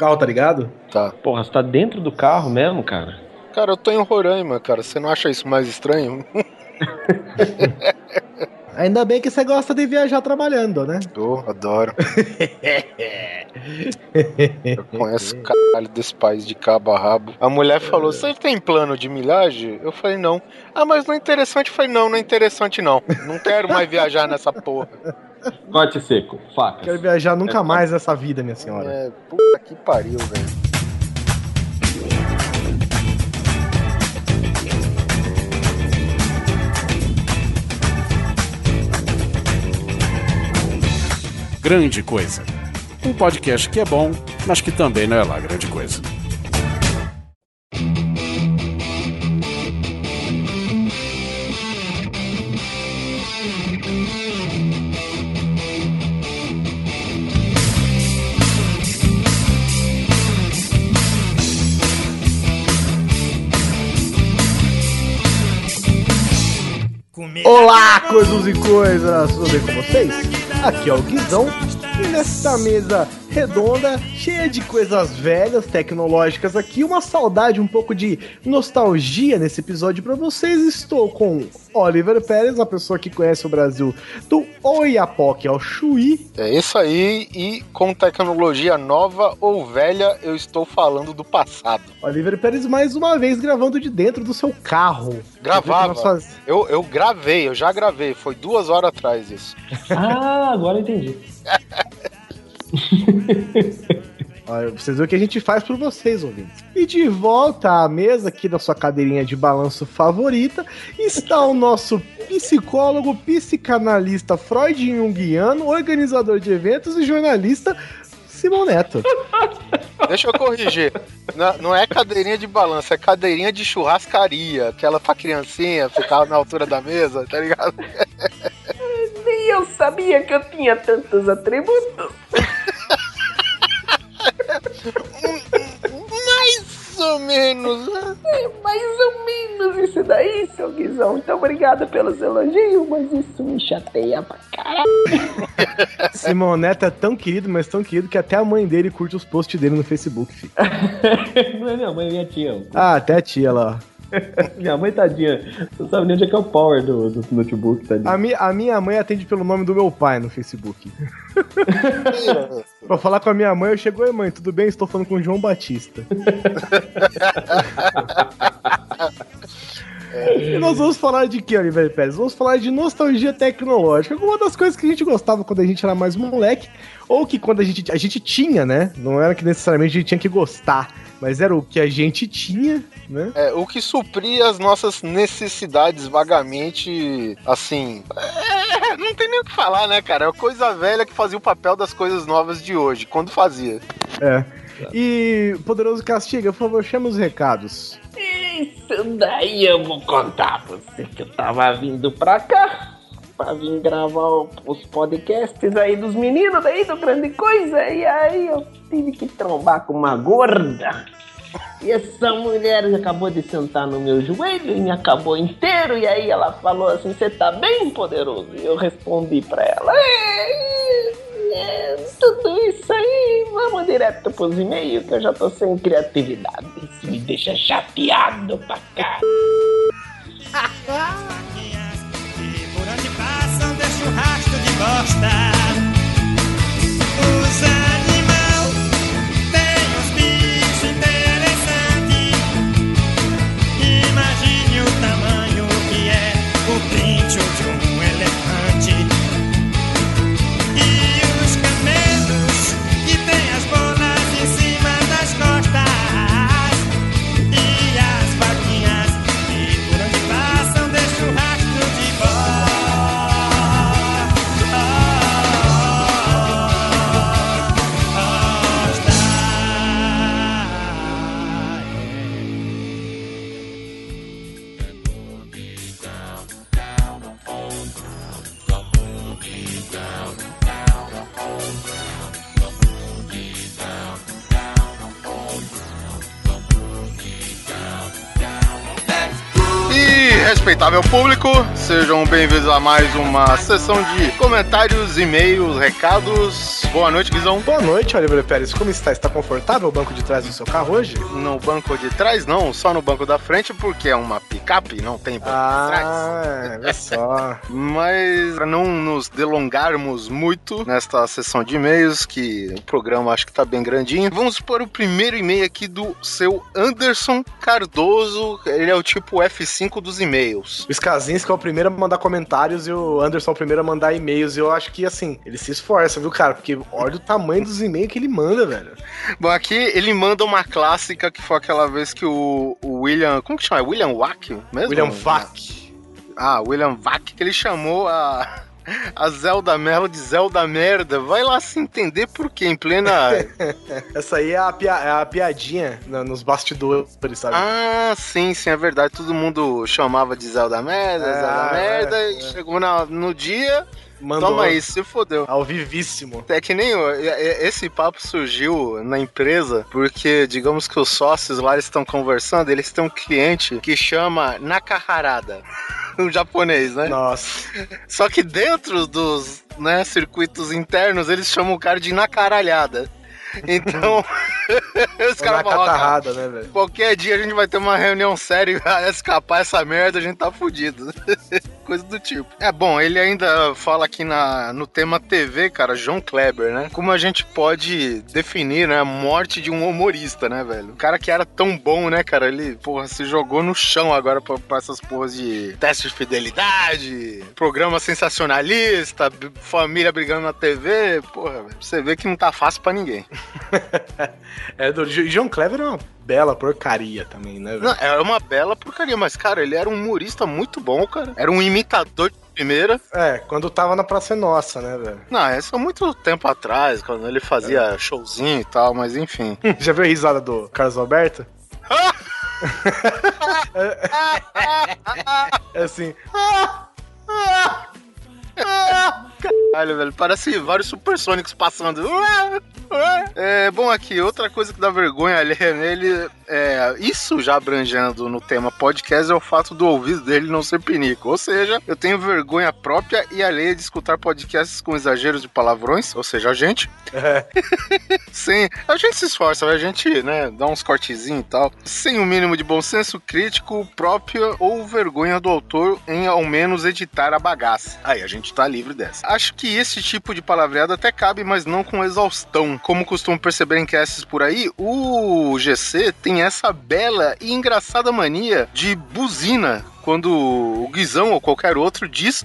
carro tá ligado? Tá. Porra, você tá dentro do carro mesmo, cara? Cara, eu tô em Roraima, cara. Você não acha isso mais estranho? Ainda bem que você gosta de viajar trabalhando, né? Eu adoro. eu conheço o caralho desse país de cabo a rabo. A mulher falou: Você tem plano de milhagem? Eu falei: Não. Ah, mas não é interessante. Eu falei: Não, não é interessante não. Não quero mais viajar nessa porra. Corte seco, faca. Quero viajar nunca mais nessa vida, minha senhora. É, puta que pariu, velho. Grande Coisa. Um podcast que é bom, mas que também não é lá grande coisa. Olá, coisas e coisas, tudo bem com vocês? Aqui é o Guizão e nesta mesa redonda, cheia de coisas velhas, tecnológicas aqui, uma saudade, um pouco de nostalgia nesse episódio para vocês. Estou com Oliver Pérez, a pessoa que conhece o Brasil do Oiapoque ao Chuí. É isso aí, e com tecnologia nova ou velha, eu estou falando do passado. Oliver Pérez mais uma vez gravando de dentro do seu carro. Gravava. Eu, eu gravei, eu já gravei, foi duas horas atrás isso. ah, agora entendi. Vocês veem o que a gente faz por vocês, ouvintes. E de volta à mesa aqui da sua cadeirinha de balanço favorita está o nosso psicólogo, psicanalista Freud Jungiano, organizador de eventos e jornalista Simão Neto. Deixa eu corrigir. Não, não, é cadeirinha de balanço, é cadeirinha de churrascaria. Aquela pra criancinha ficar na altura da mesa, tá ligado? Eu sabia que eu tinha tantos atributos. mais ou menos. É, mais ou menos isso daí, seu Guizão. Muito obrigada pelos elogios, mas isso me chateia pra caralho. Simão Neto é tão querido, mas tão querido que até a mãe dele curte os posts dele no Facebook, filho. Não é minha mãe, é minha tia. Ah, até a tia lá, ó. minha mãe, tadinha, você sabe nem onde é que é o power do, do notebook, tadinha. A, mi, a minha mãe atende pelo nome do meu pai no Facebook. pra falar com a minha mãe, eu chego, oi mãe, tudo bem? Estou falando com o João Batista. E nós vamos falar de que, Oliver Pérez? Vamos falar de nostalgia tecnológica. Uma das coisas que a gente gostava quando a gente era mais moleque, ou que quando a gente, a gente tinha, né? Não era que necessariamente a gente tinha que gostar, mas era o que a gente tinha, né? É, o que supria as nossas necessidades vagamente, assim. É, não tem nem o que falar, né, cara? É uma coisa velha que fazia o papel das coisas novas de hoje, quando fazia. É. E, Poderoso Castiga, por favor, chama os recados. Isso daí eu vou contar pra você que eu tava vindo pra cá pra vir gravar os podcasts aí dos meninos daí do Grande Coisa. E aí eu tive que trombar com uma gorda. E essa mulher acabou de sentar no meu joelho e me acabou inteiro. E aí ela falou assim: Você tá bem poderoso? E eu respondi pra ela: é, Tudo isso aí, vamos direto pros e-mails que eu já tô sem criatividade. Isso me deixa chateado pra cá. por onde passam deixa um rastro de bosta. Os respeitável público, sejam bem-vindos a mais uma sessão de comentários, e-mails, recados. Boa noite, Guizão. Boa noite, Oliver Pérez. Como está? Está confortável o banco de trás do seu carro hoje? No banco de trás, não, só no banco da frente, porque é uma picape, não tem banco de trás. Ah, olha só. Mas para não nos delongarmos muito nesta sessão de e-mails, que o programa acho que tá bem grandinho, vamos para o primeiro e-mail aqui do seu Anderson Cardoso. Ele é o tipo F5 dos e-mails. O Skazinski é o primeiro a mandar comentários e o Anderson é o primeiro a mandar e-mails. E eu acho que, assim, ele se esforça, viu, cara? Porque olha o tamanho dos e-mails que ele manda, velho. Bom, aqui ele manda uma clássica que foi aquela vez que o, o William. Como que chama? É William Wack mesmo? William Vac. Ah, William Vac, que ele chamou a. A Zelda Mello de Zelda Merda. Vai lá se entender por quê, em plena. Essa aí é a, pia- é a piadinha na- nos bastidores, sabe? ah, sim, sim, é verdade. Todo mundo chamava de Zelda Merda, É, Zelda Merda. é, e é. chegou na- no dia. Mandou Toma aí, se fodeu. ao vivíssimo. É que nem e- e- esse papo surgiu na empresa porque, digamos que os sócios lá estão conversando, eles têm um cliente que chama Nakaharada. Um japonês, né? Nossa. Só que dentro dos né, circuitos internos eles chamam o cara de Nacaralhada. Então, os caras falam, né, velho? qualquer dia a gente vai ter uma reunião séria e vai escapar essa merda, a gente tá fudido. Coisa do tipo. É bom, ele ainda fala aqui na, no tema TV, cara, João Kleber, né? Como a gente pode definir, né, a morte de um humorista, né, velho? O cara que era tão bom, né, cara, ele, porra, se jogou no chão agora pra, pra essas porras de teste de fidelidade, programa sensacionalista, família brigando na TV, porra, velho. Você vê que não tá fácil pra ninguém. É, do John Clever é uma bela porcaria também, né, velho? Não, era uma bela porcaria, mas, cara, ele era um humorista muito bom, cara. Era um imitador de primeira. É, quando tava na Praça é Nossa, né, velho? Não, isso há muito tempo atrás, quando ele fazia showzinho e tal, mas enfim. Já viu a risada do Carlos Alberto? é assim. Caralho, velho, parece vários supersônicos passando. É, bom, aqui, outra coisa que dá vergonha alheia nele, é, isso já abrangendo no tema podcast, é o fato do ouvido dele não ser pinico. Ou seja, eu tenho vergonha própria e alheia de escutar podcasts com exageros de palavrões, ou seja, a gente. É, Sim, a gente se esforça, a gente, né, dá uns cortezinhos e tal. Sem o mínimo de bom senso crítico próprio ou vergonha do autor em ao menos editar a bagaça. Aí, a gente tá livre dessa. Acho que esse tipo de palavreado até cabe, mas não com exaustão. Como costumam perceber em casts por aí, o GC tem essa bela e engraçada mania de buzina quando o Guizão ou qualquer outro diz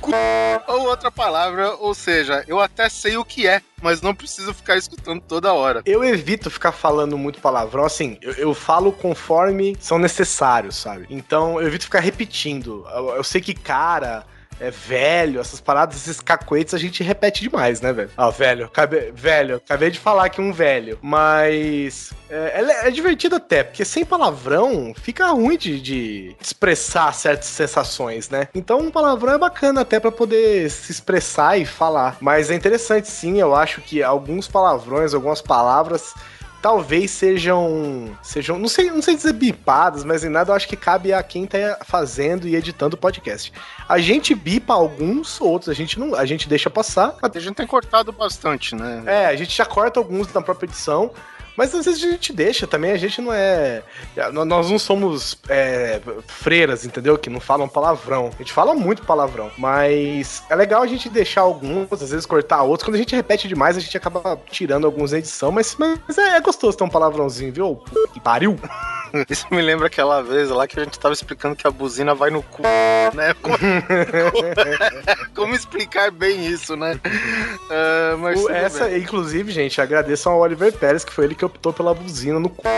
ou outra palavra, ou seja, eu até sei o que é, mas não preciso ficar escutando toda hora. Eu evito ficar falando muito palavrão, assim, eu, eu falo conforme são necessários, sabe? Então eu evito ficar repetindo. Eu, eu sei que cara. É velho, essas paradas, esses cacoetes a gente repete demais, né, velho? Ah, velho, acabei, velho, acabei de falar que um velho, mas é, é é divertido até, porque sem palavrão fica ruim de, de expressar certas sensações, né? Então um palavrão é bacana até pra poder se expressar e falar. Mas é interessante sim, eu acho que alguns palavrões, algumas palavras talvez sejam sejam não sei não sei dizer bipadas mas em nada eu acho que cabe a quem tá fazendo e editando o podcast a gente bipa alguns outros a gente não a gente deixa passar A gente tem cortado bastante, né? é a gente já corta alguns na própria edição mas às vezes a gente deixa também, a gente não é. Nós não somos é, freiras, entendeu? Que não falam palavrão. A gente fala muito palavrão. Mas é legal a gente deixar alguns, às vezes cortar outros. Quando a gente repete demais, a gente acaba tirando alguns na edição. Mas, mas é, é gostoso ter um palavrãozinho, viu? Que pariu. Isso me lembra aquela vez lá que a gente tava explicando que a buzina vai no cu, né? Como, como explicar bem isso, né? Ah, mas O- essa, bem. inclusive, gente, agradeço ao Oliver Pérez, que foi ele que optou pela buzina no cu.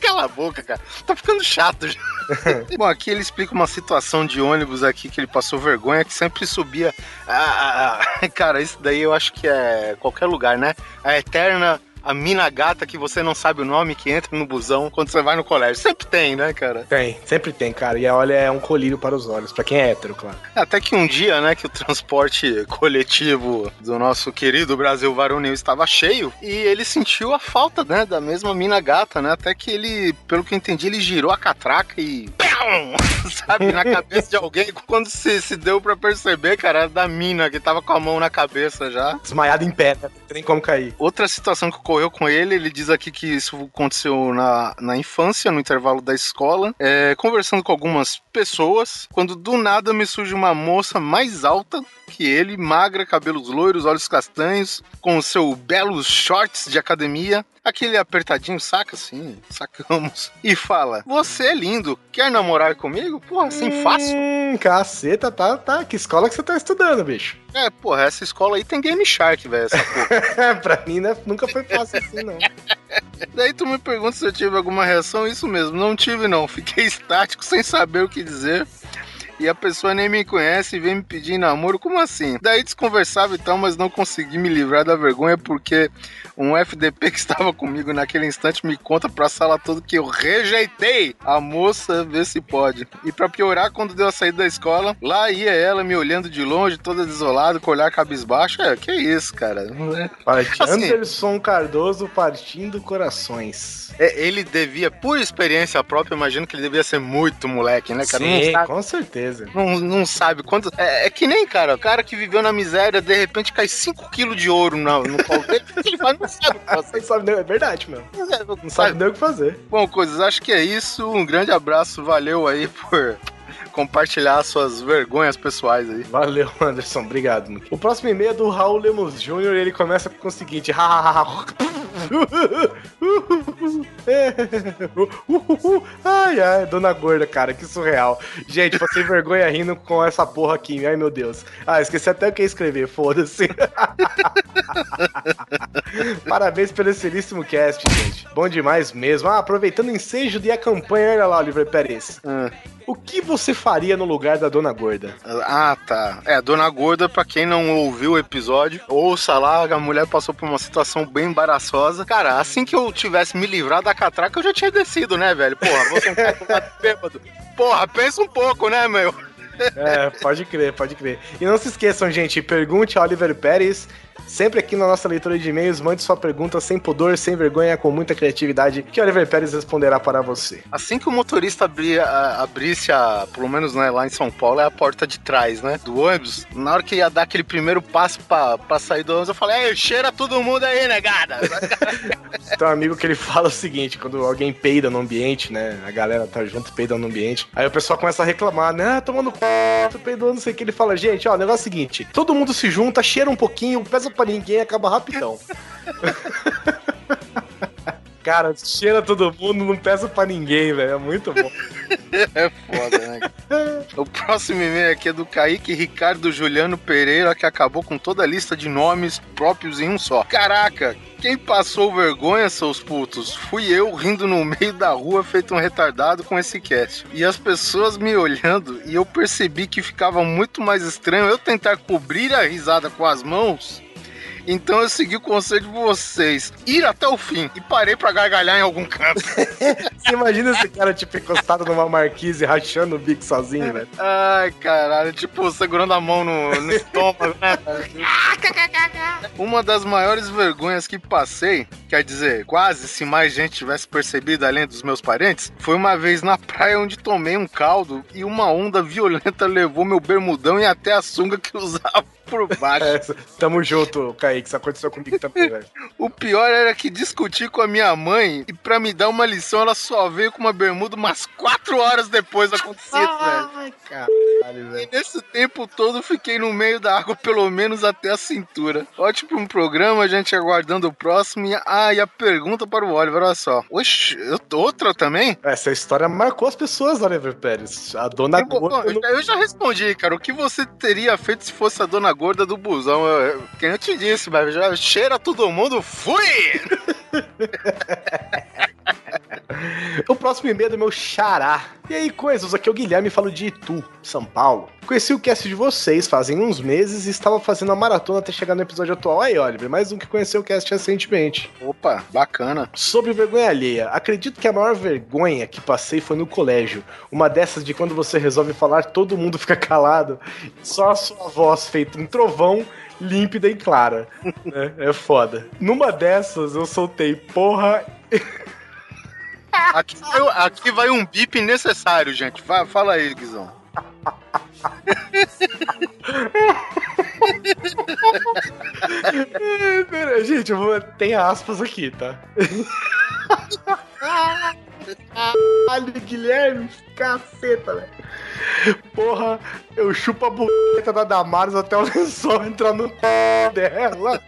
Cala a boca, cara. Tá ficando chato já. Bom, aqui ele explica uma situação de ônibus aqui que ele passou vergonha, que sempre subia. Ah, ah, ah. cara, isso daí eu acho que é qualquer lugar, né? A eterna. A mina gata que você não sabe o nome, que entra no busão quando você vai no colégio. Sempre tem, né, cara? Tem, sempre tem, cara. E olha, é um colírio para os olhos, pra quem é hétero, claro. Até que um dia, né, que o transporte coletivo do nosso querido Brasil varonil estava cheio e ele sentiu a falta, né, da mesma mina gata, né? Até que ele, pelo que eu entendi, ele girou a catraca e Sabe, na cabeça de alguém. Quando se, se deu pra perceber, cara, era da mina que tava com a mão na cabeça já. Desmaiado em pé, né? Não tem como cair. Outra situação que ocorreu com ele, ele diz aqui que isso aconteceu na, na infância, no intervalo da escola, é, conversando com algumas pessoas, quando do nada me surge uma moça mais alta que ele, magra, cabelos loiros, olhos castanhos, com o seu belos shorts de academia, aquele apertadinho, saca assim, sacamos, e fala: Você é lindo, quer namorar comigo? Porra, assim fácil? Hum, caceta, tá, tá. Que escola que você tá estudando, bicho? É, porra, essa escola aí tem Game Shark, velho, essa porra. pra mim né, nunca foi fácil assim, não. Daí tu me pergunta se eu tive alguma reação, isso mesmo, não tive não, fiquei estático sem saber o que dizer. E a pessoa nem me conhece e vem me pedir namoro, como assim? Daí desconversava e tal, mas não consegui me livrar da vergonha porque um FDP que estava comigo naquele instante me conta pra sala toda que eu rejeitei a moça, vê se pode. E pra piorar, quando deu a saída da escola, lá ia ela me olhando de longe, toda desolada, com o olhar cabisbaixo. É, que isso, cara. Parte Assim. Anderson Cardoso partindo corações. É, ele devia, por experiência própria, imagino que ele devia ser muito moleque, né, cara? Sim, com certeza. Não, não sabe quanto. É, é que nem, cara, o cara que viveu na miséria, de repente cai 5 quilos de ouro no, no colo dele, ele faz? Não sabe o que fazer. Não sabe, é verdade, meu. Não sabe nem o que fazer. Bom, coisas, acho que é isso. Um grande abraço, valeu aí por compartilhar suas vergonhas pessoais aí. Valeu, Anderson. Obrigado. mano. O próximo e-mail é do Raul Lemos Jr. ele começa com o seguinte: Ai, ai, dona gorda, cara, que surreal. Gente, passei vergonha rindo com essa porra aqui. Ai, meu Deus. Ah, esqueci até o que ia escrever, foda-se. Parabéns pelo excelentíssimo cast, gente. Bom demais mesmo. Ah, aproveitando o ensejo de a campanha, olha lá, Oliver Pérez. Ah. O que você faria no lugar da dona gorda? Ah, tá. É, Dona Gorda, pra quem não ouviu o episódio, ouça lá, a mulher passou por uma situação bem embaraçosa. Cara, assim que eu tivesse me livrado da catraca, eu já tinha descido, né, velho? Porra, do lado bêbado. Porra, pensa um pouco, né, meu? É, pode crer, pode crer. E não se esqueçam, gente, pergunte a Oliver Pérez. Sempre aqui na nossa leitura de e-mails, mande sua pergunta sem pudor, sem vergonha, com muita criatividade, que Oliver Pérez responderá para você. Assim que o motorista abria, a- abrisse a, pelo menos né, lá em São Paulo, é a porta de trás, né, do ônibus, na hora que ia dar aquele primeiro passo pra sair do ônibus, eu falei, ei, cheira todo mundo aí, negada! Tem um amigo que ele fala o seguinte: quando alguém peida no ambiente, né? A galera tá junto peidando no ambiente. Aí o pessoal começa a reclamar, né? Ah, tomando c... peidou, não sei o que. Ele fala, gente, ó, o negócio é o seguinte: todo mundo se junta, cheira um pouquinho, pesa pra ninguém e acaba rapidão. Cara, cheira todo mundo, não pesa pra ninguém, velho. É muito bom. É foda, né? o próximo e-mail aqui é do Kaique Ricardo Juliano Pereira, que acabou com toda a lista de nomes próprios em um só. Caraca, quem passou vergonha, seus putos? Fui eu rindo no meio da rua, feito um retardado com esse cast. E as pessoas me olhando, e eu percebi que ficava muito mais estranho eu tentar cobrir a risada com as mãos. Então eu segui o conselho de vocês, ir até o fim, e parei pra gargalhar em algum canto. Você imagina esse cara, tipo, encostado numa marquise, rachando o bico sozinho, velho. Ai, caralho, tipo, segurando a mão no, no estômago, né? Uma das maiores vergonhas que passei, quer dizer, quase se mais gente tivesse percebido além dos meus parentes, foi uma vez na praia onde tomei um caldo e uma onda violenta levou meu bermudão e até a sunga que usava por baixo. É, tamo junto, Kaique. Isso aconteceu comigo também, velho. O pior era que discuti com a minha mãe e pra me dar uma lição ela só veio com uma bermuda umas quatro horas depois do acontecido, velho. Caralho, E velho. nesse tempo todo fiquei no meio da água, pelo menos até a cintura. Ótimo um programa, a gente aguardando o próximo. E, ah, e a pergunta para o Oliver, olha só. Oxe, eu, outra também? Essa história marcou as pessoas, Oliver Pérez. A dona Eu, bom, gorda. eu, eu já respondi, cara. O que você teria feito se fosse a dona gorda do busão? Eu, eu, quem eu te disse, mas já cheira todo mundo, fui! O próximo e-mail é do meu xará. E aí, coisas, aqui é o Guilherme, falo de Itu, São Paulo. Conheci o cast de vocês fazem uns meses e estava fazendo a maratona até chegar no episódio atual. Aí, Oliver, mais um que conheceu o cast recentemente. Opa, bacana. Sobre vergonha alheia, acredito que a maior vergonha que passei foi no colégio. Uma dessas de quando você resolve falar, todo mundo fica calado, só a sua voz feita um trovão límpida e clara. né? É foda. Numa dessas, eu soltei porra. Aqui, vai- aqui vai um bip necessário, gente. Fala aí, Guizão. Pera, gente, eu vou... tem aspas aqui, tá? Caralho, Guilherme, caceta, velho. Porra, eu chupo a buceta da Damares até o lençol entrar no dela.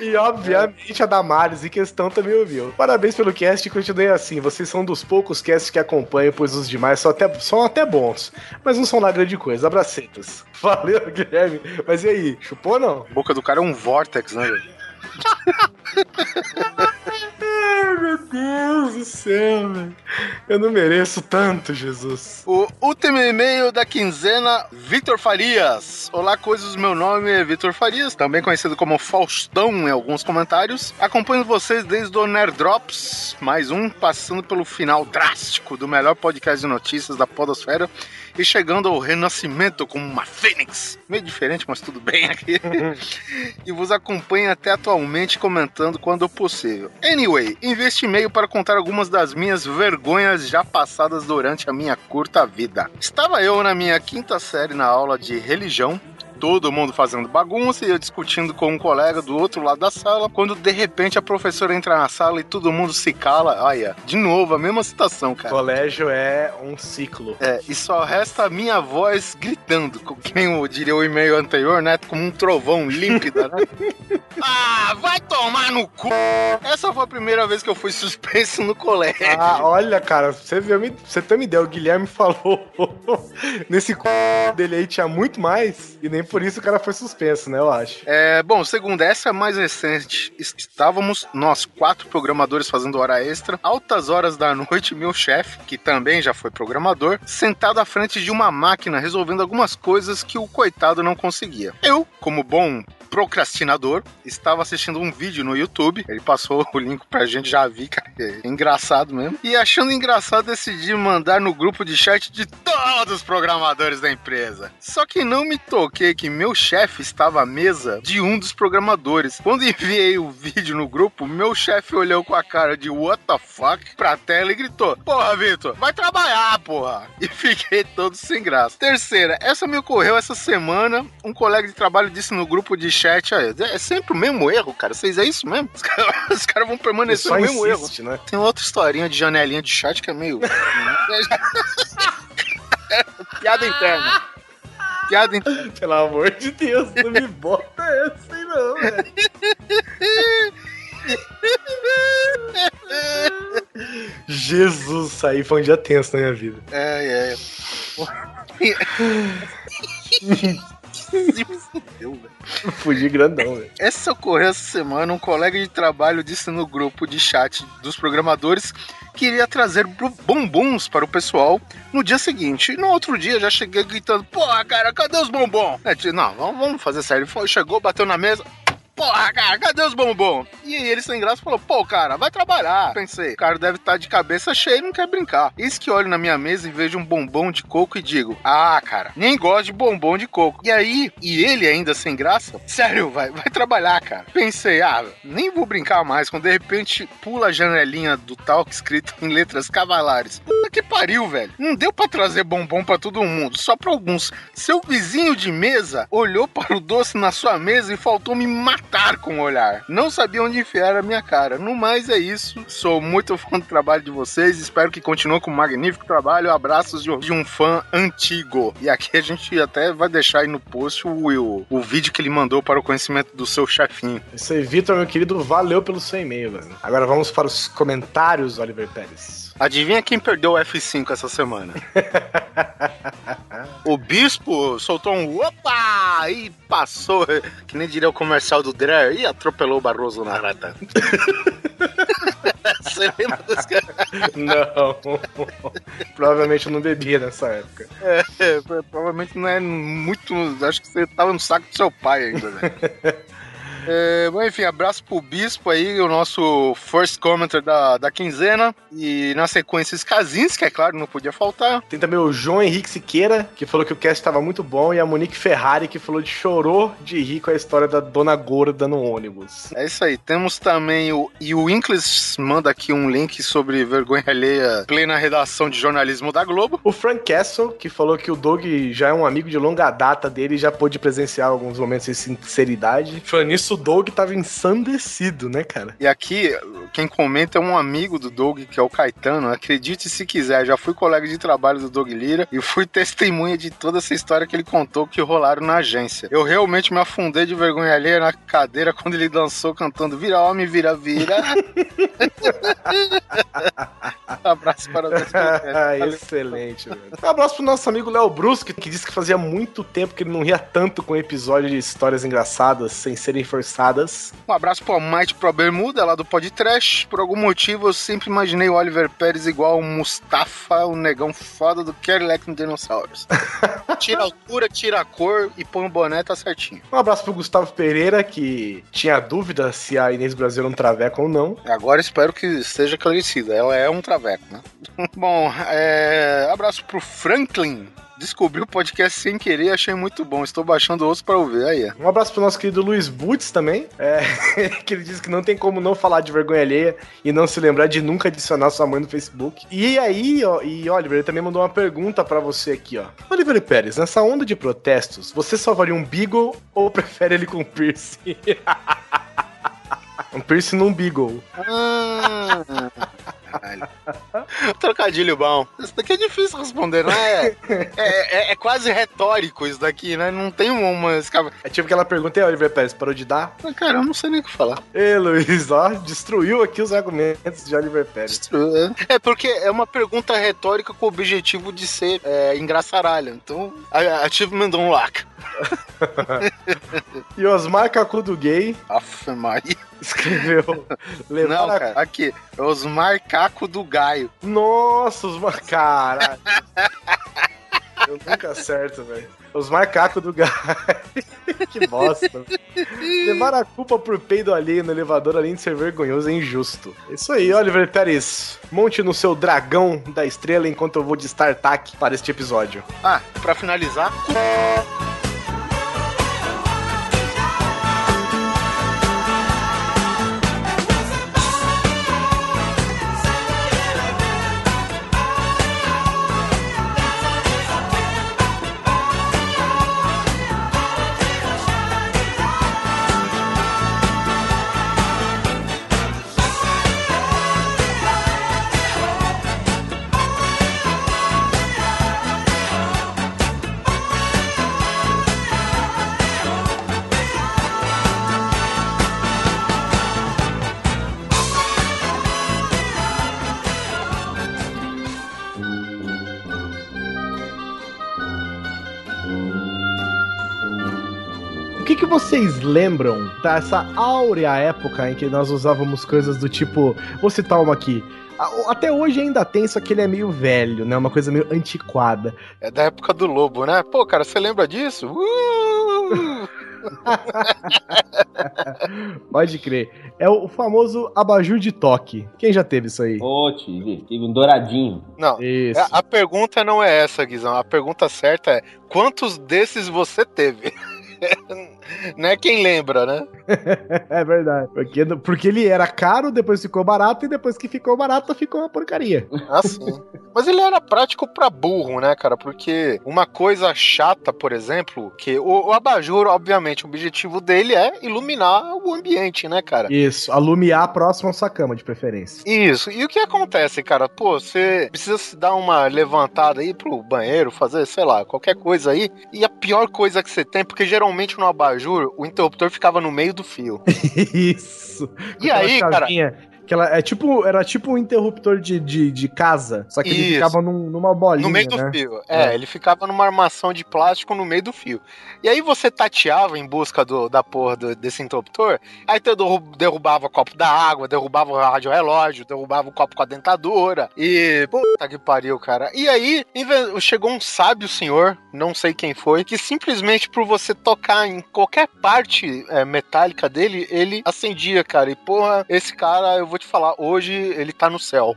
E obviamente a Damares em questão também ouviu. Parabéns pelo cast e continue assim. Vocês são dos poucos casts que acompanham, pois os demais são até, são até bons. Mas não são lá grande coisa. Abracetas. Valeu, Guilherme. Mas e aí, chupou ou não? A boca do cara é um vortex, né? Ai, meu Deus do céu, velho. Eu não mereço tanto, Jesus. O último e-mail da quinzena, Vitor Farias. Olá, coisas, meu nome é Vitor Farias, também conhecido como Faustão em alguns comentários. Acompanho vocês desde o Nerd Drops, mais um, passando pelo final drástico do melhor podcast de notícias da podosfera e chegando ao renascimento como uma fênix. Meio diferente, mas tudo bem aqui. e vos acompanho até atualmente comentando quando possível. Anyway, investe e-mail para contar algumas das minhas vergonhas já passadas durante a minha curta vida. Estava eu na minha quinta série na aula de religião. Todo mundo fazendo bagunça e eu discutindo com um colega do outro lado da sala, quando de repente a professora entra na sala e todo mundo se cala. Olha, de novo, a mesma situação, cara. Colégio é um ciclo. É, e só resta a minha voz gritando, com quem eu diria o e-mail anterior, né? Como um trovão límpida, né? ah, vai tomar no cu! Essa foi a primeira vez que eu fui suspenso no colégio. Ah, olha, cara, você, viu, você uma ideia, o Guilherme falou nesse c... dele aí tinha muito mais, e nem por isso o cara foi suspenso, né, eu acho. É, bom, segundo, essa é mais recente. Estávamos nós quatro programadores fazendo hora extra, altas horas da noite, meu chefe, que também já foi programador, sentado à frente de uma máquina resolvendo algumas coisas que o coitado não conseguia. Eu, como bom procrastinador, estava assistindo um vídeo no YouTube. Ele passou o link pra gente, já vi, cara. É engraçado mesmo. E achando engraçado, decidi mandar no grupo de chat de todos os programadores da empresa. Só que não me toquei que meu chefe estava à mesa de um dos programadores. Quando enviei o vídeo no grupo, meu chefe olhou com a cara de what the fuck pra tela e gritou: Porra, Vitor, vai trabalhar, porra! E fiquei todo sem graça. Terceira, essa me ocorreu essa semana. Um colega de trabalho disse no grupo de chat: "Ah, É sempre o mesmo erro, cara. Vocês é isso mesmo? Os caras os caras vão permanecer no mesmo erro. insiste, né? Tem outra historinha de janelinha de chat que é meio. Piada interna. Piada interna. Pelo amor de Deus, não me bota essa aí não, velho. Jesus, aí foi um dia tenso na minha vida. É, é. Se fudeu, velho. Grandão, velho. Essa ocorreu essa semana. Um colega de trabalho disse no grupo de chat dos programadores que iria trazer bombons para o pessoal no dia seguinte. E no outro dia já cheguei gritando: Porra, cara, cadê os bombons? É, tipo, não, vamos, fazer sério. Chegou, bateu na mesa. Porra, cara, cadê os bombons? E aí ele sem graça falou, pô, cara, vai trabalhar. Pensei, o cara deve estar de cabeça cheia e não quer brincar. Eis que olho na minha mesa e vejo um bombom de coco e digo, ah, cara, nem gosto de bombom de coco. E aí, e ele ainda sem graça, sério, vai, vai trabalhar, cara. Pensei, ah, nem vou brincar mais, quando de repente pula a janelinha do talk escrito em letras cavalares. Puta que pariu, velho. Não deu pra trazer bombom pra todo mundo, só pra alguns. Seu vizinho de mesa olhou para o doce na sua mesa e faltou me matar com o olhar. Não sabia onde enfiar a minha cara. No mais é isso. Sou muito fã do trabalho de vocês. Espero que continue com um magnífico trabalho. Abraços de, de um fã antigo. E aqui a gente até vai deixar aí no post o, o, o vídeo que ele mandou para o conhecimento do seu chefinho. Isso aí, Vitor, meu querido, valeu pelo seu e-mail, velho. Agora vamos para os comentários, Oliver Pérez. Adivinha quem perdeu o F5 essa semana? o Bispo soltou um opa e passou, que nem diria o comercial do Dreyer, e atropelou o Barroso na rata. Você lembra desse cara? Não. Provavelmente eu não bebia nessa época. É, provavelmente não é muito. Acho que você tava no saco do seu pai ainda, velho. É, bom, enfim, abraço pro Bispo aí, o nosso first commenter da, da quinzena. E na sequência, Skazins, que é claro, não podia faltar. Tem também o João Henrique Siqueira, que falou que o cast estava muito bom, e a Monique Ferrari, que falou de chorou de rir com a história da Dona Gorda no ônibus. É isso aí. Temos também o. E o Inclis manda aqui um link sobre vergonha alheia plena redação de jornalismo da Globo. O Frank Castle, que falou que o Doug já é um amigo de longa data dele e já pôde presenciar alguns momentos de sinceridade. Falando nisso, o Doug tava ensandecido, né, cara? E aqui, quem comenta é um amigo do Doug, que é o Caetano. Acredite se quiser, já fui colega de trabalho do Doug Lira e fui testemunha de toda essa história que ele contou que rolaram na agência. Eu realmente me afundei de vergonha alheia na cadeira quando ele dançou cantando Vira Homem, Vira, Vira. Abraço para os Ah, Excelente, velho. Um abraço pro nosso amigo Léo Brusque, que disse que fazia muito tempo que ele não ria tanto com episódio de histórias engraçadas, sem serem forçadas. Um abraço pro Might Pro Bermuda, lá do Podcast. Por algum motivo, eu sempre imaginei o Oliver Pérez igual o Mustafa, o negão foda do Cadillac no Dinossauros. tira a altura, tira a cor e põe o boné, tá certinho. Um abraço pro Gustavo Pereira, que tinha dúvida se a Inês Brasil era um traveco ou não. Agora espero que esteja esclarecida. Ela é um traveco, né? Bom, é... abraço pro Franklin. Descobri o podcast sem querer e achei muito bom. Estou baixando outros para ouvir. Aí, Um abraço pro nosso querido Luiz Butz também, é, que ele diz que não tem como não falar de vergonha alheia e não se lembrar de nunca adicionar sua mãe no Facebook. E aí, ó, e Oliver, ele também mandou uma pergunta pra você aqui, ó. Oliver Pérez, nessa onda de protestos, você salvaria um Beagle ou prefere ele com piercing? um piercing num Beagle. Ah, caralho. Trocadilho bom. Isso daqui é difícil responder, não é? É, é- é quase retórico isso daqui, né? Não tem uma. É tipo aquela pergunta, e Oliver Pérez, parou de dar? Ah, Cara, eu não sei nem o que falar. Ê, Luiz, ó, destruiu aqui os argumentos de Oliver Pérez. É porque é uma pergunta retórica com o objetivo de ser é, engraçaralho. Então, a- achievement unlock. E Osmar Cacudo Gay Aff, Maria. escreveu. Não, cara. Aqui, é os marcacos do Gaio. Nossa, os. Caralho. Eu nunca acerto, velho. Os macacos do Gai. que bosta. Levar a culpa por peido alheio no elevador, além de ser vergonhoso, é injusto. Isso aí, Oliver Pérez. Monte no seu dragão da estrela enquanto eu vou de StarTAC para este episódio. Ah, pra finalizar, vocês lembram dessa áurea época em que nós usávamos coisas do tipo. Vou citar uma aqui. Até hoje ainda tem, só que ele é meio velho, né? Uma coisa meio antiquada. é da época do Lobo, né? Pô, cara, você lembra disso? Uh! Pode crer. É o famoso abajur de toque. Quem já teve isso aí? Ô, tive, tive um douradinho. Não, Isso. a, a pergunta não é essa, Guizão. A pergunta certa é: quantos desses você teve? não é quem lembra, né? É verdade. Porque, porque ele era caro, depois ficou barato, e depois que ficou barato, ficou uma porcaria. Assim. Mas ele era prático pra burro, né, cara? Porque uma coisa chata, por exemplo, que o, o abajur, obviamente, o objetivo dele é iluminar o ambiente, né, cara? Isso, alumiar próximo à sua cama, de preferência. Isso. E o que acontece, cara? Pô, você precisa se dar uma levantada aí pro banheiro, fazer, sei lá, qualquer coisa aí. E a pior coisa que você tem, porque geralmente no abajur o interruptor ficava no meio do fio. Isso. E aí, cara? Que ela é tipo, era tipo um interruptor de, de, de casa, só que ele Isso. ficava num- numa bolinha, No meio do né? fio. É, É. ele ficava numa armação de plástico no meio do fio. E aí você tateava em busca do, da porra do- desse interruptor, aí tu derru- derrubava o copo da água, derrubava o rádio relógio, derrubava o copo com a dentadura. E. Puta que pariu, cara. E aí chegou um sábio senhor, não sei quem foi, que simplesmente por você tocar em qualquer parte é, metálica dele, ele acendia, cara. E porra, esse cara, eu vou te falar, hoje ele tá no céu.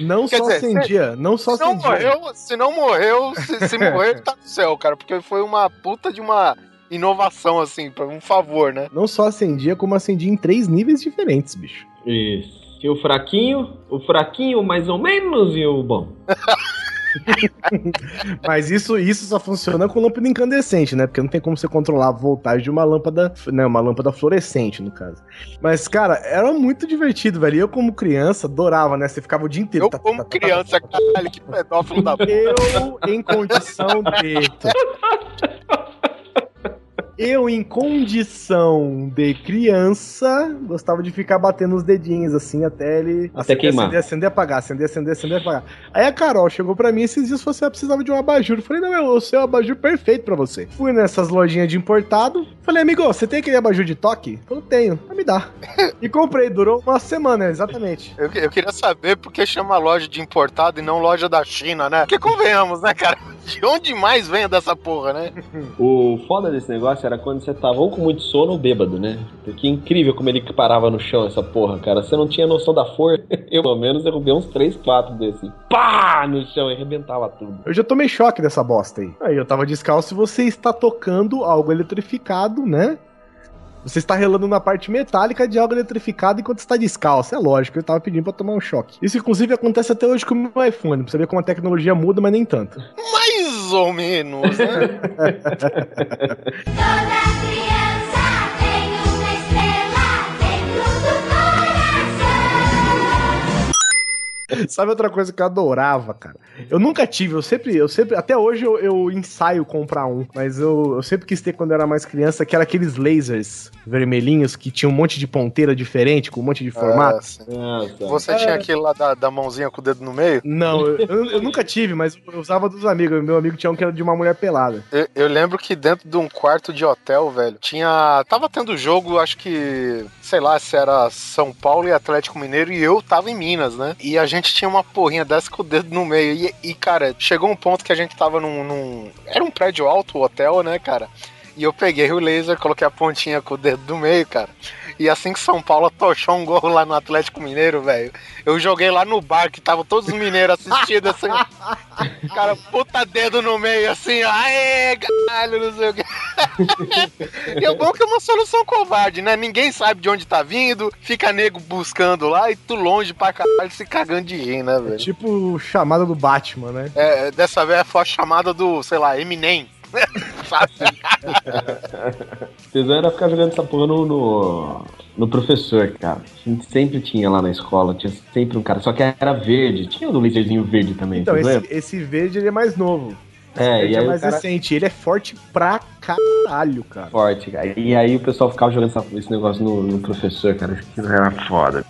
Não Quer só dizer, acendia, não só Se não acendia. morreu, se não morreu, se, se morreu, ele tá no céu, cara. Porque foi uma puta de uma inovação, assim, pra um favor, né? Não só acendia, como acendia em três níveis diferentes, bicho. Isso. Tinha o fraquinho, o fraquinho mais ou menos e o bom. Mas isso, isso só funciona com lâmpada incandescente, né? Porque não tem como você controlar a voltagem de uma lâmpada, né? Uma lâmpada fluorescente, no caso. Mas, cara, era muito divertido, velho. E Eu, como criança, adorava, né? Você ficava o dia inteiro. Eu, tá, como tá, tá, criança, caralho, que pedófilo da porra. Eu, em condição de. Eu, em condição de criança, gostava de ficar batendo os dedinhos assim até ele Até queimar. acender, acender, apagar, acender, acender, acender, apagar. Aí a Carol chegou pra mim esses dias e falou assim: "Ah, precisava de um abajur. Eu falei: não, meu, o seu abajur perfeito pra você. Fui nessas lojinhas de importado. Falei, amigo, você tem aquele abajur de toque? Falou, tenho. Ah, me dá. E comprei, durou uma semana, exatamente. Eu, eu queria saber por que chama loja de importado e não loja da China, né? Porque convenhamos, né, cara? De onde mais vem dessa porra, né? O foda desse negócio era quando você tava ou com muito sono ou bêbado, né? Porque incrível como ele parava no chão essa porra, cara. Você não tinha noção da força. Eu, pelo menos, derrubei uns 3, 4 desses. Pá! No chão e arrebentava tudo. Eu já tomei choque dessa bosta aí. Aí eu tava descalço e você está tocando algo eletrificado, né? Você está relando na parte metálica de algo eletrificado enquanto está descalço. É lógico, eu tava pedindo pra tomar um choque. Isso, inclusive, acontece até hoje com o meu iPhone. Pra você ver como a tecnologia muda, mas nem tanto. Mais ou menos, né? Sabe outra coisa que eu adorava, cara? Eu nunca tive, eu sempre, eu sempre, até hoje eu, eu ensaio comprar um, mas eu, eu sempre quis ter quando eu era mais criança, que era aqueles lasers vermelhinhos que tinha um monte de ponteira diferente, com um monte de formato. Ah, sim. Nossa. Você tinha aquele lá da, da mãozinha com o dedo no meio? Não, eu, eu- eu nunca tive, mas eu usava dos amigos. Meu amigo tinha um que era de uma mulher pelada. Eu, eu lembro que dentro de um quarto de hotel, velho, tinha. Tava tendo jogo, acho que. Sei lá se era São Paulo e Atlético Mineiro, e eu tava em Minas, né? E a gente tinha uma porrinha dessa com o dedo no meio. E, e, cara, chegou um ponto que a gente tava num, num- Era um prédio alto, o hotel, né, cara? E eu peguei o laser, coloquei a pontinha com o dedo do meio, cara. E assim que São Paulo tochou um gol lá no Atlético Mineiro, velho, eu joguei lá no bar que tava todos os mineiros assistindo, assim. Cara, puta dedo no meio, assim, aê, caralho, não sei o quê. e o bom é que é uma solução covarde, né? Ninguém sabe de onde tá vindo, fica nego buscando lá e tu longe pra caralho se cagando de rir, né, velho? Tipo chamada do Batman, né? É, dessa vez foi a chamada do, sei lá, Eminem. Sabe? Tesão era ficar jogando essa porra no, no, no professor, cara. A gente sempre tinha lá na escola, tinha sempre um cara, só que era verde. Tinha o do laserzinho verde também, Então, esse, esse verde ele é mais novo. É, e é mais cara recente. Ele é forte pra caralho, cara. forte, cara. E aí o pessoal ficava jogando essa- esse negócio no, no professor, cara. Aquilo era foda.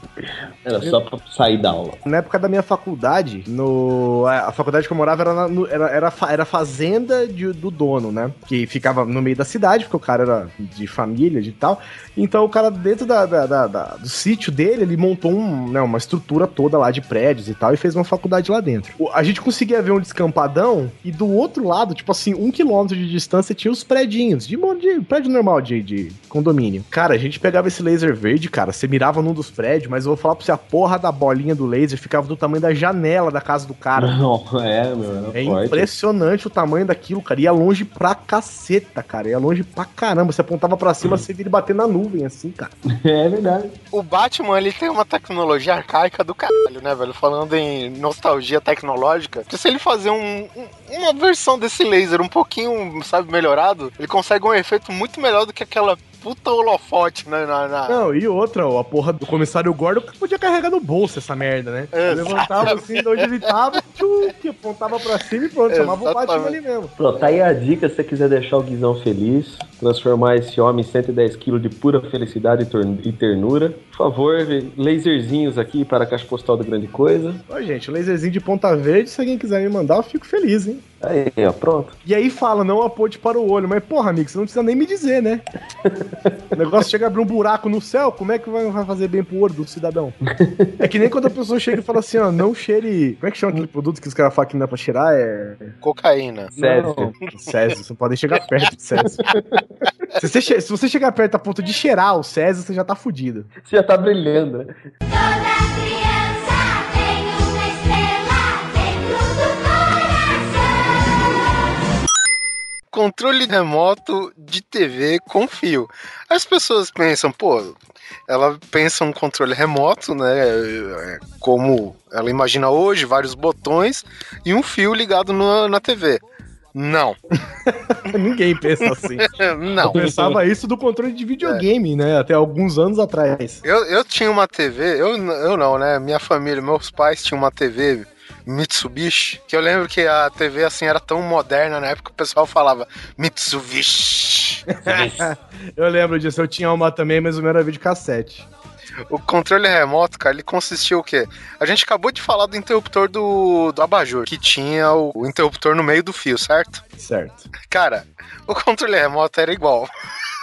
Era só pra sair da aula. Na época da minha faculdade, no, a faculdade que eu morava era, na- era, era, era fazenda de- do dono, né? Que ficava no meio da cidade, porque o cara era de família e tal. Então o cara, dentro da, da- da- da- do sítio dele, ele montou um, né, uma estrutura toda lá de prédios e tal, e fez uma faculdade lá dentro. A gente conseguia ver um descampadão, e do outro lado, tipo assim, um quilômetro de distância, tinha os prédios, de, de prédio normal de, de condomínio. Cara, a gente pegava esse laser verde, cara, você mirava num dos prédios, mas eu vou falar pra você, a porra da bolinha do laser ficava do tamanho da janela da casa do cara. Não, é, meu, É forte. impressionante o tamanho daquilo, cara. Ia longe pra caceta, cara. Ia longe pra caramba. Você apontava pra cima, você vira bater na nuvem, assim, cara. É verdade. O Batman, ele tem uma tecnologia arcaica do caralho, né, velho? Falando em nostalgia tecnológica. Que se ele fazer um- um- uma versão desse laser um pouquinho, sabe, melhorado, ele consegue um efeito muito melhor do que aquela puta holofote né, na... na- Não, e outra, ó, a porra do comissário Gordon que podia carregar no bolso essa merda, né? Exatamente. levantava assim de onde ele tava, tchu, que apontava pra cima e pronto, chamava o Batman Exatamente. ali mesmo. Pronto, tá aí a dica se você quiser deixar o Guizão feliz, transformar esse homem em 110 kg de pura felicidade e ternura. Por favor, laserzinhos aqui para a caixa postal da grande coisa. Ó, gente, o laserzinho de ponta verde, se alguém quiser me mandar, eu fico feliz, hein? Aí, ó, pronto. E aí fala, não aponte para o olho. Mas, porra, amigo, você não precisa nem me dizer, né? o negócio chega a abrir um buraco no céu, como é que vai fazer bem pro olho do cidadão? É que nem quando a pessoa chega e fala assim, ó, não cheire... Como é que chama aquele produto que os caras falam que não dá pra cheirar? É... Cocaína. Sério. Não, Césio, você não pode nem chegar perto de Césio. Se você, se você chegar perto a ponto de cheirar o Césio, você já tá fudido. Você já tá brilhando, né? Controle remoto de TV com fio. As pessoas pensam, pô, ela pensa um controle remoto, né? é, Como ela imagina hoje, vários botões e um fio ligado na, na TV. Não, Ninguém pensa assim. não. Eu pensava isso do controle de videogame, né? Até alguns anos atrás. Eu, eu tinha uma TV, eu, eu não, né? Minha família, meus pais tinham uma TV Mitsubishi, que eu lembro que a TV assim era tão moderna na época que o pessoal falava Mitsubishi. Eu lembro disso, eu tinha uma também, mas o meu era videocassete. O controle remoto, cara, ele consistia o quê? A gente acabou de falar do interruptor do, do abajur, que tinha o, o interruptor no meio do fio, certo? Certo. Cara, o controle remoto era igual.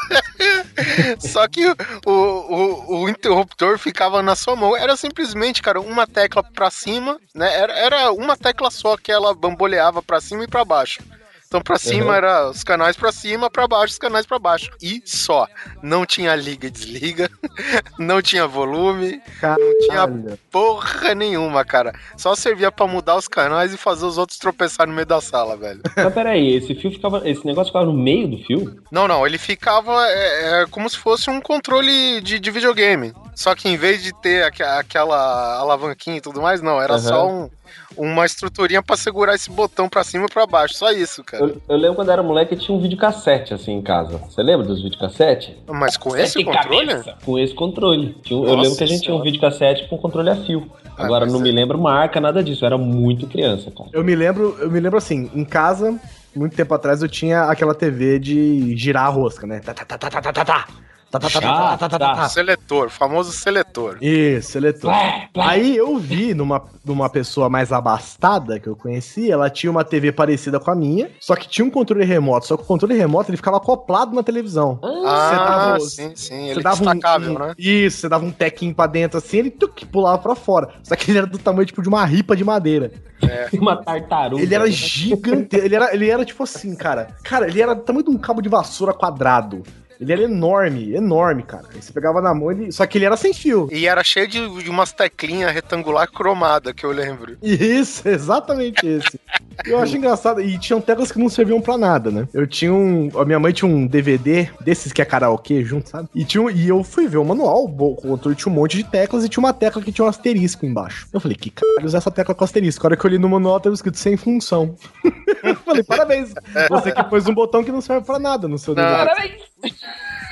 Só que o, o, o interruptor ficava na sua mão. Era simplesmente, cara, uma tecla pra cima, né? Era, era uma tecla só que ela bamboleava pra cima e pra baixo. Então pra cima Uhum. era os canais pra cima, pra baixo os canais pra baixo. E só. Não tinha liga e desliga, não tinha volume, não tinha Caralho. porra nenhuma, cara. Só servia pra mudar os canais e fazer os outros tropeçar no meio da sala, velho. Mas peraí, esse fio ficava. Esse negócio ficava no meio do fio? Não, não, ele ficava é, é, como se fosse um controle de, de videogame. Só que em vez de ter aque- aquela alavanquinha e tudo mais, não, era Aham. só um, uma estruturinha pra segurar esse botão pra cima e pra baixo. Só isso, cara. Eu, eu lembro quando eu era moleque tinha um videocassete assim em casa. Você lembra dos videocassete? Mas com esse Sete controle? cabeça. Com esse controle. Tinha eu lembro que a gente tinha um Senhora. videocassete com controle a fio. Ah, Agora mas não é- me lembro marca, nada disso. Eu era muito criança, cara. Eu me lembro, eu me lembro assim, em casa, muito tempo atrás, eu tinha aquela TV de girar a rosca, né? Tá, tá, tá, tá, tá, tá, tá, tá. Tá, tá, tá, tá, tá, tá, tá, tá. Seletor, famoso seletor. Isso, seletor. Plé, plé. Aí eu vi numa, numa pessoa mais abastada que eu conheci, ela tinha uma TV parecida com a minha, só que tinha um controle remoto. Só que o controle remoto ele ficava acoplado na televisão. Ah, dava- sim, sim. Você Ele é dava um- destacável, um, né? Isso, você dava um tequinho pra dentro assim, ele tuc, pulava pra fora. Só que ele era do tamanho tipo de uma ripa de madeira. Uma tartaruga. Ele era gigante. ele, era, ele era tipo assim, cara. Cara, ele era do tamanho de um cabo de vassoura quadrado. Ele era enorme, enorme, cara. Aí você pegava na mão, ele... só que ele era sem fio. E era cheio de, de umas teclinhas retangular cromada, que eu lembro. Isso, exatamente esse. Eu acho engraçado. E tinham teclas que não serviam pra nada, né? Eu tinha um. A minha mãe tinha um DVD desses que é karaokê junto, sabe? E, tinha um- e eu fui ver o manual, o controle tinha um monte de teclas e tinha uma tecla que tinha um asterisco embaixo. Eu falei, que caralho usar essa tecla com asterisco? A hora que eu li no manual tava escrito sem função. eu falei, parabéns. Você que pôs um botão que não serve pra nada no seu. DVD. Parabéns.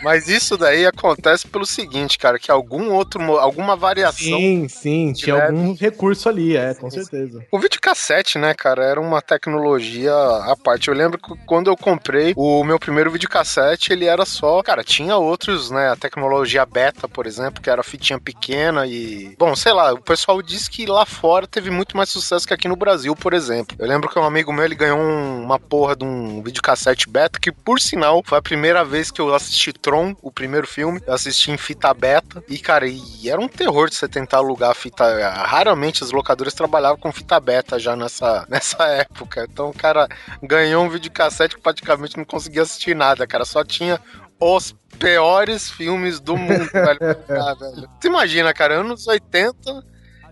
Mas isso daí acontece pelo seguinte, cara, que algum outro, alguma variação Sim, sim, tinha leve. algum recurso ali, é, com certeza. O videocassete, né, cara, era uma tecnologia à parte. Eu lembro que quando eu comprei o meu primeiro videocassete, ele era só. Cara, tinha outros, né? A tecnologia beta, por exemplo, que era fitinha pequena e. Bom, sei lá, o pessoal diz que lá fora teve muito mais sucesso que aqui no Brasil, por exemplo. Eu lembro que um amigo meu ele ganhou um- uma porra de um videocassete beta, que por sinal foi a primeira vez que eu assisti Tron, o primeiro filme. Eu assisti em fita beta. E, cara, e era um terror de você tentar alugar a fita. Raramente as locadoras trabalhavam com fita beta já nessa, nessa época. Então o cara ganhou um videocassete que praticamente não conseguia assistir nada, cara. Só tinha os piores filmes do mundo, velho. Ah, velho. Você imagina, cara, anos 80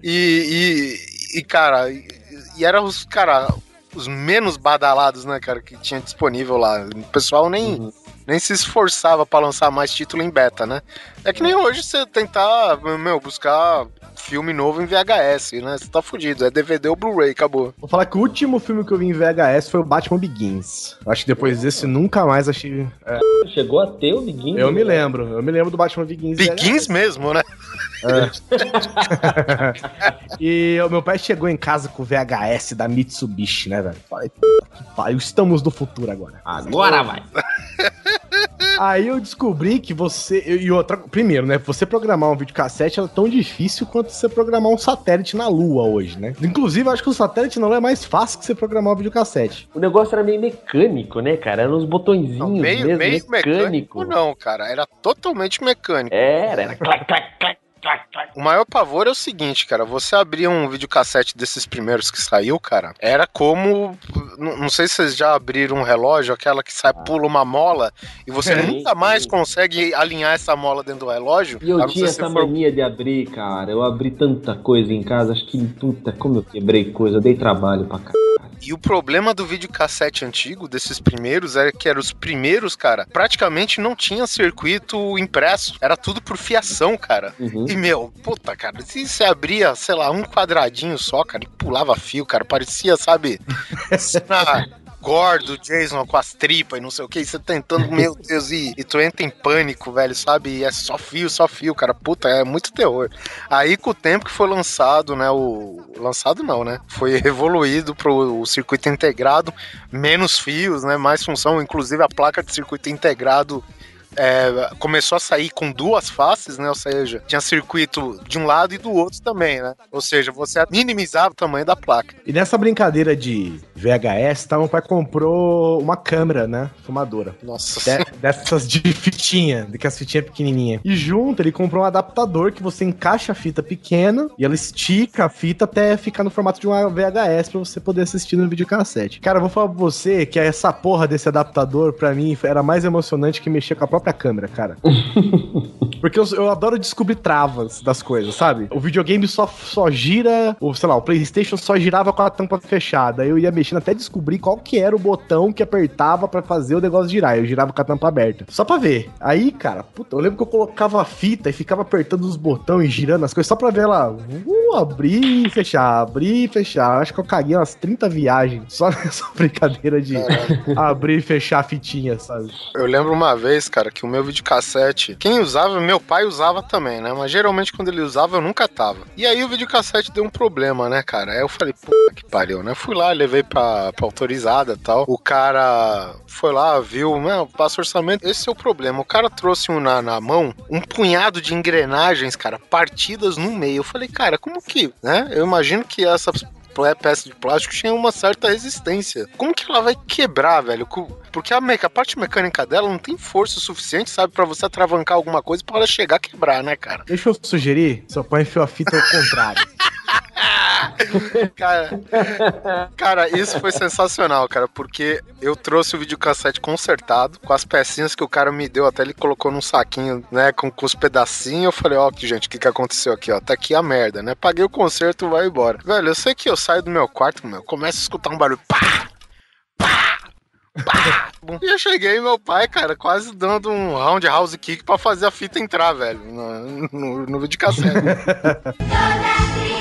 e, e, e, cara, e, e eram os, cara, os menos badalados, né, cara, que tinha disponível lá. O pessoal nem, nem se esforçava pra lançar mais título em beta, né? É que nem hoje você tentar, meu, buscar filme novo em VHS, né? Você tá fudido. É DVD ou Blu-ray, acabou. Vou falar que o último filme que eu vi em VHS foi o Batman Begins. Eu acho que depois desse nunca mais achei. é, Chegou a ter o Biguinho. eu me lembro, eu me lembro do Batman Begins. Begins VHS. mesmo, né? e o meu pai chegou em casa com o VHS da Mitsubishi, né, velho? Falei, que pariu, estamos no futuro agora. Agora vai. Aí eu descobri que você. E outra. Primeiro, né? Você programar um videocassete é tão difícil quanto você programar um satélite na Lua hoje, né? Inclusive, eu acho que o satélite na Lua é mais fácil que você programar um videocassete. O negócio era meio mecânico, né, cara? Eram uns botõezinhos Não, meio, mesmo, meio mecânico. mecânico, não, cara. Era totalmente mecânico. Era, era clac, clac, clac, O maior pavor é o seguinte, cara. Você abria um videocassete desses primeiros que saiu, cara. Era como. Não sei se vocês já abriram um relógio, aquela que sai, pula uma mola, e você Sim, nunca mais sim. consegue alinhar essa mola dentro do relógio. E eu tinha essa for- mania de abrir, cara. Eu abri tanta coisa em casa, acho que, puta, como eu quebrei coisa, eu dei trabalho pra caralho. E o problema do videocassete antigo, desses primeiros, era que eram os primeiros, cara, praticamente não tinha circuito impresso. Era tudo por fiação, cara. Uhum. E, meu, puta, cara, se você abria, sei lá, um quadradinho só, cara, e pulava fio, cara, parecia, sabe, gordo, Jason com as tripas e não sei o que, e você tentando, meu Deus, e, e tu entra em pânico, velho, sabe, e é só fio, só fio, cara, puta, é muito terror. Aí, com o tempo que foi lançado, né, o... Lançado não, né, foi evoluído pro o circuito integrado, menos fios, né, mais função, inclusive a placa de circuito integrado é, começou a sair com duas faces, né? Ou seja, tinha circuito de um lado e do outro também, né? Ou seja, você minimizava o tamanho da placa. E nessa brincadeira de VHS, tá, meu pai comprou uma câmera, né? Fumadora. Nossa. De- dessas de fitinha, de que as fitinhas pequenininhas. E junto ele comprou um adaptador que você encaixa a fita pequena e ela estica a fita até ficar no formato de uma VHS pra você poder assistir no videocassete. Cara, eu vou falar pra você que essa porra desse adaptador, pra mim, era mais emocionante que mexer com a própria câmera, cara. Porque eu, eu adoro descobrir travas das coisas, sabe? O videogame só, só gira, ou sei lá, o PlayStation só girava com a tampa fechada. Eu ia mexendo até descobrir qual que era o botão que apertava pra fazer o negócio girar. Eu girava com a tampa aberta. Só pra ver. Aí, cara, puta, eu lembro que eu colocava a fita e ficava apertando os botões e girando as coisas só pra ver ela uh, abrir e fechar, abrir e fechar. Acho que eu caguei umas 30 viagens só nessa brincadeira de abrir e fechar a fitinha, sabe? Eu lembro uma vez, cara, que o meu videocassete, quem usava, meu pai usava também, né? Mas geralmente quando ele usava, eu nunca tava. E aí o videocassete deu um problema, né, cara? Aí eu falei, puta que pariu, né? Fui lá, levei pra, pra autorizada e tal. O cara foi lá, viu, não, passa orçamento. Esse é o problema. O cara trouxe um na, na mão, um punhado de engrenagens, cara, partidas no meio. Eu falei, cara, como que, né? Eu imagino que essa pla- peça de plástico tinha uma certa resistência. Como que ela vai quebrar, velho? Porque a, meca- a parte mecânica dela não tem força suficiente, sabe, Pra você atravancar alguma coisa pra ela chegar a quebrar, né, cara? Deixa eu sugerir, seu pai enfiou a fita ao contrário. Cara, cara, isso foi sensacional, cara, porque eu trouxe o videocassete consertado, com as pecinhas que o cara me deu, até ele colocou num saquinho, né, com, com os pedacinhos. Eu falei, ó, que gente, o que, que aconteceu aqui, ó? Tá aqui a merda, né? Paguei o conserto, vai embora. Velho, eu sei que eu saio do meu quarto, meu, começo a escutar um barulho, pá, pá, pá. E eu cheguei, meu pai, cara, quase dando um roundhouse kick pra fazer a fita entrar, velho, no, no, no videocassete.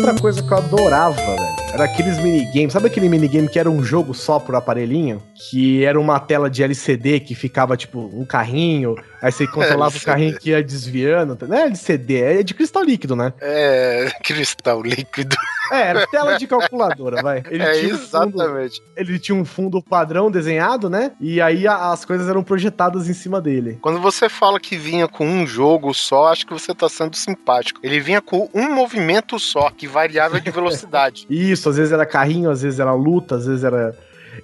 Outra coisa que eu adorava, velho, era aqueles minigames. Sabe aquele minigame que era um jogo só por aparelhinho? Que era uma tela de LCD que ficava, tipo, um carrinho, aí você controlava o carrinho que ia desviando. Não é LCD, é de cristal líquido, né? é, cristal líquido. É, era tela de calculadora, vai. Ele é, tinha um fundo- exatamente. ele tinha um fundo padrão desenhado, né? E aí a- as coisas eram projetadas em cima dele. Quando você fala que vinha com um jogo só, acho que você tá sendo simpático. Ele vinha com um movimento só, que variava de velocidade. Isso, às vezes era carrinho, às vezes era luta, às vezes era.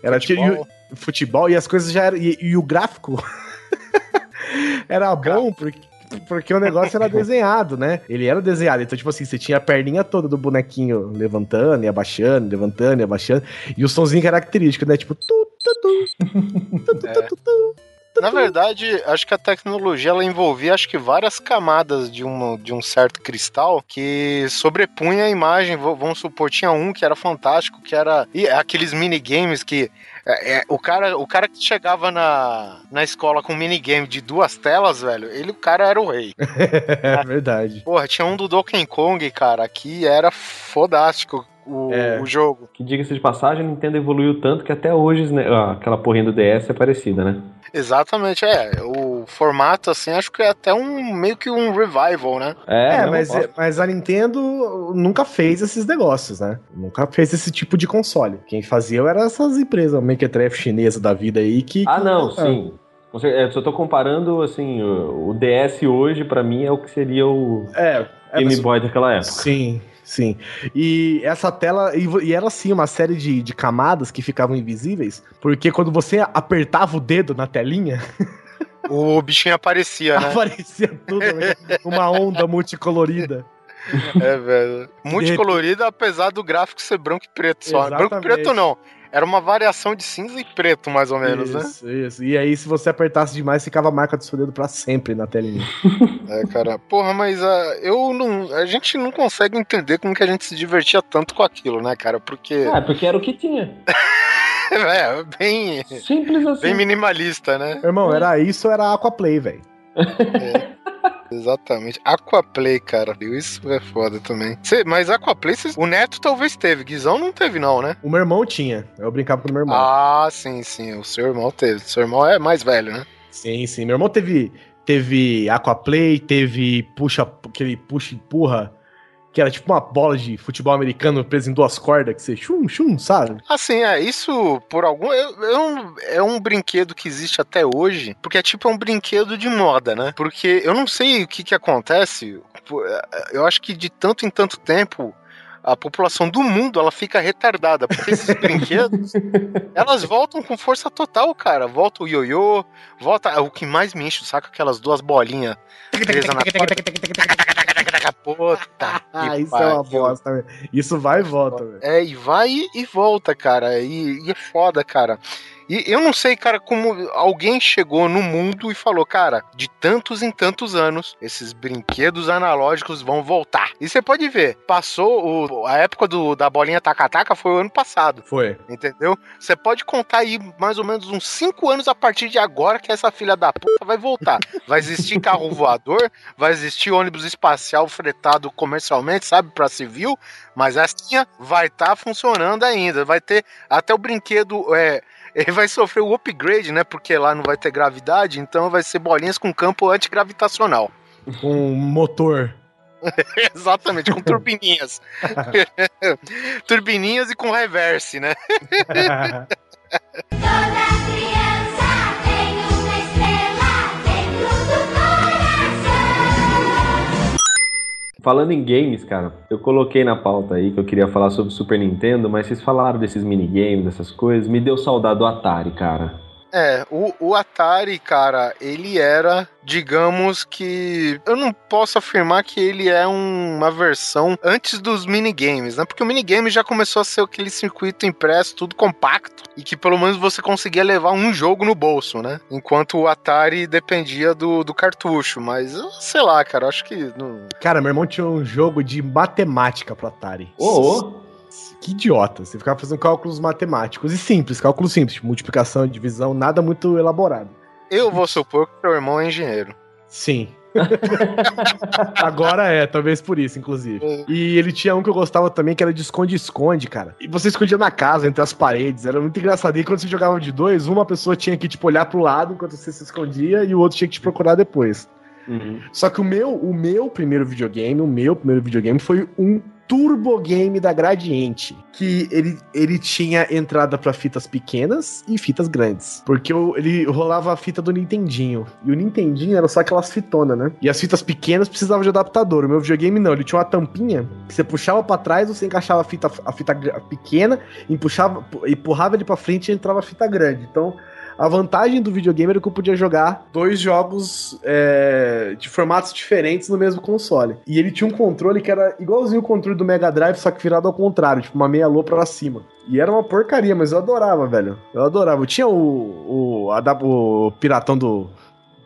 Era Futebol. e- futebol e as coisas já eram. E, e o gráfico era bom porque. Porque o negócio era desenhado, né? Ele era desenhado. Então, tipo assim, você tinha a perninha toda do bonequinho levantando e abaixando, levantando e abaixando. E o sonzinho característico, né? Tipo. Tu, tu, tu, tu, Na verdade, acho que a tecnologia ela envolvia acho que várias camadas de um, de um certo cristal que sobrepunha a imagem. Vamos supor, tinha um que era fantástico, que era e aqueles minigames que é, é, o, cara, o cara que chegava na, na escola com minigame de duas telas, velho, ele, o cara era o rei. É verdade. Porra, tinha um do Donkey Kong, cara, que era fodástico o, É. o jogo. Que diga-se de passagem, a Nintendo evoluiu tanto que até hoje né, ó, aquela porrinha do DS é parecida, né? Exatamente, é. O formato, assim, acho que é até um meio que um revival, né? É, não, mas, ó. mas a Nintendo nunca fez esses negócios, né? Nunca fez esse tipo de console. Quem fazia era essas empresas, Mequetrefe chinesa da vida aí, que... Ah, não, que- sim. É, Eu só tô comparando, assim, o, DS hoje, pra mim, é o que seria o É, é Game mas- Boy daquela época. Sim, sim. E essa tela, e, era assim, uma série de, de camadas que ficavam invisíveis, porque quando você apertava o dedo na telinha, O bichinho aparecia, né? aparecia tudo, né? uma onda multicolorida. É, velho. Multicolorido, apesar do gráfico ser branco e preto só. Exatamente. Branco e preto não. Era uma variação de cinza e preto, mais ou menos, né? isso, isso. E aí, se você apertasse demais, ficava a marca do seu dedo pra sempre na telinha. É, cara. Porra, mas ah, eu não. A gente não consegue entender como que a gente se divertia tanto com aquilo, né, cara? Porque. Ah, porque era o que tinha. É, bem. Simples assim. Bem minimalista, né? Irmão, era isso ou era Aquaplay, velho? Exatamente. Aquaplay, cara. Isso é foda também. Cê- mas Aquaplay, cês- o Neto talvez teve. Guizão não teve, não, né? O meu irmão tinha. Eu brincava com o meu irmão. Ah, sim, sim. O seu irmão teve. Seu irmão é mais velho, né? Sim, sim. Meu irmão teve, teve Aquaplay, teve puxa, aquele puxa empurra, que era tipo uma bola de futebol americano presa em duas cordas, que você chum, chum, sabe? Assim, é, isso por algum. eu- eu- é um brinquedo que existe até hoje, porque é tipo um brinquedo de moda, né? Porque eu não sei o que que acontece. é, Eu acho que de tanto em tanto tempo. A população do mundo ela fica retardada, porque esses brinquedos elas voltam com força total, cara. Volta o ioiô, volta. O que mais me enche o saco é aquelas duas bolinhas presas na. Puta. Ah, isso é uma pariu. bosta, velho. Isso vai e volta, velho. É, e vai e volta, cara. E, e é foda, cara. E eu não sei, cara, como alguém chegou no mundo e falou, cara, de tantos em tantos anos, esses brinquedos analógicos vão voltar. E você pode ver, passou o- a época do, da bolinha taca-taca foi o ano passado. Foi. Entendeu? Você pode contar aí mais ou menos uns 5 anos a partir de agora que essa filha da puta vai voltar. Vai existir carro voador, vai existir ônibus espacial fretado comercialmente, sabe, pra civil, mas essa vai estar funcionando ainda. Vai ter até o brinquedo. É, ele vai sofrer o upgrade, né? Porque lá não vai ter gravidade, então vai ser bolinhas com campo antigravitacional. Com motor. Exatamente, com turbininhas. turbininhas e com reverse, né? Falando em games, cara, eu coloquei na pauta aí que eu queria falar sobre Super Nintendo, mas vocês falaram desses minigames, dessas coisas, me deu saudade do Atari, cara. É, o, o Atari, cara, ele era, digamos que. Eu não posso afirmar que ele é um- uma versão antes dos minigames, né? Porque o minigame já começou a ser aquele circuito impresso, tudo compacto, e que pelo menos você conseguia levar um jogo no bolso, né? Enquanto o Atari dependia do, do cartucho. Mas, eu sei lá, cara, acho que. Não... Cara, meu irmão tinha um jogo de matemática pro Atari. Ô, ô. Que idiota. Você ficava fazendo cálculos matemáticos e simples, cálculos simples, tipo multiplicação, divisão, nada muito elaborado. Eu vou supor que seu irmão é engenheiro. Sim. Agora é, talvez por isso, inclusive. E ele tinha um que eu gostava também, que era de esconde-esconde, cara. E você escondia na casa, entre as paredes. Era muito engraçado. E quando você jogava de dois, uma pessoa tinha que, tipo, olhar pro lado enquanto você se escondia e o outro tinha que te procurar depois. Uhum. Só que o meu, o meu primeiro videogame, o meu primeiro videogame foi um Turbo Game da Gradiente, que ele, ele tinha entrada pra fitas pequenas e fitas grandes, porque ele rolava a fita do Nintendinho, e o Nintendinho era só aquelas fitonas, né? E as fitas pequenas precisavam de adaptador, o meu videogame não, ele tinha uma tampinha que você puxava pra trás, você encaixava a fita, a fita pequena, e empurrava ele pra frente e entrava a fita grande, então A vantagem do videogame era que eu podia jogar dois jogos é, de formatos diferentes no mesmo console. E ele tinha um controle que era igualzinho o controle do Mega Drive, só que virado ao contrário, tipo uma meia lua pra cima. E era uma porcaria, mas eu adorava, velho. Eu adorava. Eu tinha o, o, a o piratão do,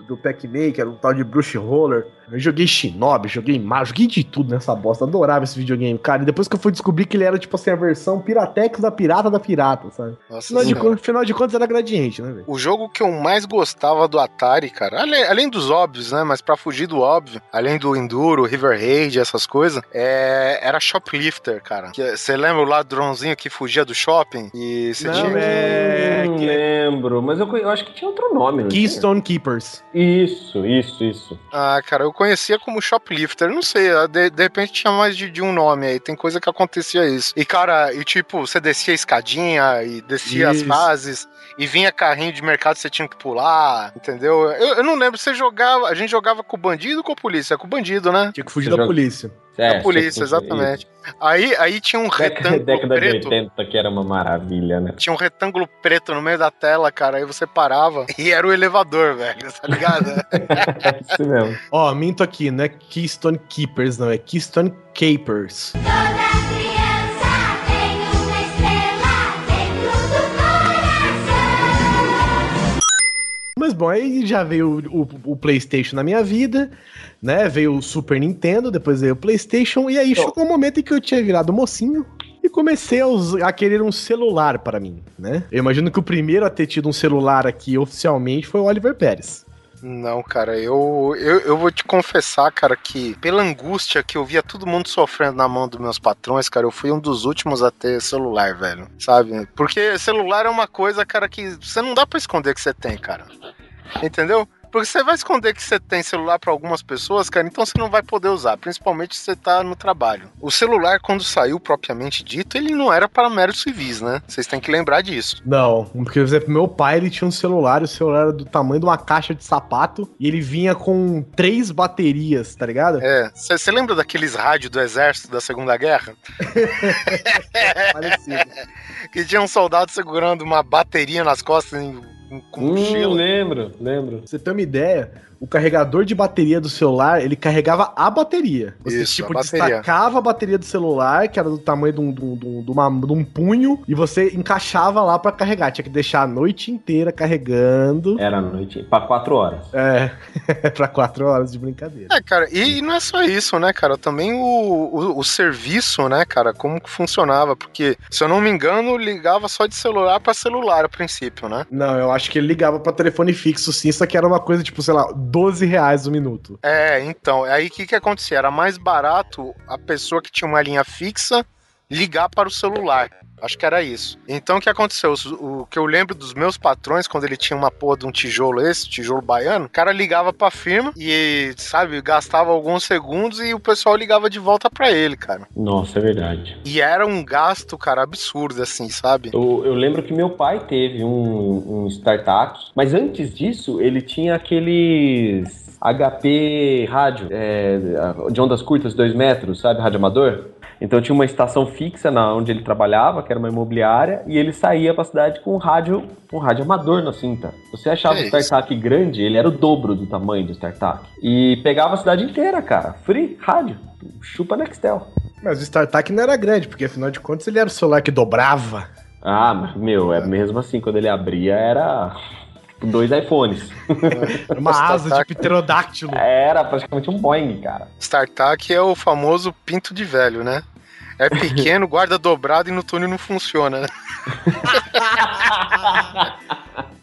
do Pac-Man, que era um tal de Bruce Roller. Eu joguei Shinobi, joguei Mario, joguei de tudo nessa bosta. Adorava esse videogame, cara. E depois que eu fui descobrir que ele era, tipo assim, a versão Piratex da pirata da pirata, sabe? Nossa Afinal de, Senhora. contas, afinal de contas era gradiente, né, velho? O jogo que eu mais gostava do Atari, cara, além, além dos óbvios, né? Mas pra fugir do óbvio, além do Enduro, River Raid, essas coisas, é, era Shoplifter, cara. Você lembra o ladrãozinho que fugia do shopping? E você Não, tinha. é- Não que- lembro, mas eu, eu acho que tinha outro nome, tinha? Keystone Keepers. Isso, isso, isso. Ah, cara, eu conhecia como Shoplifter. Não sei, de, de repente tinha mais de, de um nome aí. Tem coisa que acontecia isso. E, cara, e tipo, você descia a escadinha e descia as Isso. fases. E vinha carrinho de mercado que você tinha que pular, entendeu? Eu, eu não lembro, você jogava. A gente jogava com o bandido ou com a polícia? Com o bandido, né? Tinha que fugir Você da joga- polícia. É, a polícia, exatamente. Aí, aí tinha um retângulo década de preto. 80, que era uma maravilha, né? Tinha um retângulo preto no meio da tela, cara. Aí você parava e era o elevador, velho, tá ligado? É isso mesmo. Ó, minto aqui, não é Keystone Keepers, não, é Keystone Capers. Bom, aí já veio o, o- o PlayStation na minha vida, né? Veio o Super Nintendo, depois veio o PlayStation, e aí Então- chegou um momento em que eu tinha virado mocinho. E comecei a, us- a querer um celular para mim, né? Eu imagino que o primeiro a ter tido um celular aqui oficialmente foi o Oliver Pérez. Não, cara, eu, eu, eu vou te confessar, cara, que pela angústia que eu via todo mundo sofrendo na mão dos meus patrões, cara, eu fui um dos últimos a ter celular, velho. Sabe? Porque celular é uma coisa, cara, que você não dá pra esconder que você tem, cara. Entendeu? Porque você vai esconder que você tem celular pra algumas pessoas, cara, então você não vai poder usar, principalmente se você tá no trabalho. O celular, quando saiu propriamente dito, ele não era para meros civis, né? Vocês têm que lembrar disso. Não, porque, por exemplo, meu pai ele tinha um celular, o celular era do tamanho de uma caixa de sapato, e ele vinha com três baterias, tá ligado? É, você lembra daqueles rádios do exército da Segunda Guerra? Parecido. que tinha um soldado segurando uma bateria nas costas em- com Hum, mochila. lembro, lembro. Pra você ter uma ideia, o carregador de bateria do celular, ele carregava a bateria. Você, Isso, tipo, a bateria. destacava a bateria do celular, que era do tamanho de um, de um- de um- de uma- de um punho, e você encaixava lá pra carregar. Tinha que deixar a noite inteira carregando. Era a noite, pra quatro horas. É, pra quatro horas de brincadeira. É, cara, e, e não é só isso, né, cara? Também o, o, o serviço, né, cara, como que funcionava? Porque, se eu não me engano, ligava só de celular pra celular a princípio, né? Não, eu acho que ele ligava pra telefone fixo, sim, só que era uma coisa, tipo, sei lá, 12 reais o minuto. É, então, aí o que que acontecia? Era mais barato a pessoa que tinha uma linha fixa ligar para o celular. Acho que era isso. Então o que aconteceu? O, que eu lembro dos meus patrões, quando ele tinha uma porra de um tijolo esse, tijolo baiano, o cara ligava pra firma e, sabe, gastava alguns segundos e o pessoal ligava de volta pra ele, cara. Nossa, é verdade. E era um gasto, cara, absurdo, assim, sabe? Eu, eu lembro que meu pai teve um, um startup, mas antes disso ele tinha aqueles HP rádio é, de ondas curtas, 2 metros, sabe? Rádio amador. Então tinha uma estação fixa na onde ele trabalhava, que era uma imobiliária, e ele saía pra cidade com um rádio, um rádio amador na cinta. Você achava Que o startup grande, ele era o dobro do tamanho do startup. E pegava a cidade inteira, cara. Free rádio. Chupa Nextel. Mas o StarTAC não era grande, porque afinal de contas ele era o celular que dobrava. Ah, meu, é mesmo assim, quando ele abria era dois iPhones. Era uma asa de pterodáctilo. Era praticamente um Boeing, cara. StarTAC é o famoso pinto de velho, né? É pequeno, guarda dobrado e no túnel não funciona, né?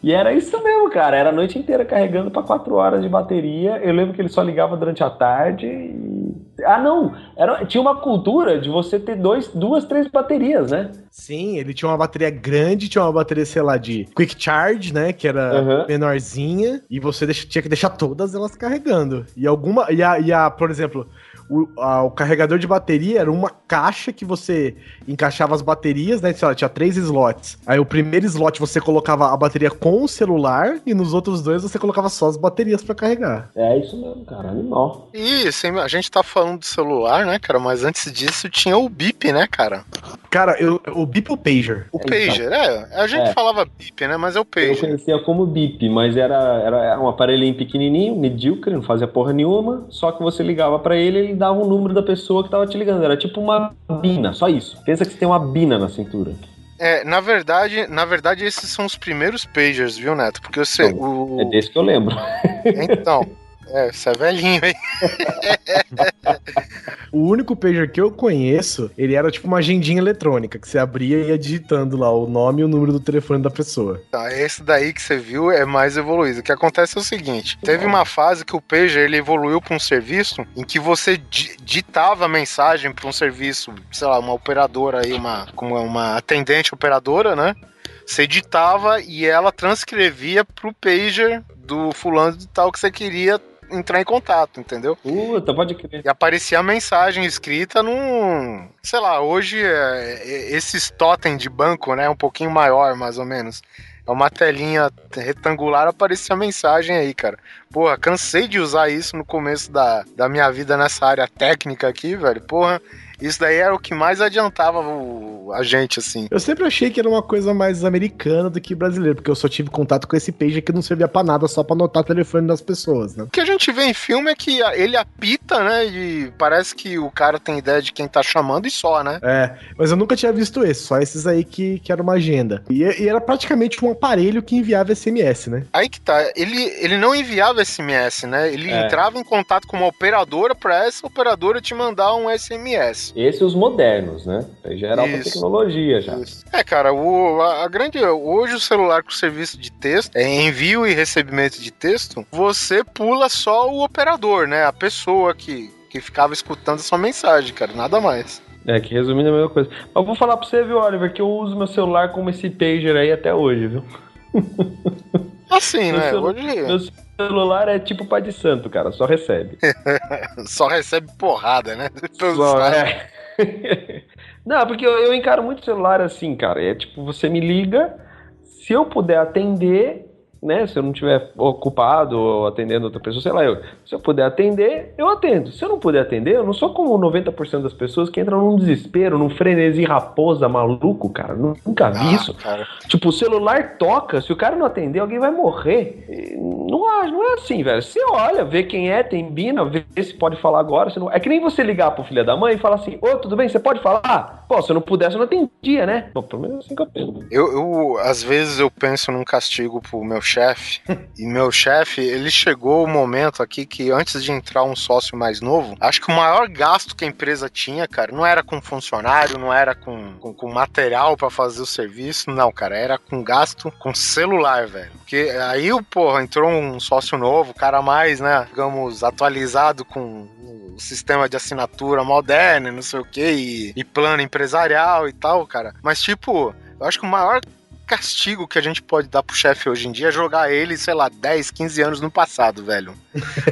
E era isso mesmo, cara. Era a noite inteira carregando pra quatro horas de bateria. Eu lembro que ele só ligava durante a tarde. E... Ah, não! Era... Tinha uma cultura de você ter dois, duas, três baterias, né? Sim, ele tinha uma bateria grande, tinha uma bateria, sei lá, de Quick Charge, né? Que era Uhum. menorzinha. E você deixa- tinha que deixar todas elas carregando. E alguma. E a, e a por exemplo, o, a- o carregador de bateria era uma caixa que você encaixava as baterias, né? Sei lá, tinha três slots. Aí o primeiro slot você colocava a bateria com o celular, e nos outros dois você colocava só as baterias pra carregar. É isso mesmo, cara. Animal. E assim, a gente tá falando do celular, né, cara? Mas antes disso tinha o bip, né, cara? Cara, eu, o Beeple Pager. O pager, é. A gente É. falava bip, né? Mas é o Eu pager. conhecia como BIP, mas era, era um aparelhinho pequenininho, medíocre, não fazia porra nenhuma. Só que você ligava pra ele e ele dava o número da pessoa que tava te ligando. Era tipo uma bina, só isso. Pensa que você tem uma bina na cintura. É, na verdade, na verdade, esses são os primeiros pagers, viu, Neto? Porque você. O... É desse que eu lembro. Então. É, você é velhinho, hein? O único pager que eu conheço, ele era tipo uma agendinha eletrônica, que você abria e ia digitando lá o nome e o número do telefone da pessoa. Tá, esse daí que você viu é mais evoluído. O que acontece é o seguinte: teve uma fase que o pager ele evoluiu para um serviço em que você di- ditava a mensagem para um serviço, sei lá, uma operadora aí, uma, como uma atendente operadora, né? Você ditava e ela transcrevia pro pager do fulano de tal que você queria entrar em contato, entendeu? Puta, pode crer. E aparecia a mensagem escrita num. Sei lá, hoje é, é, esses totem de banco, né? Um pouquinho maior, mais ou menos. É uma telinha retangular, aparecia a mensagem aí, cara. Porra, cansei de usar isso no começo da, da minha vida nessa área técnica aqui, velho. Porra, isso daí era o que mais adiantava o- a gente, assim. Eu sempre achei que era uma coisa mais americana do que brasileira, porque eu só tive contato com esse pager que não servia pra nada, só pra anotar o telefone das pessoas, né? O que a gente vê em filme é que ele apita, né? E parece que o cara tem ideia de quem tá chamando e só, né? É, mas eu nunca tinha visto esse, só esses aí que, que era uma agenda. E, e era praticamente um aparelho que enviava SMS, né? Aí que tá, ele, ele não enviava SMS, né? Ele É. entrava em contato com uma operadora pra essa operadora te mandar um SMS. Esses os modernos, né? Aí já era alta Isso. tecnologia já. É, cara, o, a, a grande. Hoje o celular com serviço de texto, é envio e recebimento de texto, você pula só o operador, né? A pessoa que, que ficava escutando a sua mensagem, cara, nada mais. É, que resumindo é a mesma coisa. Mas eu vou falar pra você, viu, Oliver, que eu uso meu celular como esse pager aí até hoje, viu? Assim, Meu né? celu- Hoje Meu celular é tipo pai de santo, cara, só recebe. só recebe porrada, né? Só, é. Não, porque eu, eu encaro muito celular assim, cara. É tipo, você me liga, se eu puder atender, né? Se eu não estiver ocupado ou atendendo outra pessoa, sei lá, eu, se eu puder atender, eu atendo. Se eu não puder atender, eu não sou como 90% das pessoas que entram num desespero, num frenesi raposa maluco, cara. Nunca vi Ah, isso. cara. Tipo, o celular toca, se o cara não atender, alguém vai morrer. Não, não é assim, velho. Você olha, vê quem é, tem bina, vê se pode falar agora. se não- É que nem você ligar pro filho da mãe e falar assim, ô, tudo bem, você pode falar? Pô, se eu não pudesse, eu não atendia, né? Pô, pelo menos assim que eu penso. Eu, eu, às vezes eu penso num castigo pro meu chefe, e meu chefe, ele chegou o momento aqui que antes de entrar um sócio mais novo, acho que o maior gasto que a empresa tinha, cara, não era com funcionário, não era com, com, com material pra fazer o serviço, não, cara, era com gasto com celular, velho. Porque aí, porra, entrou um sócio novo, cara mais, né, digamos, atualizado com o sistema de assinatura moderno, não sei o que, e, e plano empresarial e tal, cara. Mas, tipo, eu acho que o maior castigo que a gente pode dar pro chefe hoje em dia é jogar ele, sei lá, 10, 15 anos no passado, velho.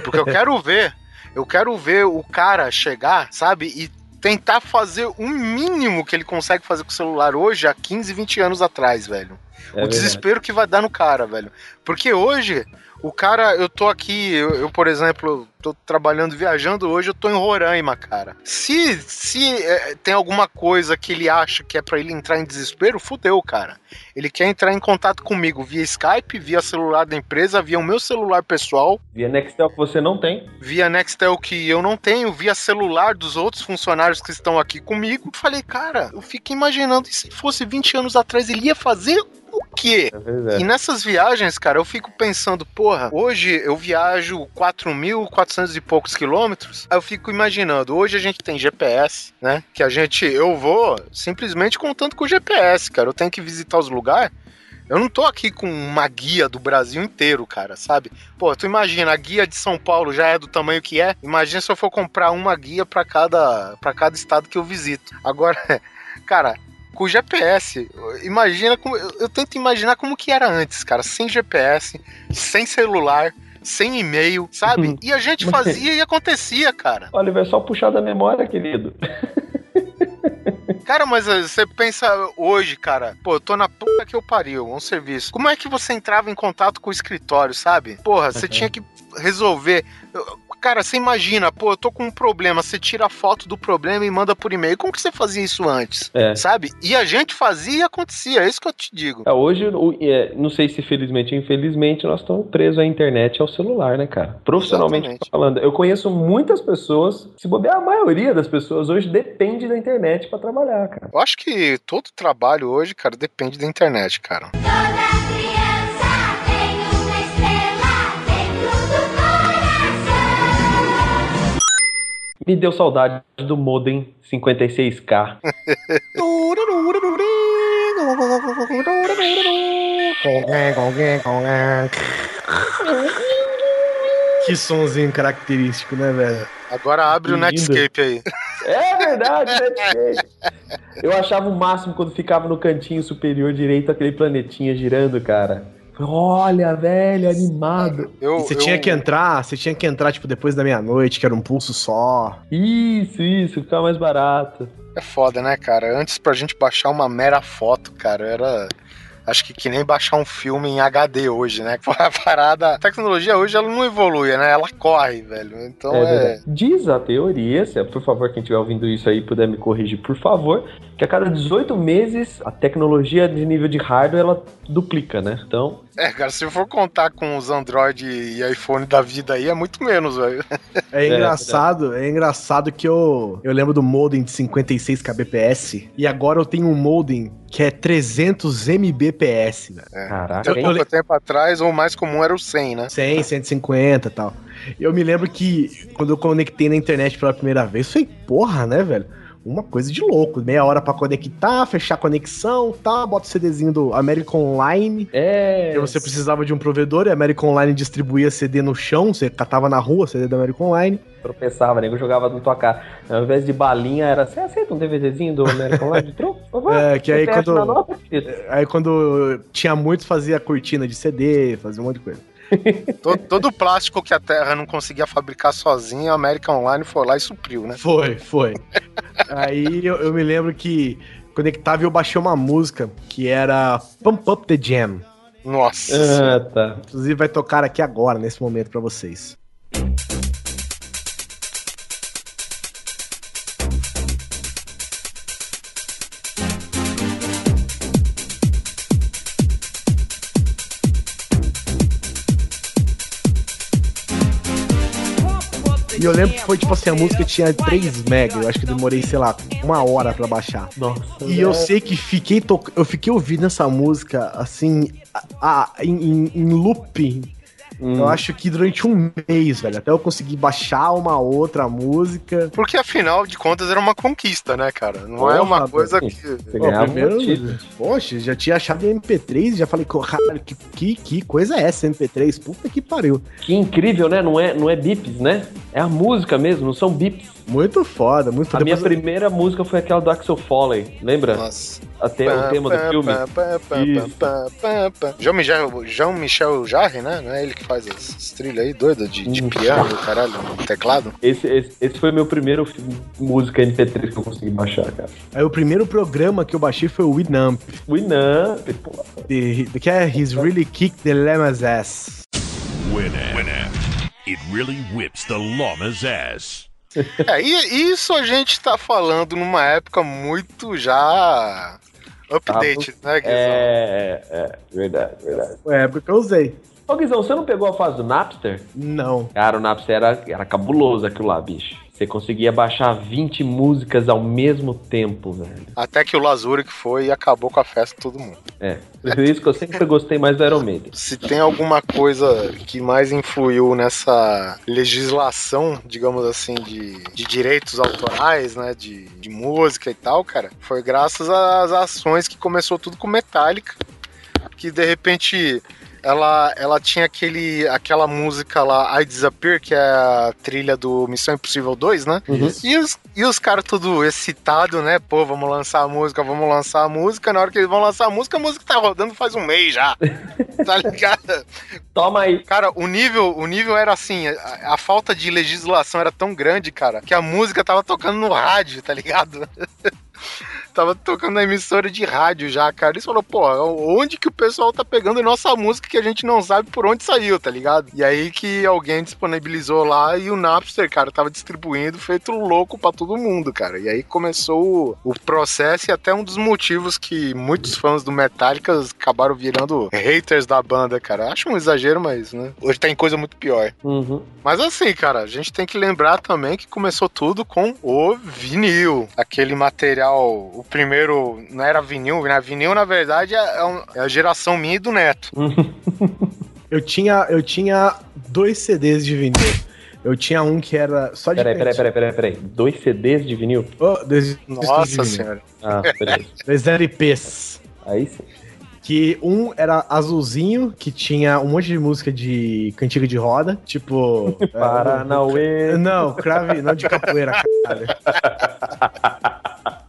Porque eu quero ver, eu quero ver o cara chegar, sabe, e tentar fazer o mínimo que ele consegue fazer com o celular hoje há 15, 20 anos atrás, velho. É o desespero que vai dar no cara, velho. Porque hoje, o cara, eu tô aqui, eu, eu, por exemplo, tô trabalhando, viajando hoje, eu tô em Roraima, cara. Se, se é, tem alguma coisa que ele acha que é pra ele entrar em desespero, fudeu, cara. Ele quer entrar em contato comigo via Skype, via celular da empresa, via o meu celular pessoal, Via Nextel que você não tem. via Nextel que eu não tenho, via celular dos outros funcionários que estão aqui comigo. Falei, cara, eu fico imaginando, e se fosse 20 anos atrás, ele ia fazer o quê? É. E nessas viagens, cara, eu fico pensando, porra, hoje eu viajo 4.400 e poucos quilômetros. Aí eu fico imaginando, hoje a gente tem GPS, né? Que a gente, eu vou simplesmente contando com o GPS, cara. Eu tenho que visitar os lugares. Eu não tô aqui com uma guia do Brasil inteiro, cara, sabe? Pô, tu imagina, a guia de São Paulo já é do tamanho que é. Imagina se eu for comprar uma guia pra cada, pra cada estado que eu visito. Agora, cara, com GPS, imagina como. Eu, eu tento imaginar como que era antes, cara, sem GPS, sem celular, sem e-mail, sabe? E a gente fazia e acontecia, cara. Oliver, é só puxar da memória, querido. Cara, mas eh, você pensa hoje, cara, pô, eu tô na puta que eu pariu, um serviço. Como é que você entrava em contato com o escritório, sabe? Porra, você Uhum. tinha que resolver. Cara, você imagina, pô, eu tô com um problema, você tira a foto do problema e manda por e-mail. Como que você fazia isso antes? É. Sabe? E a gente fazia e acontecia, é isso que eu te digo. É, hoje, o- é, não sei se felizmente ou infelizmente, nós estamos presos à internet e ao celular, né, cara? Profissionalmente Exatamente. falando. Eu conheço muitas pessoas, se bobear, a maioria das pessoas hoje depende da internet pra trabalhar, cara. Eu acho que todo trabalho hoje, cara, depende da internet, cara. Me deu saudade do modem 56K. Que sonzinho característico, né, velho? Agora abre o Lindo. Netscape aí. É verdade, Netscape. Eu achava o máximo quando ficava no cantinho superior direito aquele planetinha girando, cara. Olha, velho, animado. Eu, E você eu- tinha que entrar, você tinha que entrar, tipo, depois da meia-noite, que era um pulso só. Isso, isso, ficava mais barato. É foda, né, cara? Antes pra gente baixar uma mera foto, cara, era. Acho que que nem baixar um filme em HD hoje, né? A parada. A tecnologia hoje ela não evolui, né? Ela corre, velho. Então É é. Diz a teoria, se, por favor, quem estiver ouvindo isso aí puder me corrigir, por favor, que a cada 18 meses a tecnologia de nível de hardware ela duplica, né? Então, É, cara, se for contar com os Android e iPhone da vida aí, é muito menos, velho. É engraçado, é engraçado que eu, eu lembro do modem de 56 kbps e agora eu tenho um modem que é 300 mbps, velho. caraca, Até hein? pouco tempo atrás, o mais comum era o 100, né? 100, 150 e tal. Eu me lembro que quando eu conectei na internet pela primeira vez, foi porra, né, velho? Uma coisa de louco. Meia hora pra conectar, fechar a conexão, tá? Bota o CDzinho do American Online. É. E você precisava de um provedor e a American Online distribuía CD no chão, você catava na rua CD da American Online. tropeçava, nego jogava na tua cara. Ao invés de balinha, era você aceita um DVDzinho do American de favor? É, que aí quando- nota? Aí quando tinha muitos, fazia cortina de CD, fazia um monte de coisa. Todo, todo o plástico que a Terra não conseguia fabricar sozinha, a American Online foi lá e supriu, né? Foi, foi. Aí eu, eu me lembro que conectava e eu baixei uma música que era Pump Up the Jam. Nossa. Ah, tá. Inclusive vai tocar aqui agora, nesse momento, pra vocês. E eu lembro que foi tipo assim, a música tinha 3 mega, eu acho que demorei, sei lá, uma hora pra baixar. Nossa. E eu sei que fiquei to... eu fiquei ouvindo essa música assim, a, a- em- em looping. Hum. Eu acho que durante um mês, velho, até eu conseguir baixar uma outra música. Porque afinal de contas era uma conquista, né, cara? Não é Porra, uma coisa que. Você Pô, primeiro, um título. poxa, já tinha achado em MP3 e já falei, caralho, que, que, que coisa é essa, MP3? Puta que pariu. Que incrível, né? Não é, não é bips, né? É a música mesmo, não são bips. Muito foda, muito A foda. minha Depois- primeira música foi aquela do Axel Foley, lembra? Nossa. Até o tema do filme. Jean-Michel Jean Jarre, né? Não é ele que faz as trilhas aí, doida, de, de piano, caralho, no teclado? Esse, esse, esse foi meu primeiro música MP3 que eu consegui baixar, cara. Aí o primeiro programa que eu baixei foi o Winamp, Winamp, pô. de- que é He's Really Kicked the Llama's Ass. Winamp. It really whips the llama's ass. É, e isso a gente tá falando numa época muito já update, né, Guizão? É, é, verdade, verdade. Foi a época que eu usei. Ô, Guizão, você não pegou a fase do Napster? Não. Cara, o Napster era, era cabuloso aquilo lá, bicho. Você conseguia baixar 20 músicas ao mesmo tempo, velho. Até que o Lazuric foi e acabou com a festa de todo mundo. É. Por isso que eu sempre gostei mais do Iron Maiden. Se tem alguma coisa que mais influiu nessa legislação, digamos assim, de, de direitos autorais, né, de, de música e tal, cara, foi graças às ações que começou tudo com Metallica, que de repente ela, ela tinha aquele, aquela música lá, I Disappear, que é a trilha do Missão Impossível 2, né? E os, e os caras tudo excitado, né? Pô, vamos lançar a música, vamos lançar a música. Na hora que eles vão lançar a música, a música tá rodando faz um mês já. tá ligado? Toma aí. Cara, o nível, o nível era assim, a, a falta de legislação era tão grande, cara, que a música tava tocando no rádio, tá ligado? Tava tocando na emissora de rádio já, cara. Eles falou, pô, onde que o pessoal tá pegando nossa música que a gente não sabe por onde saiu, tá ligado? E aí que alguém disponibilizou lá e o Napster, cara, tava distribuindo feito louco pra todo mundo, cara. E aí começou o, o processo e até um dos motivos que muitos fãs do Metallica acabaram virando haters da banda, cara. Acho um exagero, mas, né? Hoje tem coisa muito pior. Uhum. Mas assim, cara, a gente tem que lembrar também que começou tudo com o vinil. Aquele material, o primeiro não era vinil, né? Vinil, na verdade, é, um- é a geração minha e do Neto. Eu tinha, eu tinha dois CDs de vinil. Eu tinha um que era só de. Peraí, peraí, peraí, peraí, peraí. Dois CDs de vinil? Oh, dois, Nossa dois, senhora. Ah, beleza. dois LPs. Aí sim. Que um era azulzinho, que tinha um monte de música de cantiga de roda, tipo. é, Paranauê. Não, crave, não de capoeira, caralho.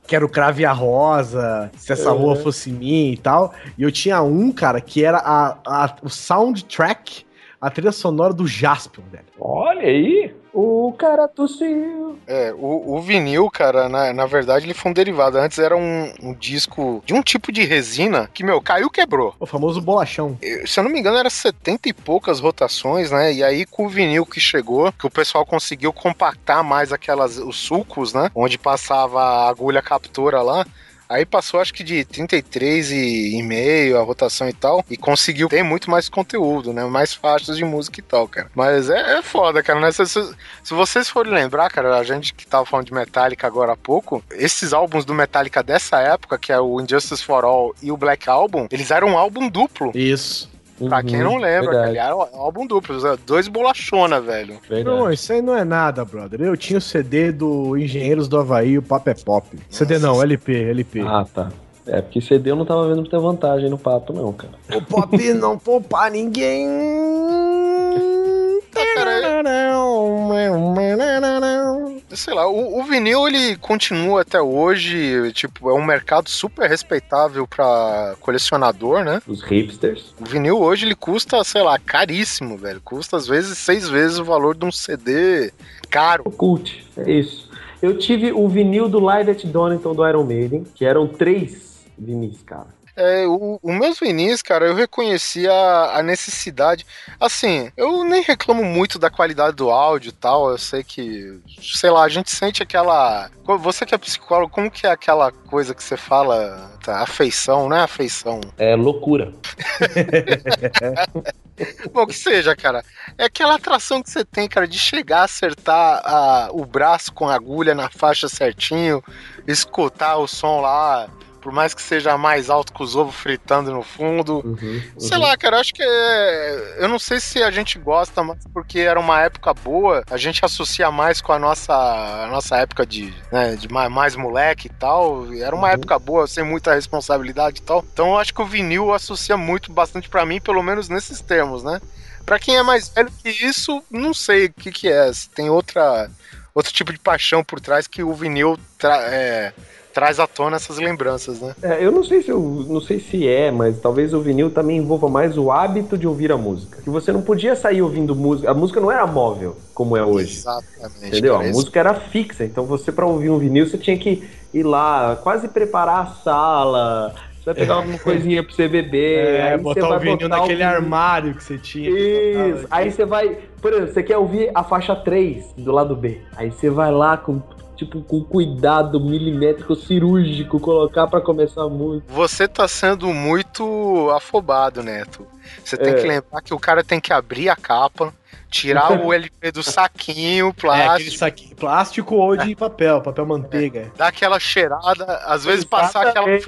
Que era o Crave a Rosa, se essa rua fosse minha e tal. E eu tinha um, cara, que era a, a- o soundtrack, a trilha sonora do Jaspion, velho. Olha aí. O cara tossiu. É, o, o vinil, cara, na, na verdade, ele foi um derivado. Antes era um, um disco de um tipo de resina que, meu, caiu quebrou. O famoso bolachão. Eu- Se eu não me engano, era 70 e poucas rotações, né? E aí, com o vinil que chegou, que o pessoal conseguiu compactar mais aquelas, os sulcos, né? Onde passava a agulha captura lá. Aí passou, acho que de 33 e, meio a rotação e tal, e conseguiu ter muito mais conteúdo, né? Mais faixas de música e tal, cara. Mas é, é foda, cara, né? Se, se- se vocês forem lembrar, cara, a gente que tava falando de Metallica agora há pouco, esses álbuns do Metallica dessa época, que é o Injustice for All e o Black Album, eles eram um álbum duplo. Isso. Pra quem não lembra, cara, ele era um álbum duplo, dois bolachona, velho. Não, isso aí não é nada, brother. Eu tinha o CD do Engenheiros do Havaí, o Papo é Pop. CD não, LP, LP. Ah, tá. É, porque CD eu não tava vendo ter vantagem no papo, não, cara. O Pop não poupa ninguém. Sei lá, o, o vinil ele continua até hoje, tipo, é um mercado super respeitável pra colecionador, né? Os hipsters. O vinil hoje ele custa, sei lá, caríssimo, velho. Custa às vezes seis vezes o valor de um CD caro. Cult, é isso. Eu tive o vinil do Live at Donington do Iron Maiden, que eram três vinis, cara. É, o, o meus vinis, cara, eu reconheci a, a necessidade. Assim, eu nem reclamo muito da qualidade do áudio e tal. Eu sei que, sei lá, a gente sente aquela. Você que é psicólogo, como que é aquela coisa que você fala? Tá, afeição, não é afeição? É loucura. Bom, que seja, cara. É aquela atração que você tem, cara, de chegar, acertar a- o braço com a agulha na faixa certinho, escutar o som lá, por mais que seja mais alto que os ovos fritando no fundo. Uhum, Sei lá, cara, acho que é. Eu não sei se a gente gosta, mas porque era uma época boa, a gente associa mais com a nossa, a nossa época de, né, de mais, mais moleque e tal. Era uma época boa, sem muita responsabilidade e tal. Então eu acho que o vinil associa muito bastante pra mim, pelo menos nesses termos, né? Pra quem é mais velho que isso, não sei o que, que é. Se tem outra, outro tipo de paixão por trás que o vinil tra- é, traz à tona essas lembranças, né? É, eu não sei se eu não sei se é, mas talvez o vinil também envolva mais o hábito de ouvir a música. Que você não podia sair ouvindo música, a música não era móvel como é hoje. Exatamente. Entendeu? A música era fixa, então você pra ouvir um vinil você tinha que ir lá, quase preparar a sala. Você vai pegar alguma coisinha pra você beber, É, aí você botar vai o vinil botar o naquele vinil. armário que você tinha. Isso. Aí você vai, por exemplo, você quer ouvir a faixa 3 do lado B. Aí você vai lá com tipo com cuidado milimétrico cirúrgico colocar pra começar a música. Você tá sendo muito afobado, Neto. Você tem É. que lembrar que o cara tem que abrir a capa, tirar o LP do saquinho É, plástico, saquinho, plástico ou de papel, papel manteiga. dar aquela cheirada, às vezes passar aquela Exatamente.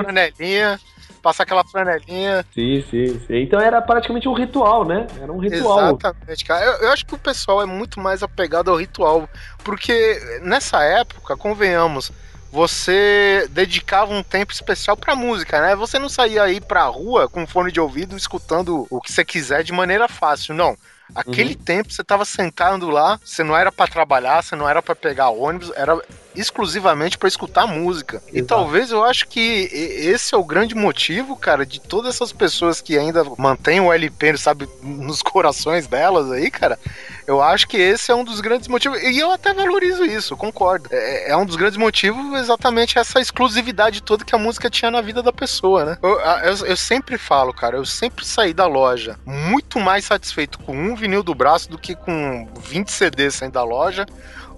Passar aquela franelinha. Sim, sim, sim. Então era praticamente um ritual, né? Era um ritual. Exatamente, cara. Eu, eu acho que o pessoal é muito mais apegado ao ritual, porque nessa época, convenhamos, você dedicava um tempo especial pra música, né? Você não saía aí pra rua com fone de ouvido escutando o que você quiser de maneira fácil, não. Aquele tempo você tava sentado lá, você não era pra trabalhar, você não era pra pegar ônibus, era exclusivamente pra escutar música. E Exato. talvez eu acho que e- esse é o grande motivo, cara, de todas essas pessoas que ainda mantêm o LP, sabe, nos corações delas aí, cara. Eu acho que esse é um dos grandes motivos, e eu até valorizo isso, concordo. É, é um dos grandes motivos exatamente essa exclusividade toda que a música tinha na vida da pessoa, né? Eu, eu, eu sempre falo, cara, eu sempre saí da loja muito mais satisfeito com um vinil do braço do que com 20 CDs saindo da loja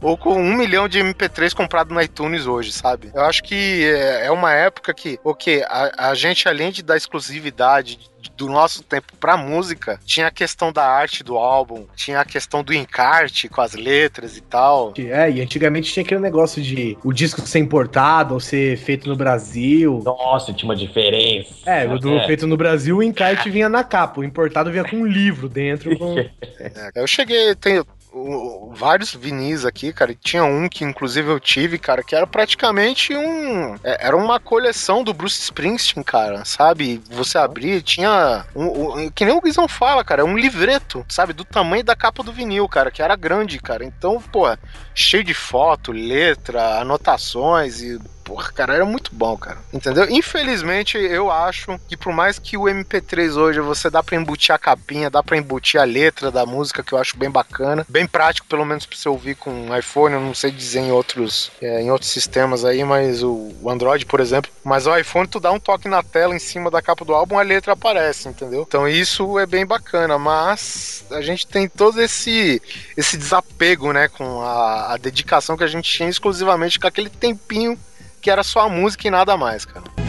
ou com um milhão de MP3 comprado no iTunes hoje, sabe? Eu acho que é, é uma época que, ok, a, a gente, além de dar exclusividade do nosso tempo pra música, tinha a questão da arte do álbum, tinha a questão do encarte com as letras e tal. É, e antigamente tinha aquele negócio de o disco ser importado ou ser feito no Brasil. Nossa, tinha uma diferença. É, o do feito no Brasil, o encarte vinha na capa, o importado vinha com um livro dentro. Com... É, eu cheguei, tenho o- vários vinis aqui, cara. Tinha um que inclusive eu tive, cara, que era praticamente um. é, Era uma coleção do Bruce Springsteen, cara, sabe? Você abria tinha. Um, um- que nem o Guizão fala, cara, um livreto, sabe? Do tamanho da capa do vinil, cara, que era grande, cara. Então, pô, cheio de foto, letra, anotações e. Porra, cara, era muito bom, cara. Entendeu? Infelizmente, eu acho que por mais que o MP3 hoje você dá pra embutir a capinha, dá pra embutir a letra da música, que eu acho bem bacana. Bem prático, pelo menos pra você ouvir com um iPhone. Eu não sei dizer em outros, é, em outros sistemas aí, mas o, Android, por exemplo. Mas o iPhone, tu dá um toque na tela em cima da capa do álbum, a letra aparece, entendeu? Então isso é bem bacana, mas a gente tem todo esse, esse desapego, né, com a, a dedicação que a gente tinha exclusivamente com aquele tempinho que era só a música e nada mais, cara. Toda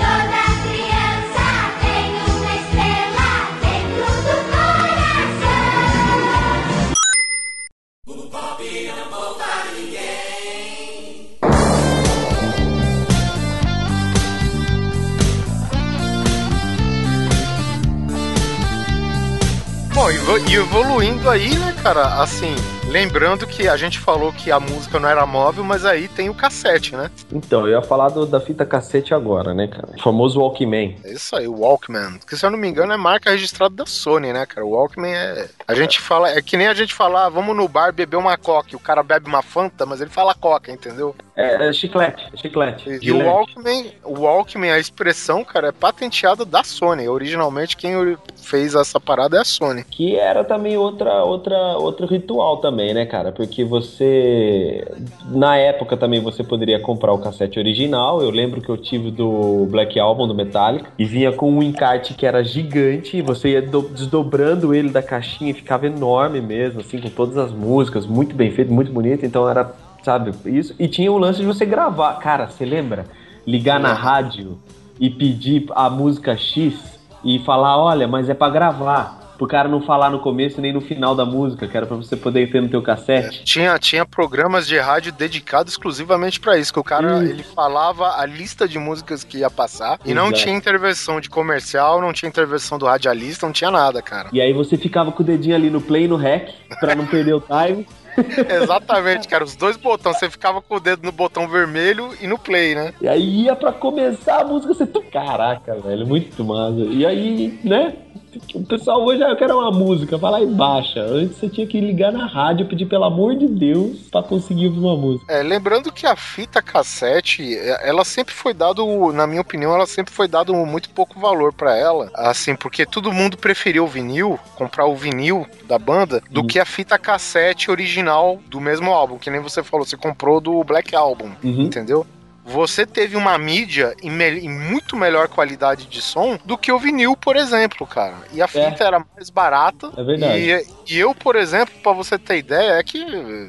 criança tem uma estrela dentro do coração. Bom, vo- e evoluindo aí, né, cara, assim, lembrando que a gente falou que a música não era móvel, mas aí tem o cassete, né? Então, eu ia falar do- da fita cassete agora, né, cara? O famoso Walkman. É isso aí, o Walkman. Que se eu não me engano é marca registrada da Sony, né, cara? O Walkman é. A gente fala. É que nem a gente falar, vamos no bar beber uma coca. e O cara bebe uma Fanta, mas ele fala coca, entendeu? É, é chiclete, é chiclete. E o. Walkman, o Walkman, a expressão, cara, é patenteada da Sony. Originalmente, quem fez essa parada é a Sony. Que era também outra, outra, outro ritual também, né, cara? Porque você. Na época também você poderia comprar o cassete original. Eu lembro que eu tive do Black Album do Metallica. E vinha com um encarte que era gigante. E você ia do- desdobrando ele da caixinha e ficava enorme mesmo, assim, com todas as músicas. Muito bem feito, muito bonito. Então era, sabe, isso. E tinha o lance de você gravar. Cara, você lembra? Ligar na rádio e pedir a música X e falar: olha, mas é pra gravar. Pro cara não falar no começo nem no final da música, que era pra você poder ter no teu cassete. Tinha, tinha programas de rádio dedicados exclusivamente pra isso, que o cara ele falava a lista de músicas que ia passar e não tinha intervenção de comercial, não tinha intervenção do radialista, não tinha nada, cara. E aí você ficava com o dedinho ali no play e no rec, pra não perder o time. Exatamente, cara, os dois botões, você ficava com o dedo no botão vermelho e no play, né? E aí ia pra começar a música, você... Caraca, velho, muito massa. E aí, né, o pessoal hoje, ah, eu quero uma música, vai lá e baixa. Antes você tinha que ligar na rádio, pedir pelo amor de Deus pra conseguir uma música. É, lembrando que a fita cassete, é, ela sempre foi dado, na minha opinião, ela sempre foi dado muito pouco valor pra ela, assim, porque todo mundo preferiu o vinil, comprar o vinil da banda, do Hum. que a fita cassete original do mesmo álbum, que nem você falou, você comprou do Black Album, Uhum. entendeu? Você teve uma mídia em, me- em muito melhor qualidade de som do que o vinil, por exemplo, cara. E a fita era mais barata. É verdade. E, e eu, por exemplo, pra você ter ideia, é que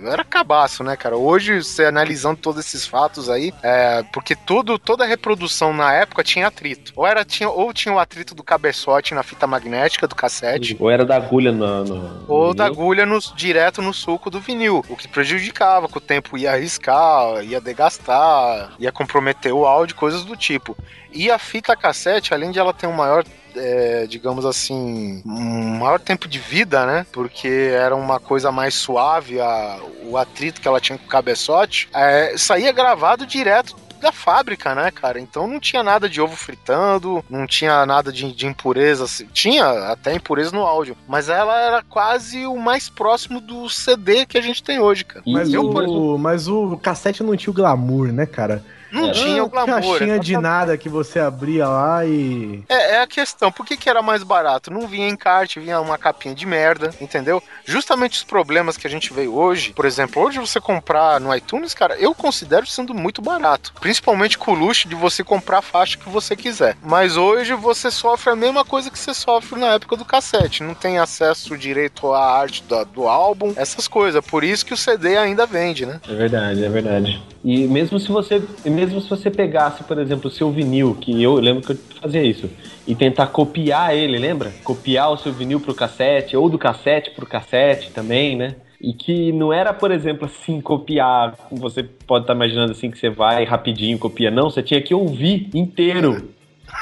era cabaço, né, cara? Hoje, você analisando todos esses fatos aí, é, porque tudo, toda reprodução na época tinha atrito. Ou, era, tinha, ou tinha o atrito do cabeçote na fita magnética do cassete. Ou era da agulha no. no- Ou no da vinil. agulha no- direto no suco do vinil, o que prejudicava, que o tempo ia arriscar, ia degastar, ia comprometer o áudio, coisas do tipo. E a fita cassete, além de ela ter um maior, é, digamos assim, um maior tempo de vida, né? Porque era uma coisa mais suave, a- o atrito que ela tinha com o cabeçote, é, saía gravado direto da fábrica, né, cara? Então não tinha nada de ovo fritando, não tinha nada de, de impureza. assim. Tinha até impureza no áudio, mas ela era quase o mais próximo do CD que a gente tem hoje, cara. Mas, eu, por o, mas o cassete não tinha o glamour, né, cara? Não Era tinha o glamour. Caixinha de nada que você abria lá e. É, é a questão. Por que, que era mais barato? Não vinha encarte, vinha uma capinha de merda, entendeu? Justamente os problemas que a gente vê hoje. Por exemplo, hoje você comprar no iTunes, cara, eu considero sendo muito barato. Principalmente com o luxo de você comprar a faixa que você quiser. Mas hoje você sofre a mesma coisa que você sofre na época do cassete. Não tem acesso direito à arte da- do álbum, essas coisas. Por isso que o CD ainda vende, né? É verdade, é verdade. E mesmo se você, mesmo se você pegasse, por exemplo, o seu vinil, que eu lembro que eu fazia isso, e tentar copiar ele, lembra? Copiar o seu vinil pro cassete, ou do cassete pro cassete também, né? E que não era, por exemplo, assim, copiar, você pode estar imaginando assim, que você vai rapidinho, copia. Não, você tinha que ouvir inteiro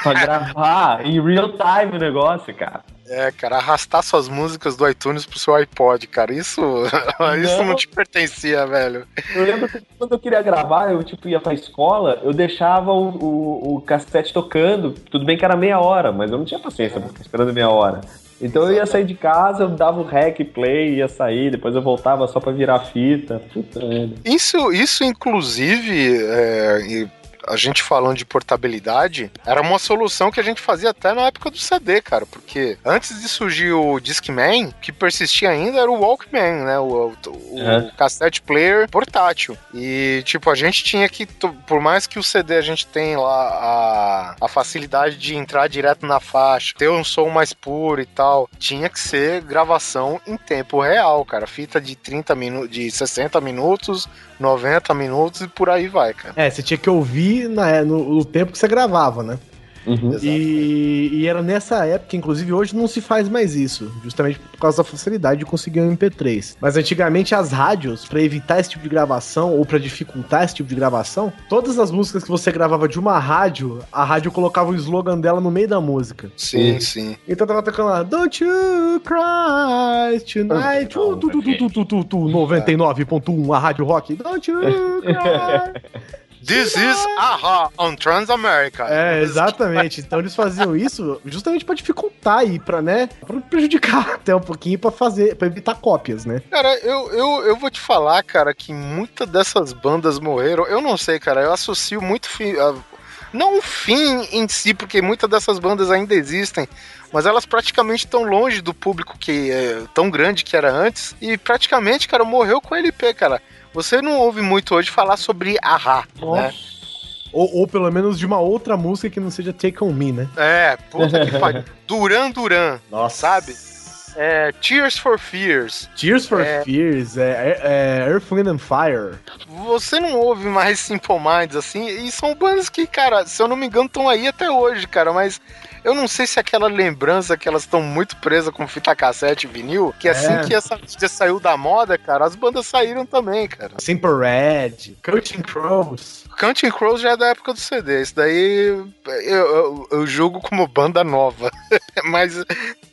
pra gravar em real time o negócio, cara. É, cara, arrastar suas músicas do iTunes pro seu iPod, cara. Isso, isso não Não. te pertencia, velho. Eu lembro que quando eu queria gravar, eu tipo ia pra escola, eu deixava o, o, o cassete tocando. Tudo bem que era meia hora, mas eu não tinha paciência pra ficar esperando meia hora. Então eu ia sair de casa, eu dava o rec play, ia sair, depois eu voltava só pra virar fita. Puta merda. Isso, isso inclusive, é, a gente falando de portabilidade, era uma solução que a gente fazia até na época do CD, cara, porque antes de surgir o Discman, o que persistia ainda era o Walkman, né, o, o, o É. cassette player portátil. E, tipo, a gente tinha que, por mais que o CD a gente tem lá a, a facilidade de entrar direto na faixa, ter um som mais puro e tal, tinha que ser gravação em tempo real, cara, fita de 30 minutos, de 60 minutos, 90 minutos e por aí vai, cara. É, você tinha que ouvir na, no, no tempo que você gravava, né? Uhum. E, e era nessa época, inclusive hoje não se faz mais isso, justamente por causa da facilidade de conseguir um MP3. Mas antigamente as rádios, pra evitar esse tipo de gravação ou pra dificultar esse tipo de gravação, todas as músicas que você gravava de uma rádio, a rádio colocava o slogan dela no meio da música. Sim, sim. Então tava tocando lá, Don't you cry tonight, tu, tu, tu, tu, tu, tu, tu, tu, 99.1, a rádio rock, Don't you cry. This is Aha on Transamerica. É, exatamente. Então eles faziam isso justamente pra dificultar aí, pra, né, pra prejudicar até um pouquinho pra fazer, para evitar cópias, né? Cara, eu, eu, eu vou te falar, cara, que muitas dessas bandas morreram. Eu não sei, cara, eu associo muito. Não o fim em si, porque muitas dessas bandas ainda existem, mas elas praticamente estão longe do público que é tão grande que era antes. E praticamente, cara, morreu com LP, cara. Você não ouve muito hoje falar sobre Aha, né? Ou, ou pelo menos de uma outra música que não seja Take On Me, né? É, puta que pariu. Duran Duran, Nossa. sabe? É, Tears for Fears. Tears for É. Fears, é, é Earth, Wind and Fire. Você não ouve mais Simple Minds assim, e são bandas que, cara, se eu não me engano, estão aí até hoje, cara, mas eu não sei se aquela lembrança que elas estão muito presas com fita cassete e vinil, que assim É. que essa mídia saiu da moda, cara, as bandas saíram também, cara. Simple Red, Coaching Crows. Counting Crows já é da época do CD, isso daí eu, eu, eu julgo como banda nova, mas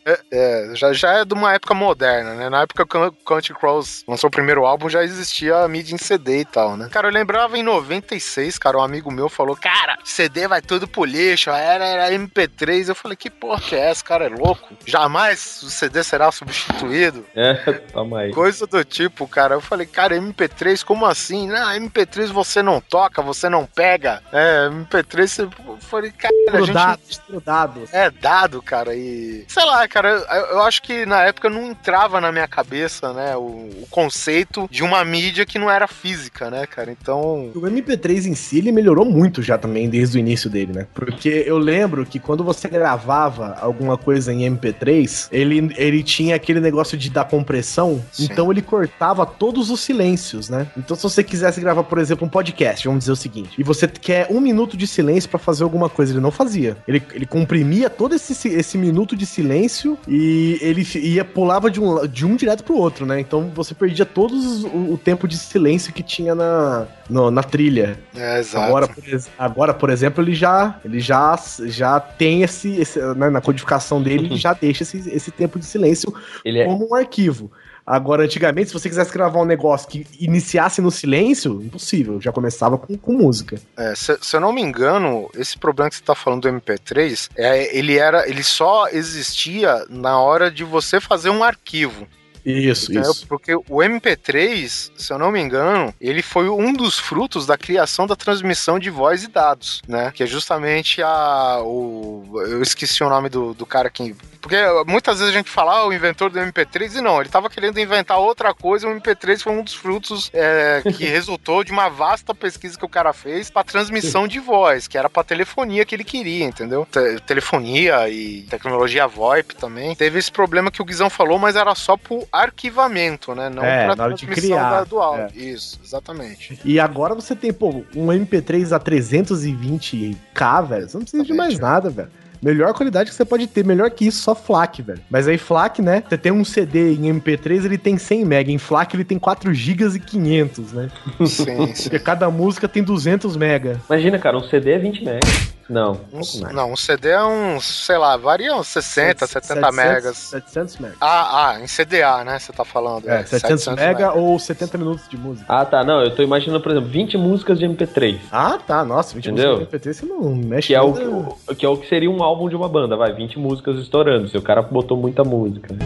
é, é, já, já é de uma época moderna, né? Na época que o Counting Crows lançou o primeiro álbum, já existia a mídia em CD e tal, né? Cara, eu lembrava em 96, cara, um amigo meu falou, cara, CD vai tudo pro lixo, era, era MP3, eu falei, que porra que é essa, cara é louco? Jamais o CD será substituído. É, toma aí. Coisa do tipo, cara. Eu falei, cara, MP3, como assim? Não, MP3 você não toca, você não pega. É, MP3, você... eu falei, cara, a gente... Grudados. É dado, cara, e. Sei lá, cara, eu, eu acho que na época não entrava na minha cabeça, né, o, o conceito de uma mídia que não era física, né, cara? Então. O MP3 em si, ele melhorou muito já também, desde o início dele, né? Porque eu lembro que quando você gravava alguma coisa em MP3, ele, ele tinha aquele negócio de dar compressão, Sim. então ele cortava todos os silêncios, né? Então se você quisesse gravar, por exemplo, um podcast, vamos dizer o seguinte, e você quer um minuto de silêncio pra fazer alguma coisa, ele não fazia. Ele, ele comprimia todo esse, esse minuto de silêncio e ele ia pulava de um, de um direto pro outro, né? Então você perdia todos o, o tempo de silêncio que tinha na, no- na trilha. É, exato. Agora, por, agora, por exemplo, ele já, ele já, já tem esse, esse né, na codificação dele, ele já deixa esse, esse tempo de silêncio Ele é, como um arquivo. Agora, antigamente, se você quisesse gravar um negócio que iniciasse no silêncio, impossível, já começava com, com música. É, se, se eu não me engano, esse problema que você tá falando do MP3, é, ele era, ele só existia na hora de você fazer um arquivo. Isso, Entendeu? isso. Porque o MP3, se eu não me engano, ele foi um dos frutos da criação da transmissão de voz e dados, né? Que é justamente a. O, eu esqueci o nome do, do cara que. Porque muitas vezes a gente fala, ah, o inventor do MP3, e não, ele tava querendo inventar outra coisa, o MP3 foi um dos frutos é, que resultou de uma vasta pesquisa que o cara fez pra transmissão de voz, que era pra telefonia que ele queria, entendeu? Te- telefonia e tecnologia VoIP também. Teve esse problema que o Guizão falou, mas era só pro arquivamento, né? Não É, pra na hora de transmissão criar, da- do áudio. é. Isso, exatamente. E agora você tem, pô, um MP3 a 320k, velho. Você não precisa de mais nada, velho. Melhor qualidade que você pode ter, melhor que isso, só FLAC, velho. Mas aí FLAC, né? Você tem um CD em MP3, ele tem 100 MB, em FLAC ele tem 4 GB e 500, né? Sim, sim. Porque cada música tem 200 MB. Imagina, cara, um CD é 20 mega. Não, Um- não, um CD é uns, sei lá, varia uns 60, 70 megas. 700 MB. Ah, ah, em CDA, né? Você tá falando. É, 700 MB mega. ou 70 minutos de música. Ah, tá. Não, eu tô imaginando, por exemplo, 20 músicas de MP3. Ah, tá. Nossa, 20 Entendeu? músicas de MP3 você não mexe Que é, o, nada. o- que é o que seria um álbum de uma banda, vai, 20 músicas estourando. Se o cara botou muita música. Toda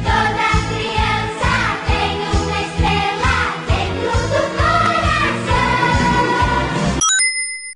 criança tem uma estrela dentro do coração.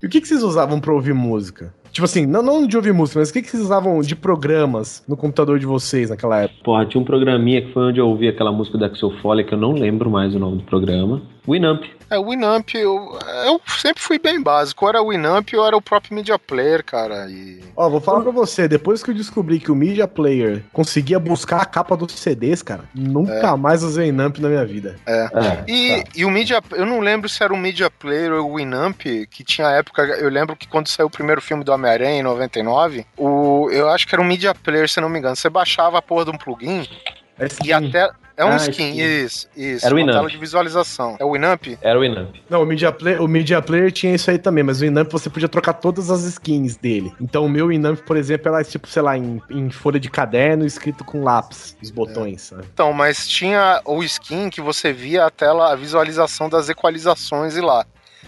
E o que, que vocês usavam pra ouvir música? Tipo assim, não, não de ouvir música, mas o que, que vocês usavam de programas no computador de vocês naquela época? Porra, tinha um programinha que foi onde eu ouvi aquela música da Axel Foley, que eu não lembro mais o nome do programa. Winamp. É, o Winamp, eu, eu sempre fui bem básico. Ou era o Winamp ou era o próprio Media Player, cara. E. Ó, vou falar pra você, depois que eu descobri que o Media Player conseguia buscar a capa dos CDs, cara, nunca mais usei Inamp na minha vida. É. É, E, tá. e o Media, eu não lembro se era o Media Player ou o Winamp, que tinha época, eu lembro que quando saiu o primeiro filme do Homem-Aranha em 99, o, eu acho que era um Media Player, se não me engano. Você baixava a porra de um plugin É e até. É um Ah, skin, skin. isso, isso. Era o uma Winamp. tela de visualização. É o Winamp? Era o Winamp. Não, o Media, Player, o Media Player tinha isso aí também, mas o Inamp você podia trocar todas as skins dele. Então o meu Inamp, por exemplo, era tipo, sei lá, em, em folha de caderno escrito com lápis, os botões. sabe? Então, mas tinha o skin que você via a tela, a visualização das equalizações e lá.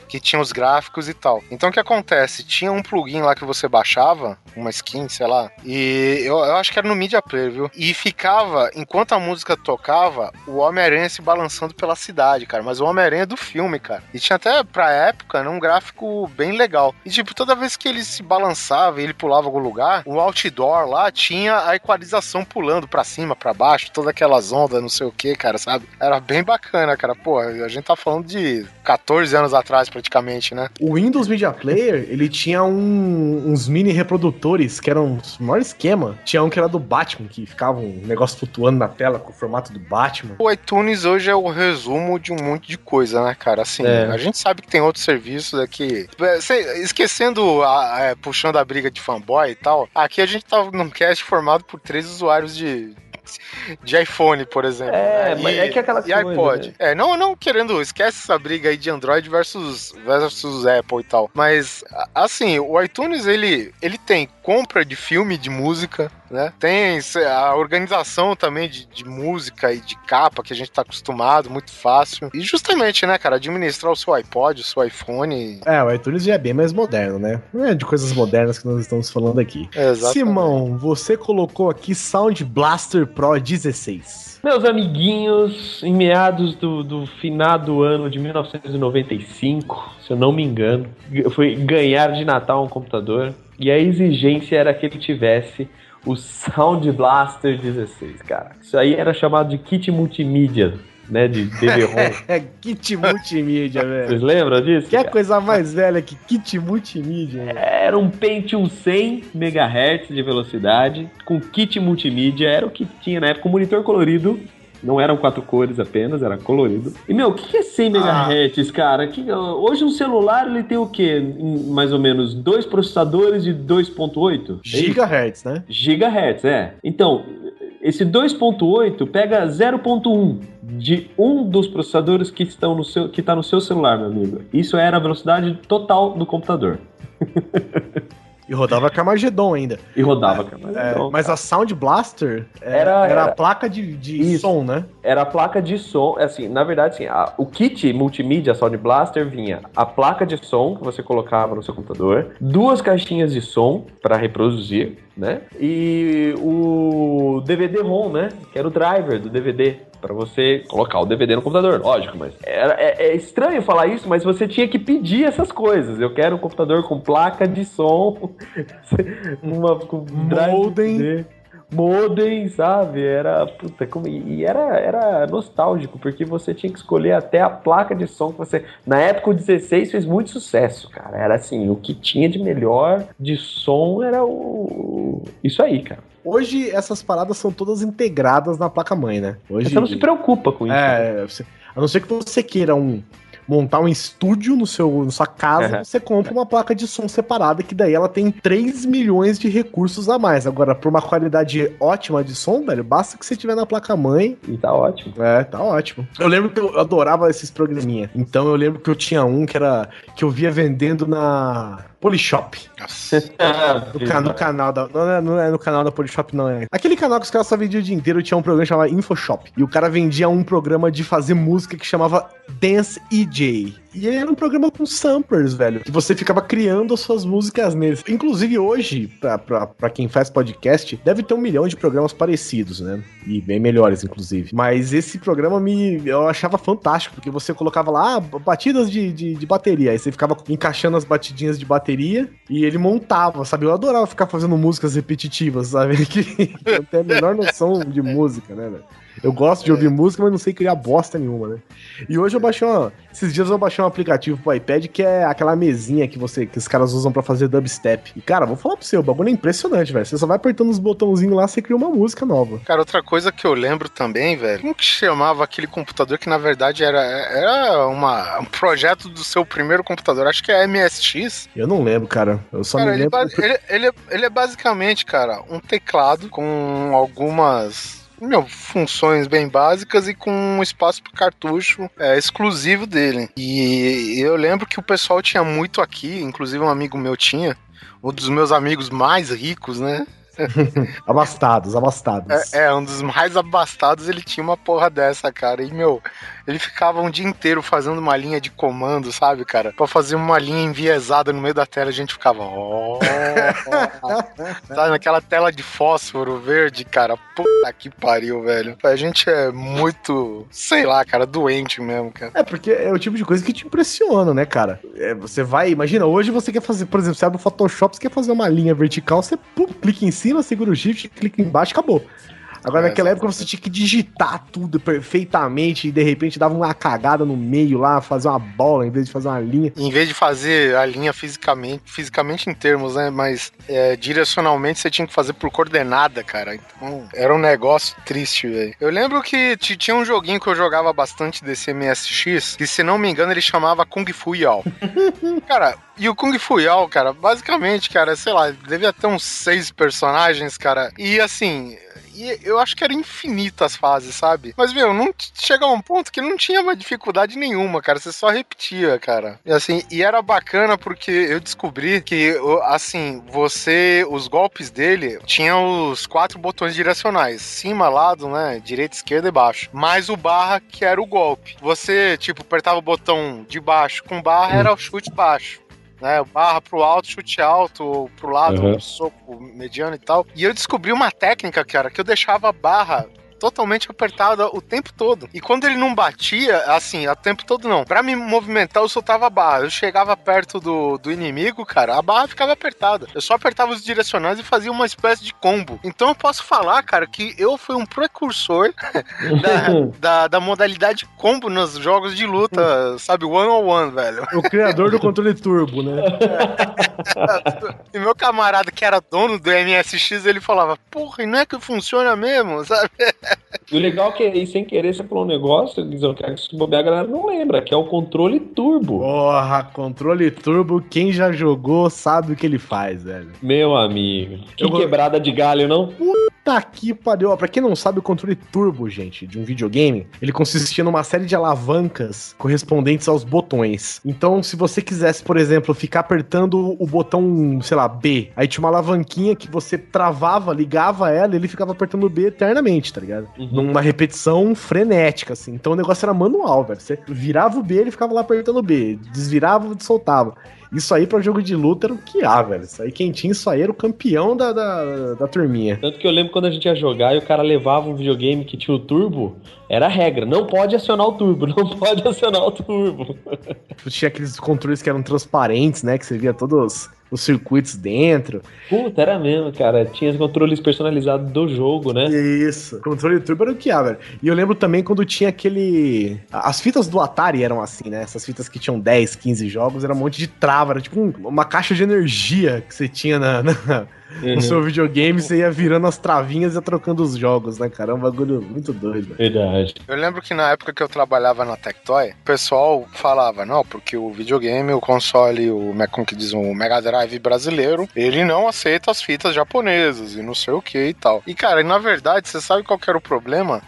Que tinha os gráficos e tal. Então o que acontece? Tinha um plugin lá que você baixava, uma skin, sei lá. E eu, eu acho que era no Media Player, viu? E ficava, enquanto a música tocava, o Homem-Aranha se balançando pela cidade, cara. Mas o Homem-Aranha é do filme, cara. E tinha até, pra época, né, um gráfico bem legal. E tipo, toda vez que ele se balançava e ele pulava algum lugar, o outdoor lá tinha a equalização pulando pra cima, pra baixo, todas aquelas ondas, não sei o que, cara, sabe? Era bem bacana, cara. Pô, a gente tá falando de 14 anos atrás, praticamente, né? O Windows Media Player, ele tinha um- uns mini reprodutores que eram o maior esquema. Tinha um que era do Batman, que ficava um negócio flutuando na tela com o formato do Batman. O iTunes hoje é o resumo de um monte de coisa, né, cara? Assim, É. a gente sabe que tem outros serviços aqui. É, cê- Esquecendo, a- é, puxando a briga de fanboy e tal, aqui a gente tá num cast formado por três usuários de. De iPhone, por exemplo. É, né? mas é que aquela E coisa, iPod. né? É, não, não querendo. Esquece essa briga aí de Android versus, versus Apple e tal. Mas, assim, o iTunes, ele, ele tem compra de filme, de música, né? Tem a organização também de, de música e de capa que a gente tá acostumado, muito fácil. E justamente, né, cara, administrar o seu iPod, o seu iPhone. É, o iTunes já é bem mais moderno, né? Não é de coisas modernas que nós estamos falando aqui. Exatamente. Simão, você colocou aqui Sound Blaster Pro 16. Meus amiguinhos, em meados do, do finado ano de 1995, se eu não me engano, eu fui ganhar de Natal um computador e a exigência era que ele tivesse o Sound Blaster 16, cara. Isso aí era chamado de kit multimídia, né, de DVD-ROM. É kit multimídia, velho. Vocês lembram disso? Que é cara? coisa mais velha que kit multimídia, velho. Era um Pentium 100 MHz de velocidade, com kit multimídia, era o que tinha na época, um monitor colorido, não eram quatro cores apenas, era colorido. E, meu, o que que é 100 MHz, cara? Que, hoje um celular, ele tem o quê? Em Mais ou menos dois processadores de 2.8? É? Gigahertz, né? Gigahertz, é. Então, esse 2.8 pega 0.1 de um dos processadores que estão no seu que está no seu celular, meu amigo. Isso era a velocidade total do computador. E rodava Carmageddon ainda. E rodava. Mas, É, mas a Sound Blaster é, Era- era, a era- placa de, de som, né? era a placa de som, assim, na verdade, assim, a- o kit multimídia Sound Blaster vinha a placa de som que você colocava no seu computador, duas caixinhas de som para reproduzir, né? E o DVD-ROM, né? Que era o driver do DVD. Pra você colocar o DVD no computador, lógico, mas era, é, é estranho falar isso, mas você tinha que pedir essas coisas. Eu quero um computador com placa de som, uma com drive Modem. Modem, sabe? Era puta, como, e era, era nostálgico, porque você tinha que escolher até a placa de som que você. Na época o 16 fez muito sucesso, cara. Era assim, o que tinha de melhor de som era o. Isso aí, cara. Hoje essas paradas são todas integradas na placa-mãe, né? Hoje, Você não se preocupa com isso. né? É, você- a não ser que você queira um montar um estúdio no seu, na sua casa, Uhum. você compra uma placa de som separada, que daí ela tem 3 milhões de recursos a mais. Agora, por uma qualidade ótima de som, velho, basta que você tiver na placa-mãe. E tá ótimo. É, tá ótimo. Eu lembro que eu adorava esses programinha. Então eu lembro que eu tinha um que era que eu via vendendo na Polishop. Nossa. No, no canal da. Não é, não é no canal da Polishop, não é. Aquele canal que os caras só vendiam o dia inteiro tinha um programa chamado InfoShop. E o cara vendia um programa de fazer música que chamava Dance EJ. E era um programa com samplers, velho. Que você ficava criando as suas músicas neles. Inclusive hoje, pra, pra, pra quem faz podcast, deve ter um milhão de programas parecidos, né? E bem melhores, inclusive. Mas esse programa me eu achava fantástico, porque você colocava lá ah, batidas de, de, de bateria. Aí você ficava encaixando as batidinhas de bateria e ele montava, sabe? Eu adorava ficar fazendo músicas repetitivas, sabe? Que eu tenho a menor noção de música, né, velho? Eu gosto de ouvir música, mas não sei criar bosta nenhuma, né? E hoje eu baixei uma. Esses dias eu baixei um aplicativo pro iPad que é aquela mesinha que você que os caras usam pra fazer dubstep. E, cara, vou falar pro você, o bagulho é impressionante, velho. Você só vai apertando os botãozinhos lá, você cria uma música nova. Cara, outra coisa que eu lembro também, velho, como que chamava aquele computador que na verdade era, era uma, um projeto do seu primeiro computador? Acho que é MSX. Eu não lembro, cara. Eu só Cara, me ele, lembro. ba- ele, ele é- ele é basicamente, cara, um teclado com algumas meu, funções bem básicas e com um espaço para cartucho é, exclusivo dele. E eu lembro que o pessoal tinha muito aqui, inclusive um amigo meu tinha, um dos meus amigos mais ricos, né? Abastados, abastados. É, é, um dos mais abastados, ele tinha uma porra dessa, cara. E, meu, ele ficava um dia inteiro fazendo uma linha de comando, sabe, cara? Pra fazer uma linha enviesada no meio da tela, a gente ficava. ó, sabe, naquela tela de fósforo verde, cara. Puta que pariu, velho. A gente é muito, sei lá, cara, doente mesmo, cara. É, porque é o tipo de coisa que te impressiona, né, cara? É, você vai, imagina, hoje você quer fazer, por exemplo, você abre o Photoshop, você quer fazer uma linha vertical, você pum, clica em cima, segura o shift, clica embaixo, acabou. Agora, É, naquela época você tinha que digitar tudo perfeitamente e de repente dava uma cagada no meio lá, fazer uma bola em vez de fazer uma linha. Em vez de fazer a linha fisicamente, fisicamente em termos, né? Mas é, direcionalmente você tinha que fazer por coordenada, cara. Então era um negócio triste, velho. Eu lembro que tinha um joguinho que eu jogava bastante desse MSX, que se não me engano ele chamava Kung Fu Yao. cara, e o Kung Fu Yao, cara, basicamente, cara, sei lá, devia ter uns seis personagens, cara. E assim. E eu acho que era infinito as fases, sabe? Mas, meu, não a um ponto que não tinha mais dificuldade nenhuma, cara. Você só repetia, cara. E assim, e era bacana porque eu descobri que, assim, você. Os golpes dele tinham os quatro botões direcionais: cima, lado, né? Direita, esquerda e baixo. Mais o barra, que era o golpe. Você, tipo, apertava o botão de baixo com barra, era o chute baixo né? Barra pro alto, chute alto, pro lado, Uhum. soco mediano e tal. E eu descobri uma técnica, cara, que eu deixava a barra totalmente apertada o tempo todo. E quando ele não batia, assim, o tempo todo não. Pra me movimentar, eu soltava a barra. Eu chegava perto do, do inimigo, cara, a barra ficava apertada. Eu só apertava os direcionais e fazia uma espécie de combo. Então eu posso falar, cara, que eu fui um precursor da, da, da modalidade combo nos jogos de luta, sabe? One on one, velho. O criador do controle turbo, né? E meu camarada que era dono do MSX, ele falava, porra, e não é que funciona mesmo, sabe? E o legal é que aí, sem querer, você falou um negócio, Guizão, que se bobear a galera não lembra, que é o controle turbo. Porra, controle turbo, quem já jogou sabe o que ele faz, velho. Meu amigo. Que Eu quebrada de galho, não? Puta que pariu. Pra quem não sabe, o controle turbo, gente, de um videogame, ele consistia numa série de alavancas correspondentes aos botões. Então, se você quisesse, por exemplo, ficar apertando o botão, sei lá, B, aí tinha uma alavanquinha que você travava, ligava ela e ele ficava apertando o B eternamente, tá ligado? Numa repetição frenética, assim. Então o negócio era manual, velho. Você virava o B, ele ficava lá apertando o B, desvirava e soltava. Isso aí pra jogo de luta era o que há, velho. Isso aí, quem tinha isso aí era o campeão da, da, da turminha. Tanto que eu lembro quando a gente ia jogar e o cara levava um videogame que tinha o turbo, era a regra. Não pode acionar o turbo, não pode acionar o turbo. Tinha aqueles controles que eram transparentes, né? Que você via todos os circuitos dentro. Puta, era mesmo, cara. Tinha os controles personalizados do jogo, né? Isso. O controle turbo era o que há, velho. E eu lembro também quando tinha aquele. As fitas do Atari eram assim, né? Essas fitas que tinham 10, 15 jogos, era um monte de trava, era tipo um- uma caixa de energia que você tinha na, na- Uhum. no seu videogame, você ia virando as travinhas e ia trocando os jogos, né, cara? É um bagulho muito doido. Verdade. Eu lembro que na época que eu trabalhava na Tectoy, o pessoal falava, não, porque o videogame, o console, o, como que diz, o Mega Drive brasileiro, ele não aceita as fitas japonesas e não sei o que e tal. E cara, na verdade, você sabe qual que era o problema?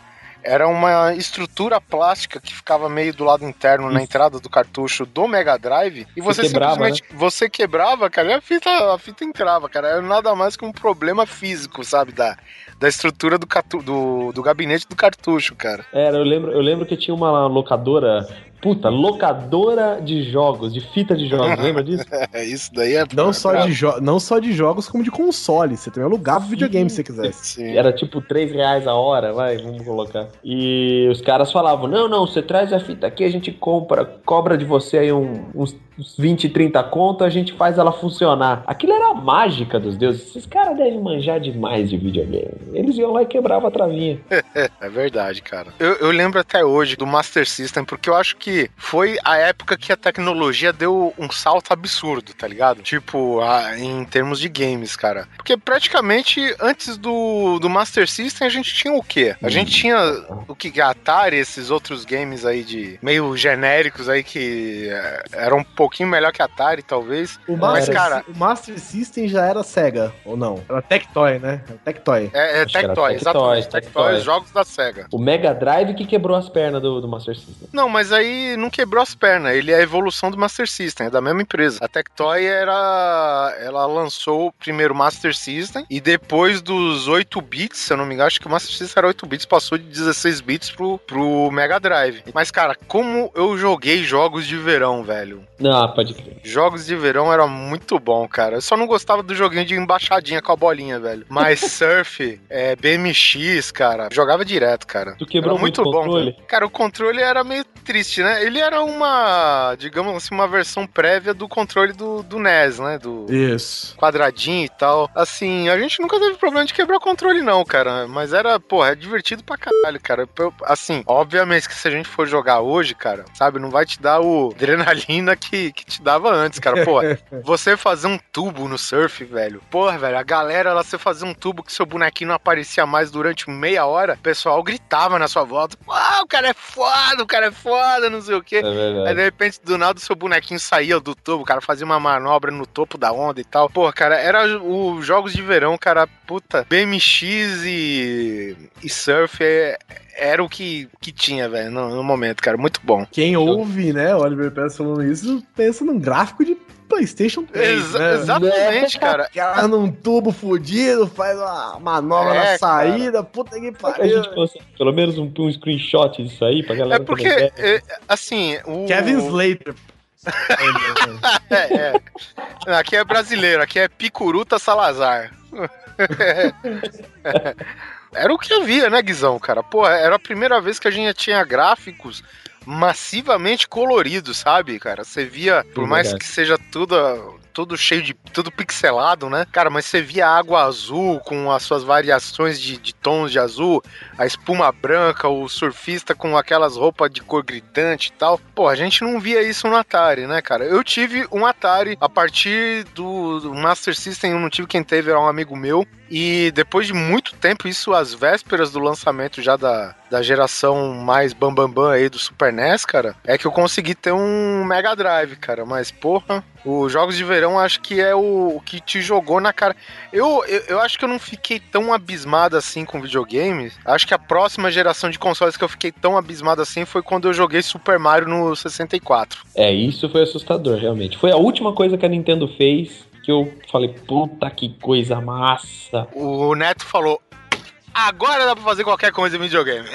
Era uma estrutura plástica que ficava meio do lado interno na entrada do cartucho do Mega Drive e você, Você quebrava, simplesmente você quebrava, cara, e a fita, a fita entrava, cara. Era nada mais que um problema físico, sabe, da, da estrutura do, do, do gabinete do cartucho, cara. Era, eu lembro, eu lembro que tinha uma locadora. Puta, locadora de jogos, de fita de jogos, lembra disso? É, isso daí é. Não só, de jo- não só de jogos, como de console. Você também alugava o videogame se você quisesse. Sim. Era tipo 3 reais a hora, vai, vamos colocar. E os caras falavam: não, não, você traz a fita aqui, a gente compra, cobra de você aí um- uns 20, 30 conto, a gente faz ela funcionar. Aquilo era a mágica dos deuses. Esses caras devem manjar demais de videogame. Eles iam lá e quebravam a travinha. É verdade, cara. Eu, eu lembro até hoje do Master System, porque eu acho que foi a época que a tecnologia deu um salto absurdo, tá ligado? Tipo, a- em termos de games, cara. Porque praticamente antes do, do Master System a gente tinha o quê? A gente tinha o que? Atari, esses outros games aí de meio genéricos aí que é, eram um pouquinho melhor que Atari, talvez. O Mas, Master, cara, o Master System já era Sega, ou não? Era Tectoy, né? Tectoy. é, é Tectoy, Tectoy, exatamente. Tectoy. Tectoy, jogos da SEGA. O Mega Drive que quebrou as pernas do, do Master System. Não, mas aí não quebrou as pernas. Ele é a evolução do Master System, é da mesma empresa. A Tectoy era. Ela lançou o primeiro Master System e depois dos 8 bits, se eu não me engano, acho que o Master System era 8 bits, passou de 16 bits pro, pro Mega Drive. Mas, cara, como eu joguei jogos de verão, velho. Ah, pode crer. Jogos de verão era muito bom, cara. Eu só não gostava do joguinho de embaixadinha com a bolinha, velho. Mas Surf, é, BMX, cara, jogava direto, cara. Tu quebrou Era muito o controle? velho. Cara, o controle era meio triste, né? Ele era uma, digamos assim, uma versão prévia do controle do, do NES, né? Do Isso. quadradinho e tal. Assim, a gente nunca teve problema de quebrar controle, não, cara. Mas era, porra, é divertido pra caralho, cara. Eu- Assim, obviamente que se a gente for jogar hoje, cara, sabe, não vai te dar o adrenalina que, que te dava antes, cara. Pô, você fazer um tubo no surf, velho. Porra, velho, a galera, lá, você fazer um tubo que seu bonequinho não aparecia mais durante meia hora, o pessoal gritava na sua volta. Ah, o cara é foda, o cara é foda, não sei o quê. É. Aí de repente, do nada, o seu bonequinho saía do tubo, o cara fazia uma manobra no topo da onda e tal. Pô, cara, era os jogos de verão, cara, puta, BMX e, e surf é- era o que, que tinha, velho, no, no momento, cara. Muito bom. Quem ouve, né, Oliver Pérez falando isso, pensa num gráfico de PlayStation 3, Exa- né? exatamente, cara. Que ela num tubo fudido, faz uma manobra É, na saída, puta que pariu. pelo menos um, um screenshot disso aí pra galera É porque, é, assim, o... Kevin Slater. É, é. Aqui é brasileiro, aqui é Picuruta Salazar. Era o que havia, né, Guizão, cara? Pô, era a primeira vez que a gente tinha gráficos massivamente coloridos, sabe, cara? Você via, por mais que seja tudo, tudo cheio de. tudo pixelado, né? Cara, mas você via a água azul com as suas variações de, de tons de azul, a espuma branca, o surfista com aquelas roupas de cor gritante e tal. Pô, a gente não via isso no Atari, né, cara? Eu tive um Atari a partir do, do Master System, eu não tive quem teve, era um amigo meu. E depois de muito tempo, isso às vésperas do lançamento já da, da geração mais bambambam bam, bam aí do Super NES, cara, é que eu consegui ter um Mega Drive, cara. Mas, porra, os jogos de verão acho que é o, o que te jogou na cara. Eu, eu, eu acho que eu não fiquei tão abismado assim com videogames. Acho que a próxima geração de consoles que eu fiquei tão abismado assim foi quando eu joguei Super Mario no 64. É, isso foi assustador, realmente. Foi a última coisa que a Nintendo fez que eu falei, puta que coisa massa. O Neto falou. Agora dá pra fazer qualquer coisa em videogame.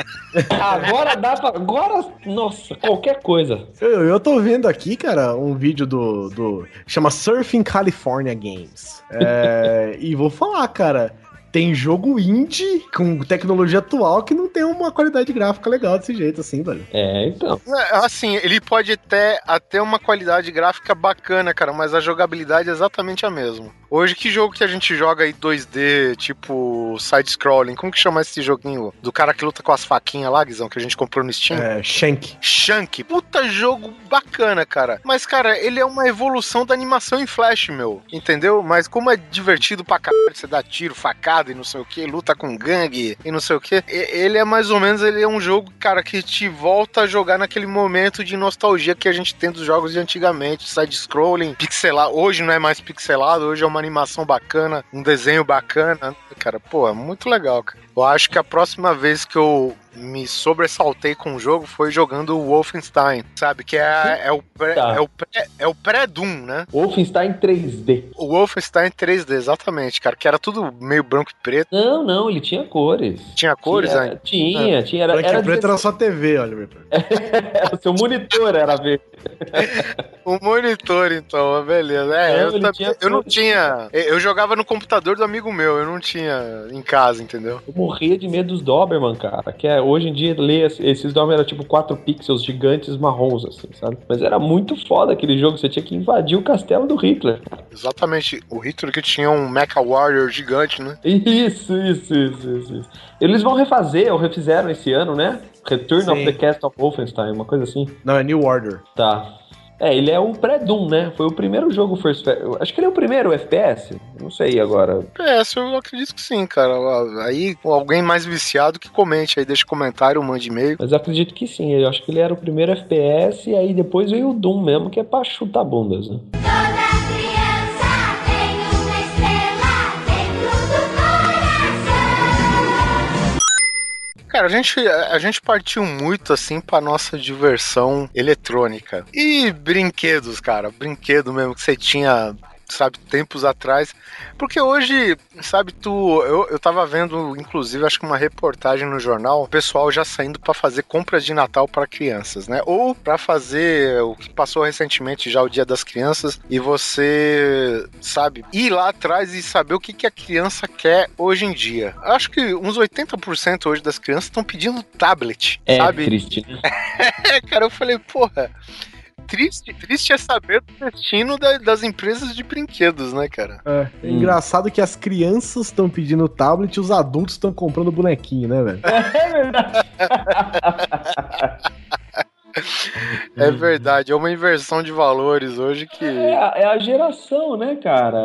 Agora dá pra. Agora, nossa, qualquer coisa. Eu, eu tô vendo aqui, cara, um vídeo do. do chama Surfing California Games. É, e vou falar, cara. Tem jogo indie com tecnologia atual que não tem uma qualidade gráfica legal desse jeito, assim, velho. É, então. É, Assim, ele pode ter até uma qualidade gráfica bacana, cara, mas a jogabilidade é exatamente a mesma. Hoje, que jogo que a gente joga aí 2D, tipo side-scrolling? Como que chama esse joguinho? Do cara que luta com as faquinhas lá, Guizão, que a gente comprou no Steam? É, Shank. Shank. Puta jogo bacana, cara. Mas, cara, ele é uma evolução da animação em Flash, meu. Entendeu? Mas como é divertido pra caralho, você dá tiro, facada e não sei o que, luta com gangue e não sei o que. Ele é mais ou menos, ele é um jogo, cara, que te volta a jogar naquele momento de nostalgia que a gente tem dos jogos de antigamente. Side-scrolling, pixelado. Hoje não é mais pixelado, hoje é uma animação bacana, um desenho bacana. Cara, pô, é muito legal, cara. Eu acho que a próxima vez que eu me sobressaltei com o jogo foi jogando o Wolfenstein, sabe? Que é, é o pré- Tá. é o pré- é o pré-Doom, né? Wolfenstein 3D. O Wolfenstein 3D, exatamente, cara. Que era tudo meio branco e preto. Não, não, ele tinha cores. Tinha cores tinha, ainda? Tinha, tinha. Era, Branco era e preto era só TV, Oliver. o seu monitor era verde. O monitor, então, beleza. É, Não, eu, também- eu não tinha. Eu jogava no computador do amigo meu, eu não tinha em casa, entendeu? Eu morria de medo dos Doberman, cara. Que é, hoje em dia, ler esses Doberman eram tipo 4 pixels gigantes marrons, assim, sabe? Mas era muito foda aquele jogo. Você tinha que invadir o castelo do Hitler. Exatamente. O Hitler que tinha um Mecha Warrior gigante, né? Isso, isso, isso, isso, isso. Eles vão refazer, ou refizeram esse ano, né? Return of Sim. the Cast of Wolfenstein, uma coisa assim. Não, é New Order. Tá. É, ele é o pré-Doom, né? Foi o primeiro jogo First Acho que ele é o primeiro FPS. Não sei agora. PS, eu acredito que sim, cara. Aí, alguém mais viciado que comente aí, deixa comentário, mande e-mail. Mas eu acredito que sim. Eu acho que ele era o primeiro FPS e aí depois veio o Doom mesmo, que é pra chutar bundas, né? Cara, a gente, a gente partiu muito assim pra nossa diversão eletrônica. E brinquedos, cara. Brinquedo mesmo que você tinha, sabe, tempos atrás. Porque hoje, sabe, tu. Eu, eu tava vendo, inclusive, acho que uma reportagem no jornal, o pessoal já saindo pra fazer compras de Natal pra crianças, né? Ou pra fazer o que passou recentemente já o Dia das Crianças e você, sabe, ir lá atrás e saber o que, que a criança quer hoje em dia. Acho que uns 80% hoje das crianças estão pedindo tablet, É sabe? triste, né? É, cara, eu falei, porra. Triste, triste é saber do destino da- das empresas de brinquedos, né, cara? É, é engraçado que as crianças estão pedindo tablet e os adultos estão comprando bonequinho, né, velho? É verdade. É verdade, é uma inversão de valores hoje que. É a, é a geração, né, cara?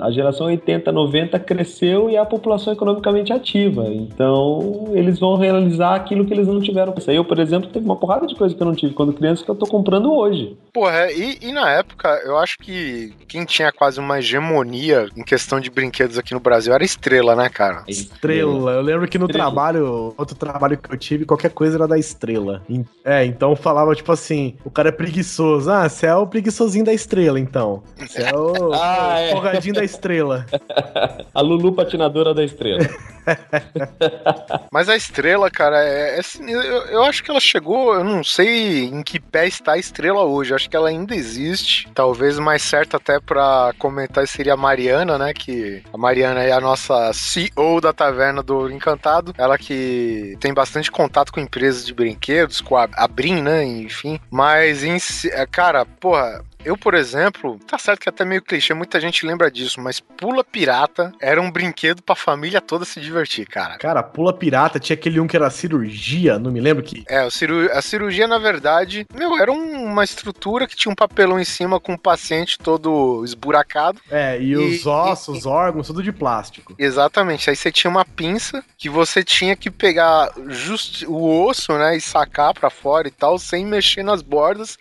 A geração 80, 90 cresceu e é a população economicamente ativa. Então, eles vão realizar aquilo que eles não tiveram. Eu, por exemplo, teve uma porrada de coisa que eu não tive quando criança que eu tô comprando hoje. Porra, e, e na época, eu acho que quem tinha quase uma hegemonia em questão de brinquedos aqui no Brasil era estrela, né, cara? Estrela. Eu lembro que no Estrela. trabalho, outro trabalho que eu tive, qualquer coisa era da estrela. É, então falava tipo assim: o cara é preguiçoso. Ah, você é o preguiçosinho da estrela, então. Você é o, Ah, o é. da estrela. A Lulu patinadora da estrela. Mas a estrela, cara, é, é assim, eu, eu acho que ela chegou, eu não sei em que pé está a estrela hoje. Acho que ela ainda existe. Talvez mais certo até pra comentar seria a Mariana, né? Que a Mariana é a nossa CEO da taverna do Encantado. Ela que tem bastante contato com empresas de brinquedos, com a, Brin, né? Enfim. Mas, em é, cara, porra. Eu, por exemplo, tá certo que é até meio clichê, muita gente lembra disso, mas Pula Pirata era um brinquedo pra família toda se divertir, cara. Cara, pula pirata, tinha aquele um que era cirurgia, não me lembro que. É, o ciru- a cirurgia, na verdade, meu, era um- uma estrutura que tinha um papelão em cima com o paciente todo esburacado. É, e, E- os ossos, os órgãos, tudo de plástico. Exatamente. Aí você tinha uma pinça que você tinha que pegar just o osso, né, e sacar pra fora e tal, sem mexer nas bordas,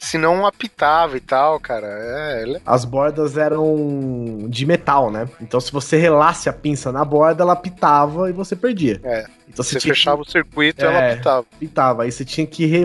senão apitava e tal, cara. É, ele- As bordas eram de metal, né? Então se você relasse a pinça na borda, ela pitava e você perdia. Então Você que- fechava o circuito e É. ela pitava. pitava. Aí você tinha que re-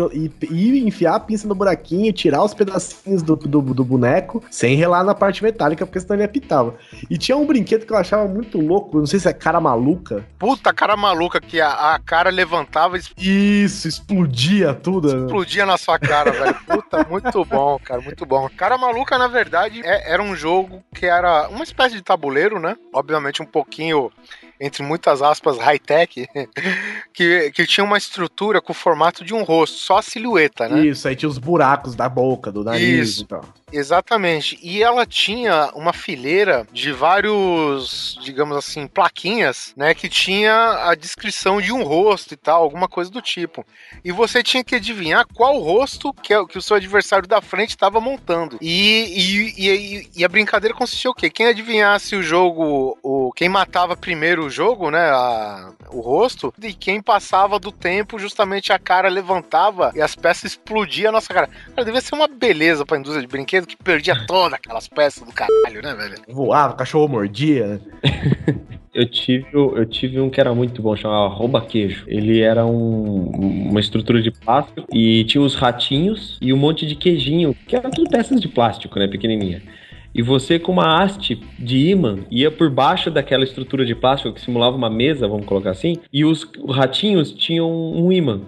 ir, enfiar a pinça no buraquinho, tirar os pedacinhos do, do, do boneco, sem relar na parte metálica, porque senão ele apitava. E tinha um brinquedo que eu achava muito louco, não sei se é cara maluca. Puta cara maluca que a, a cara levantava e Isso, explodia tudo. né? explodia na sua cara, velho. Puta, muito bom, cara, muito bom. Cara Maluca, na verdade, é- era um jogo que era uma espécie de tabuleiro, né? Obviamente um pouquinho, entre muitas aspas, high-tech, que, que tinha uma estrutura com o formato de um rosto, só a silhueta, né? Isso, aí tinha os buracos da boca, do nariz Isso. e tal. Exatamente. E ela tinha uma fileira de vários, digamos assim, plaquinhas, né? Que tinha a descrição de um rosto e tal, alguma coisa do tipo. E você tinha que adivinhar qual rosto que, é- que o seu adversário da frente estava montando. E, e, e, e a brincadeira consistia o quê? Quem adivinhasse o jogo, o, quem matava primeiro o jogo, né? a- o rosto, e quem passava do tempo, justamente a cara levantava e as peças explodiam a nossa cara. Cara, devia ser uma beleza pra indústria de que perdia todas aquelas peças do caralho, né, velho? Voava, o cachorro mordia, né? Eu tive, eu tive um que era muito bom, chamava Rouba Queijo. Ele era um- uma estrutura de plástico e tinha os ratinhos e um monte de queijinho, que eram tudo peças de plástico, né, pequenininha. E você com uma haste de imã ia por baixo daquela estrutura de plástico que simulava uma mesa, vamos colocar assim, e os ratinhos tinham um imã.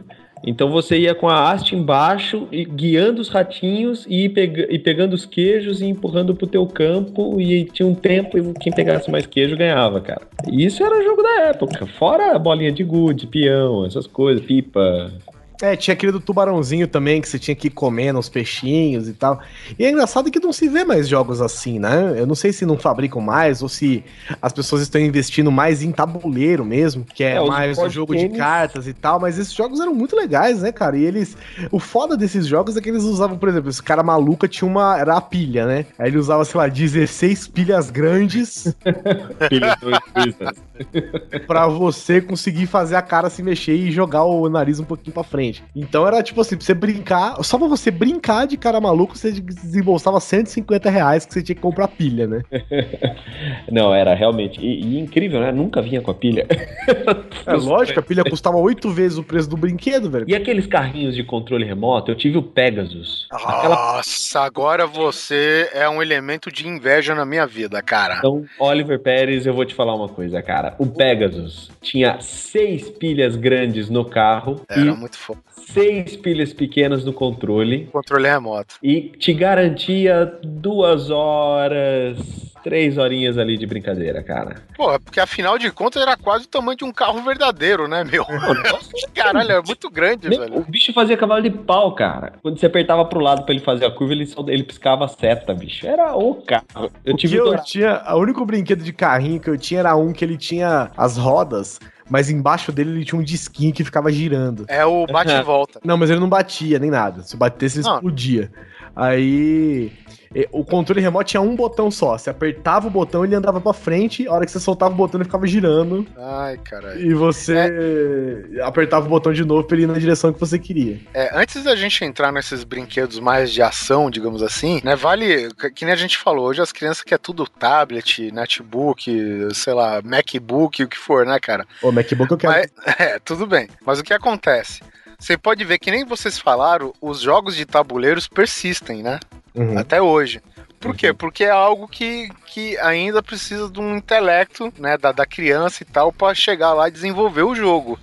Então você ia com a haste embaixo e guiando os ratinhos e, ir pega- e pegando os queijos e empurrando pro teu campo e tinha um tempo e quem pegasse mais queijo ganhava, cara. E Isso era jogo da época. Fora a bolinha de gude, peão, essas coisas, pipa. É, tinha aquele do tubarãozinho também, que você tinha que ir comendo os peixinhos e tal. E é engraçado que não se vê mais jogos assim, né? Eu não sei se não fabricam mais ou se as pessoas estão investindo mais em tabuleiro mesmo, que é, É, mais o board jogo de cartas e tal. Mas esses jogos eram muito legais, né, cara? E eles. O foda desses jogos é que eles usavam, por exemplo, esse cara maluca tinha uma. Era a pilha, né? Aí ele usava, sei lá, 16 pilhas grandes Twisted. pra você conseguir fazer a cara se mexer e jogar o nariz um pouquinho pra frente. Então era tipo assim, pra você brincar, só pra você brincar de cara maluco, você desembolsava 150 reais que você tinha que comprar pilha, né? Não, era realmente. E, e incrível, né? Nunca vinha com a pilha. É lógico, a pilha custava oito vezes o preço do brinquedo, velho. E aqueles carrinhos de controle remoto, eu tive o Pegasus. Aquela Nossa, agora você é um elemento de inveja na minha vida, cara. Então, Oliver Pérez, eu vou te falar uma coisa, cara. O Pegasus tinha seis pilhas grandes no carro Era e muito foda. Seis pilhas pequenas no controle. Controle remoto. E te garantia duas horas, três horinhas ali de brincadeira, cara. Pô, porque afinal de contas era quase o tamanho de um carro verdadeiro, né, meu? Caralho, é muito grande, Nem- velho. o bicho fazia cavalo de pau, cara. Quando você apertava pro lado pra ele fazer a curva, ele, só, ele piscava a seta, bicho. Era o carro. Eu O que tive o eu tinha, o único brinquedo de carrinho que eu tinha era um que ele tinha as rodas, mas embaixo dele ele tinha um disquinho que ficava girando. É o bate e volta. Não, mas ele não batia nem nada. Se batesse, ele Não. explodia. Aí. O controle remoto tinha um botão só. Você apertava o botão, ele andava pra frente. A hora que você soltava o botão, ele ficava girando. Ai, caralho. E você apertava o botão de novo pra ele ir na direção que você queria. É, antes da gente entrar nesses brinquedos mais de ação, digamos assim, né? Vale, que- que nem a gente falou, hoje as crianças querem tudo tablet, netbook, sei lá, MacBook, o que for, né, cara? O MacBook eu quero. Mas, é, tudo bem. Mas o que acontece? Você pode ver que nem vocês falaram, os jogos de tabuleiros persistem, né? Uhum. Até hoje. Por quê? Porque é algo que, que ainda precisa de um intelecto, né, da, da criança e tal, pra chegar lá e desenvolver o jogo.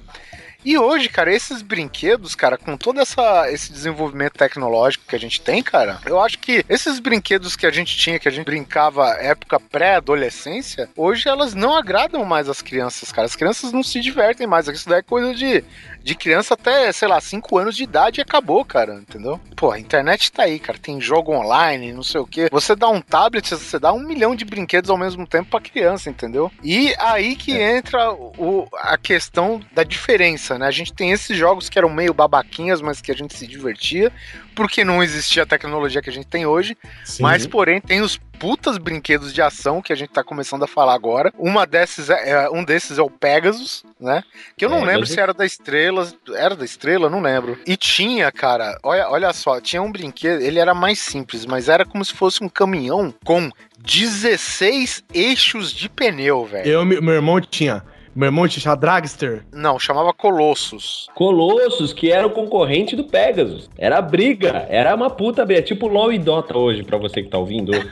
E hoje, cara, esses brinquedos, cara, com todo essa, esse desenvolvimento tecnológico que a gente tem, cara, eu acho que esses brinquedos que a gente tinha, que a gente brincava época pré-adolescência, hoje elas não agradam mais as crianças, cara. As crianças não se divertem mais. Isso daí é coisa de, de criança até, sei lá, 5 anos de idade e acabou, cara, entendeu? Pô, a internet tá aí, cara. Tem jogo online, não sei o quê. Você dá um tablet, você dá um milhão de brinquedos ao mesmo tempo pra criança, entendeu? E aí que entra o, a questão da diferença, né? A gente tem esses jogos que eram meio babaquinhas, mas que a gente se divertia, porque não existia a tecnologia que a gente tem hoje. Sim. Mas, porém, tem os putas brinquedos de ação que a gente tá começando a falar agora. Uma desses é, é- um desses é o Pegasus, né? Que eu não Pegasus. lembro se era da Estrela, era da Estrela, não lembro. E tinha, cara, olha, olha só, tinha um brinquedo, ele era mais simples, mas era como se fosse um caminhão com 16 eixos de pneu, velho. Eu, meu irmão tinha Meu irmão tinha chamado Dragster. Não, chamava Colossus. Colossus, que era o concorrente do Pegasus. Era briga, era uma puta briga. Tipo LOL e Dota hoje, pra você que tá ouvindo.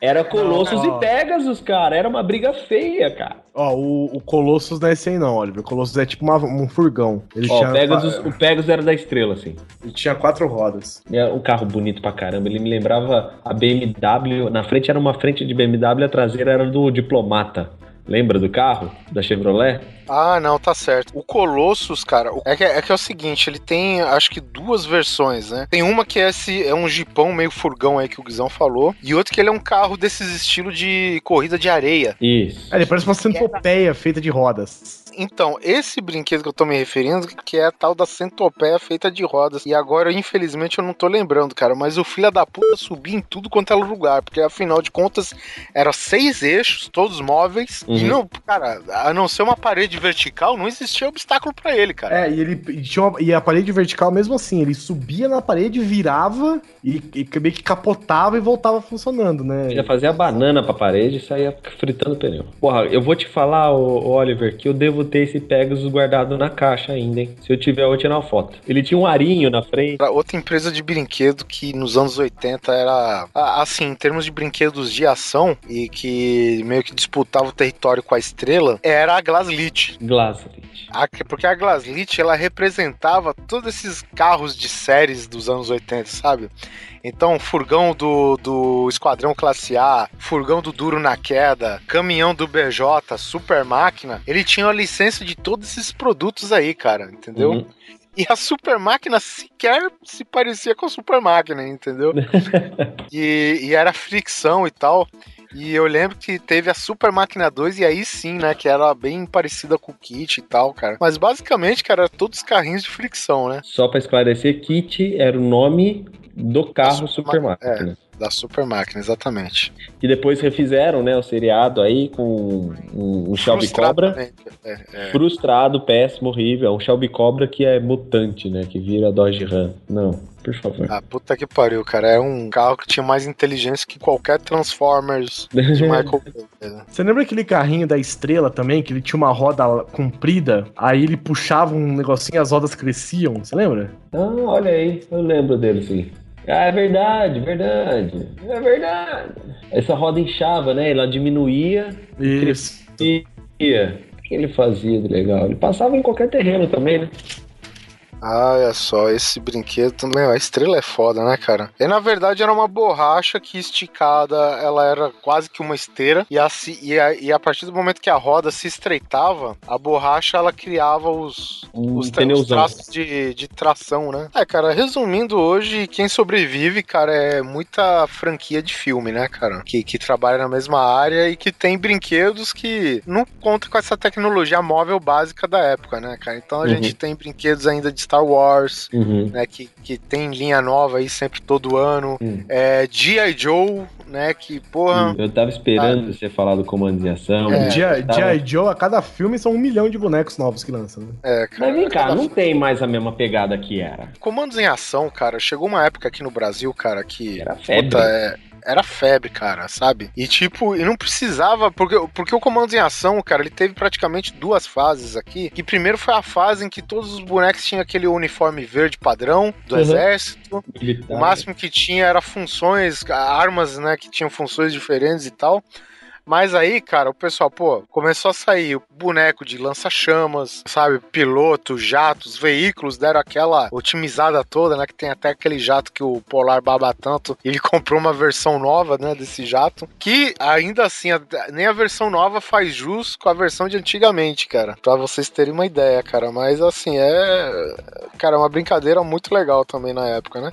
Era Colossus Não, e Pegasus, cara. Era uma briga feia, cara. Ó, o, o Colossus não é esse aí não, Oliver. O Colossus é tipo uma- um furgão. Ele Ó, tinha, o Pegasus, o Pegasus era da estrela, assim. ele tinha quatro rodas. Era um carro bonito pra caramba. Ele me lembrava a BMW. Na frente era uma frente de BMW, a traseira era do Diplomata. Lembra do carro? Da Chevrolet? Ah, não, tá certo. O Colossus, cara, é que é, que é o seguinte, ele tem, acho que duas versões, né? Tem uma que é esse é um jipão meio furgão aí que o Guizão falou, e outro que ele é um carro desses estilo de corrida de areia. Isso. É, ele parece uma centopeia feita de rodas. Então, esse brinquedo que eu tô me referindo, que é a tal da centopeia feita de rodas. E agora, infelizmente, eu não tô lembrando, cara. Mas o filho da puta subia em tudo quanto era lugar. Porque, afinal de contas, eram seis eixos, todos móveis. E Uhum. não, cara, a não ser uma parede vertical, não existia obstáculo pra ele, cara. É, e ele e tinha uma- e a parede vertical mesmo assim, ele subia na parede, virava e, e meio que capotava e voltava funcionando, né? Ia fazer a banana pra parede e saía fritando pneu. Porra, eu vou te falar, ô, Oliver, que eu devo ter esse Pegasus guardado na caixa ainda, hein? Se eu tiver, eu vou tirar uma foto. Ele tinha um arinho na frente. Era outra empresa de brinquedo que nos anos 80 era, assim, em termos de brinquedos de ação e que meio que disputava o território com a estrela, era a Glaslit. Glaslit. A- Porque a Glaslit, ela representava todos esses carros de séries dos anos 80, sabe? Então, furgão do, do Esquadrão Classe A, furgão do Duro na Queda, caminhão do BJ, Super Máquina, ele tinha a licença de todos esses produtos aí, cara, entendeu? Uhum. E a Super Máquina sequer se parecia com a Super Máquina, entendeu? e, e era fricção e tal. E eu lembro que teve a Super Máquina 2 e aí sim, né? Que era bem parecida com o Kit e tal, cara. Mas basicamente, cara, era todos carrinhos de fricção, né? Só pra esclarecer, Kit era o nome do carro Super Super Ma- Máquina. Da Super Máquina, exatamente. Que depois refizeram, né, o seriado aí com um, um Shelby Cobra. É, é. Frustrado, péssimo, horrível. É um Shelby Cobra que é mutante, né? Que vira Dodge Ram. Não, por favor. Ah, puta que pariu, cara. É um carro que tinha mais inteligência que qualquer Transformers de Michael Bay. né? Você lembra aquele carrinho da estrela também, que ele tinha uma roda comprida, aí ele puxava um negocinho e as rodas cresciam, você lembra? Ah, olha aí, eu lembro dele sim. Ah, é verdade, verdade. É verdade. Essa roda inchava, né? Ela diminuía Isso. e. O que ele fazia de legal? Ele passava em qualquer terreno também, né? Ah, olha só, esse brinquedo a estrela é foda, né, cara? E na verdade era uma borracha que esticada, ela era quase que uma esteira, e, assim, e, a, e a partir do momento que a roda se estreitava, a borracha ela criava os, Um os, tra- os traços de, de tração, né? É, cara, resumindo hoje, quem sobrevive, cara, é muita franquia de filme, né, cara? Que, que trabalha na mesma área e que tem brinquedos que não conta com essa tecnologia móvel básica da época, né, cara? Então a Uhum. gente tem brinquedos ainda de Star Wars, Uhum. né, que, que tem linha nova aí sempre todo ano. Hum. É, G.I. Joe, né, que, porra... Eu tava esperando você falar do comando de ação. É, G.I. tava-. Joe, a cada filme são um milhão de bonecos novos que lançam, né? É, cara, Mas vem cá, cada não tem mais a mesma pegada que era. Comandos em ação, cara, chegou uma época aqui no Brasil, cara, que. Era febre. puta, é, era febre, cara, sabe? E tipo, e não precisava, porque, porque o Comandos em Ação, cara, ele teve praticamente duas fases aqui. Que primeiro foi a fase em que todos os bonecos tinham aquele uniforme verde padrão do Uhum. exército. Militar. O máximo que tinha era funções, armas, né, que tinham funções diferentes e tal. Mas aí, cara, o pessoal, pô, começou a sair o boneco de lança-chamas, sabe? Piloto, jatos, veículos, deram aquela otimizada toda, né? Que tem até aquele jato que o Polar baba tanto. Ele comprou uma versão nova, né? Desse jato. Que ainda assim, nem a versão nova faz jus com a versão de antigamente, cara. Pra vocês terem uma ideia, cara. Mas assim, é. Cara, é uma brincadeira muito legal também na época, né?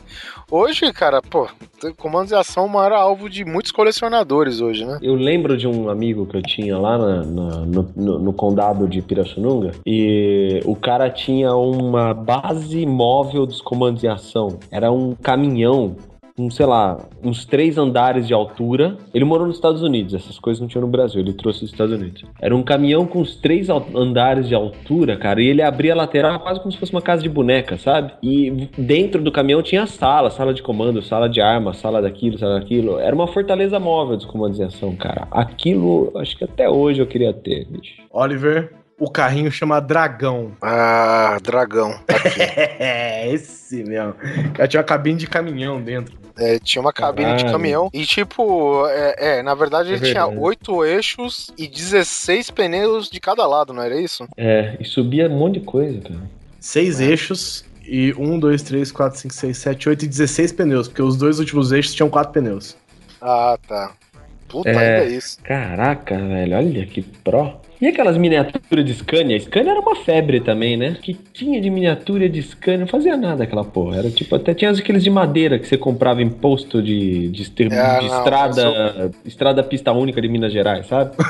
Hoje, cara, pô, comandos de ação era alvo de muitos colecionadores hoje, né? Eu lembro de um amigo que eu tinha lá na- na- no, no- no condado de Pirassununga e o cara tinha uma base móvel dos comandos em ação. Era um caminhão um, sei lá, uns três andares de altura. Ele morou nos Estados Unidos, essas coisas não tinham no Brasil, ele trouxe dos Estados Unidos. Era um caminhão com uns três andares de altura, cara, e ele abria a lateral quase como se fosse uma casa de boneca, sabe? E dentro do caminhão tinha sala, sala de comando, sala de armas, sala daquilo, sala daquilo. Era uma fortaleza móvel de comandos em ação, cara. Aquilo, acho que até hoje eu queria ter, bicho. Oliver, o carrinho chama Dragão. Ah, dragão. Tá aqui. É, esse mesmo. Cara, tinha uma cabine de caminhão dentro. É, tinha uma cabine de Caralho. caminhão. E, tipo, é, é, na verdade É ele tinha oito eixos e 16 pneus de cada lado, não era isso? É, e subia um monte de coisa, cara. Seis eixos e um, dois, três, quatro, cinco, seis, sete, oito e 16 pneus, porque os dois últimos eixos tinham quatro pneus. Ah, tá. Puta, É. ainda é isso. Caraca, velho, olha que pró. E aquelas miniaturas de Scania? Scania era uma febre também, né? Que tinha de miniatura de Scania, não fazia nada aquela porra. Era tipo, até tinha aqueles de madeira que você comprava em posto de, de, estre- É, de não, estrada, estrada pista única de Minas Gerais, sabe?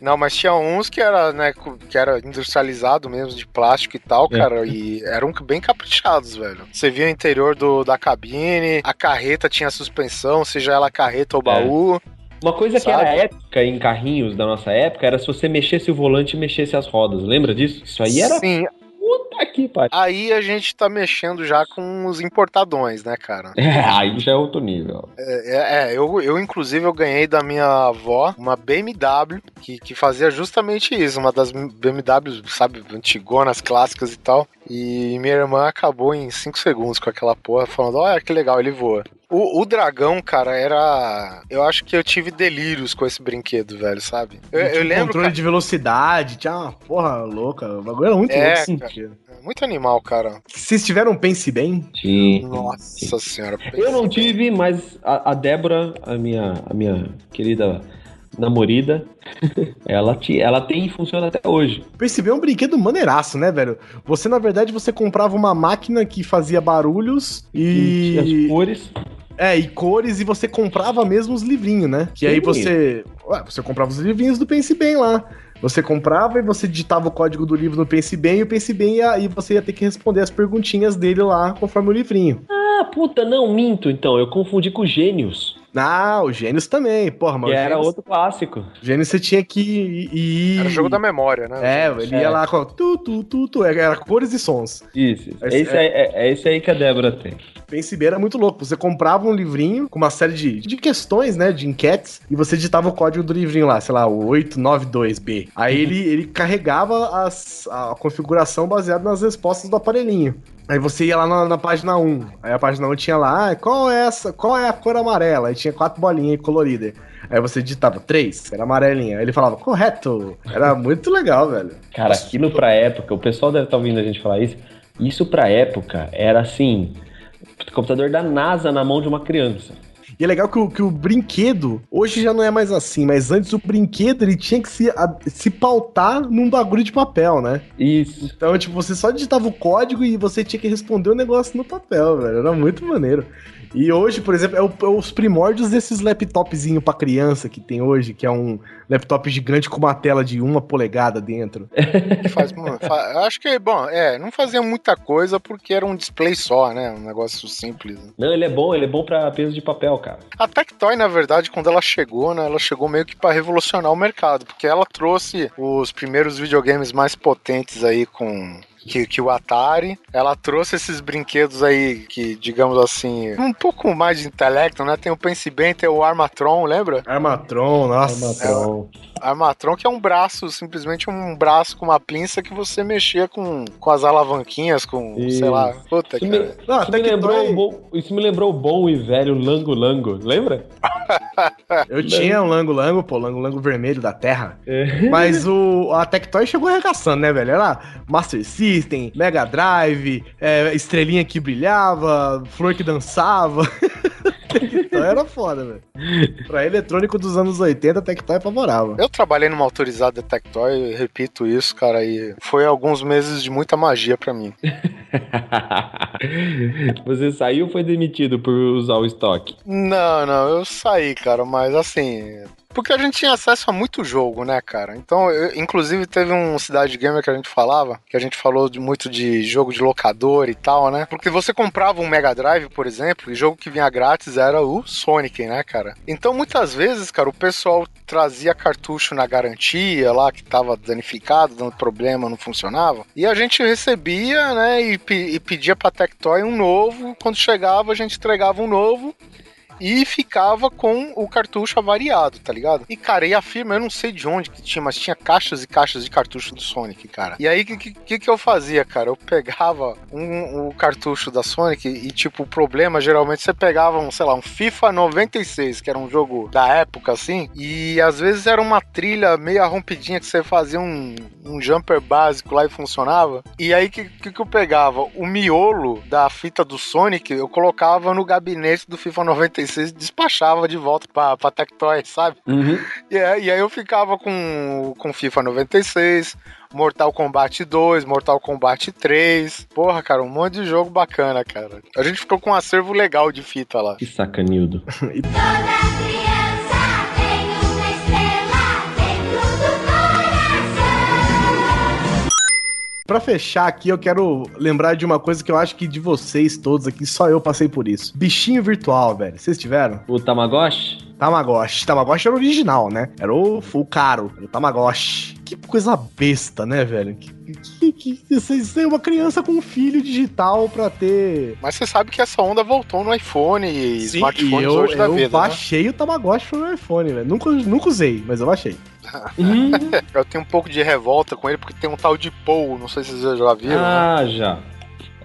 Não, mas tinha uns que era, né, que era industrializado mesmo, de plástico e tal, É. cara, e eram bem caprichados, velho. Você via o interior do, da cabine, a carreta tinha suspensão, seja ela carreta ou baú. Uma coisa que Sabe? era épica em carrinhos da nossa época era se você mexesse o volante e mexesse as rodas. Lembra disso? Isso aí era Sim, puta que pariu. aí a gente tá mexendo já com os importadões, né, cara? É, aí já é outro nível. É, é, eu, eu inclusive eu ganhei da minha avó uma BMW que, que fazia justamente isso, uma das BMWs, sabe, antigonas, clássicas e tal. E minha irmã acabou em 5 segundos com aquela porra, falando, olha que legal, ele voa. O, o dragão, cara, era. Eu acho que eu tive delírios com esse brinquedo, velho, sabe? Eu, eu um lembro. controle cara, de velocidade, tinha uma porra louca. O bagulho era muito É, louco cara. sentido. Muito animal, cara. Vocês tiveram um Pense Bem? Sim. Nossa senhora. Eu não tive, mas a, a Débora, a minha, a minha querida namorida, ela, ti- ela tem e funciona até hoje. Pense Bem é um brinquedo maneiraço, né, velho? Você, na verdade, você comprava uma máquina que fazia barulhos E e... as cores. É, e cores, e você comprava mesmo os livrinhos, né? Que aí você. Ué, você comprava os livrinhos do Pense Bem lá. Você comprava e você digitava o código do livro no Pense Bem, e o Pense Bem ia, e você ia ter que responder as perguntinhas dele lá conforme o livrinho. Ah, puta, não, minto então. Eu confundi com Gênios, Ah, o Gênios também, porra, mas que o era Gênios, outro clássico. Gênios você tinha que ir. ir- Era jogo da memória, né? É, ele ia É. lá com tu, tu, tu, tu, era cores e sons. Isso, isso. Esse- É, esse aí, é, é esse aí que a Débora tem. Pense Bem era muito louco. Você comprava um livrinho com uma série de, de questões, né? De enquetes, e você digitava o código do livrinho lá, sei lá, o 892B. Aí ele, ele carregava as- a configuração baseada nas respostas do aparelhinho. Aí você ia lá na, na página 1. Aí a página 1 tinha lá, ah, qual é essa? Qual é a cor amarela? Aí tinha quatro bolinhas coloridas. Aí você digitava três, era amarelinha. Aí ele falava, correto. Era muito legal, velho. Cara, aquilo pra época, o pessoal deve estar ouvindo a gente falar isso. Isso pra época era assim: computador da NASA na mão de uma criança. E é legal que o, que o brinquedo, hoje já não é mais assim, mas antes o brinquedo ele tinha que se, a- se pautar num bagulho de papel, né? Isso. Então, tipo, você só digitava o código e você tinha que responder o negócio no papel, velho. Era muito maneiro. E hoje, por exemplo, é, o- é os primórdios desses laptopzinho pra criança que tem hoje, que é um laptop gigante com uma tela de uma polegada dentro. Faz, mano, fa- eu acho que, bom, é, não fazia muita coisa porque era um display só, né? Um negócio simples. Não, ele é bom, ele é bom pra peso de papel, cara. A Tectoy, na verdade, quando ela chegou, né, ela chegou meio que para revolucionar o mercado, porque ela trouxe os primeiros videogames mais potentes aí com que, que o Atari. Ela trouxe esses brinquedos aí que, digamos assim, um pouco mais de intelecto, né? Tem o Pense Bem, tem o Armatron, lembra? Armatron, nossa. Armatron. Armatron que é um braço, simplesmente um braço com uma pinça que você mexia com, com as alavanquinhas, com, sei Isso. lá, puta, Isso me, cara. Não, a isso, me lembrou bom, isso me lembrou o bom e velho Lango Lango, lembra? Eu tinha um Lango Lango, pô, Lango Lango vermelho da Terra. É. Mas o, a Tectoy chegou arregaçando, né, velho? Era Master System, Mega Drive, é, estrelinha que brilhava, flor que dançava. Tectoy era foda, velho. Pra eletrônico dos anos 80, Tectoy apavorava. Eu trabalhei numa autorizada Tectoy, repito isso, cara, e foi alguns meses de muita magia pra mim. Você saiu ou foi demitido por usar o estoque? Não, não, eu saí, cara, mas assim. Porque a gente tinha acesso a muito jogo, né, cara? Então, eu- inclusive, teve um Cidade Gamer que a gente falava, que a gente falou de, muito de jogo de locador e tal, né? Porque você comprava um Mega Drive, por exemplo, e o jogo que vinha grátis era o Sonic, né, cara? Então, muitas vezes, cara, o pessoal trazia cartucho na garantia lá, que tava danificado, dando problema, não funcionava. E a gente recebia, né, e, e pedia pra Tectoy um novo. Quando chegava, a gente entregava um novo e ficava com o cartucho avariado, tá ligado? E, cara, e a firma, eu não sei de onde que tinha, mas tinha caixas e caixas de cartucho do Sonic, cara. E aí, o que, que, que eu fazia, cara? Eu pegava um, o cartucho da Sonic e, tipo, o problema, geralmente, você pegava, um, sei lá, um FIFA 96, que era um jogo da época, assim, e às vezes era uma trilha meio rompidinha que você fazia um, um jumper básico lá e funcionava. E aí, o que, que, que eu pegava? O miolo da fita do Sonic, eu colocava no gabinete do FIFA 96 e despachava de volta pra, pra Tectoy, sabe? Uhum. E, aí- e aí eu ficava com, com FIFA 96, Mortal Kombat 2, Mortal Kombat 3. Porra, cara, um monte de jogo bacana, cara. A gente ficou com um acervo legal de fita lá. Que sacanildo. Toda criança Pra fechar aqui, eu quero lembrar de uma coisa que eu acho que de vocês todos aqui, só eu passei por isso. Bichinho virtual, velho. Vocês tiveram? O Tamagotchi? Tamagotchi. Tamagotchi era o original, né? Era o, o caro, o Tamagotchi. Que coisa besta, né, velho? Que, que, que, vocês têm uma criança com um filho digital pra ter. Mas você sabe que essa onda voltou no iPhone e e smartphones eu, hoje da eu vida, né? baixei o Tamagotchi pro iPhone, velho. Nunca, nunca usei, mas eu baixei. Uhum. Eu tenho um pouco de revolta com ele porque tem um tal de Paul, não sei se vocês já viram, né? ah, já.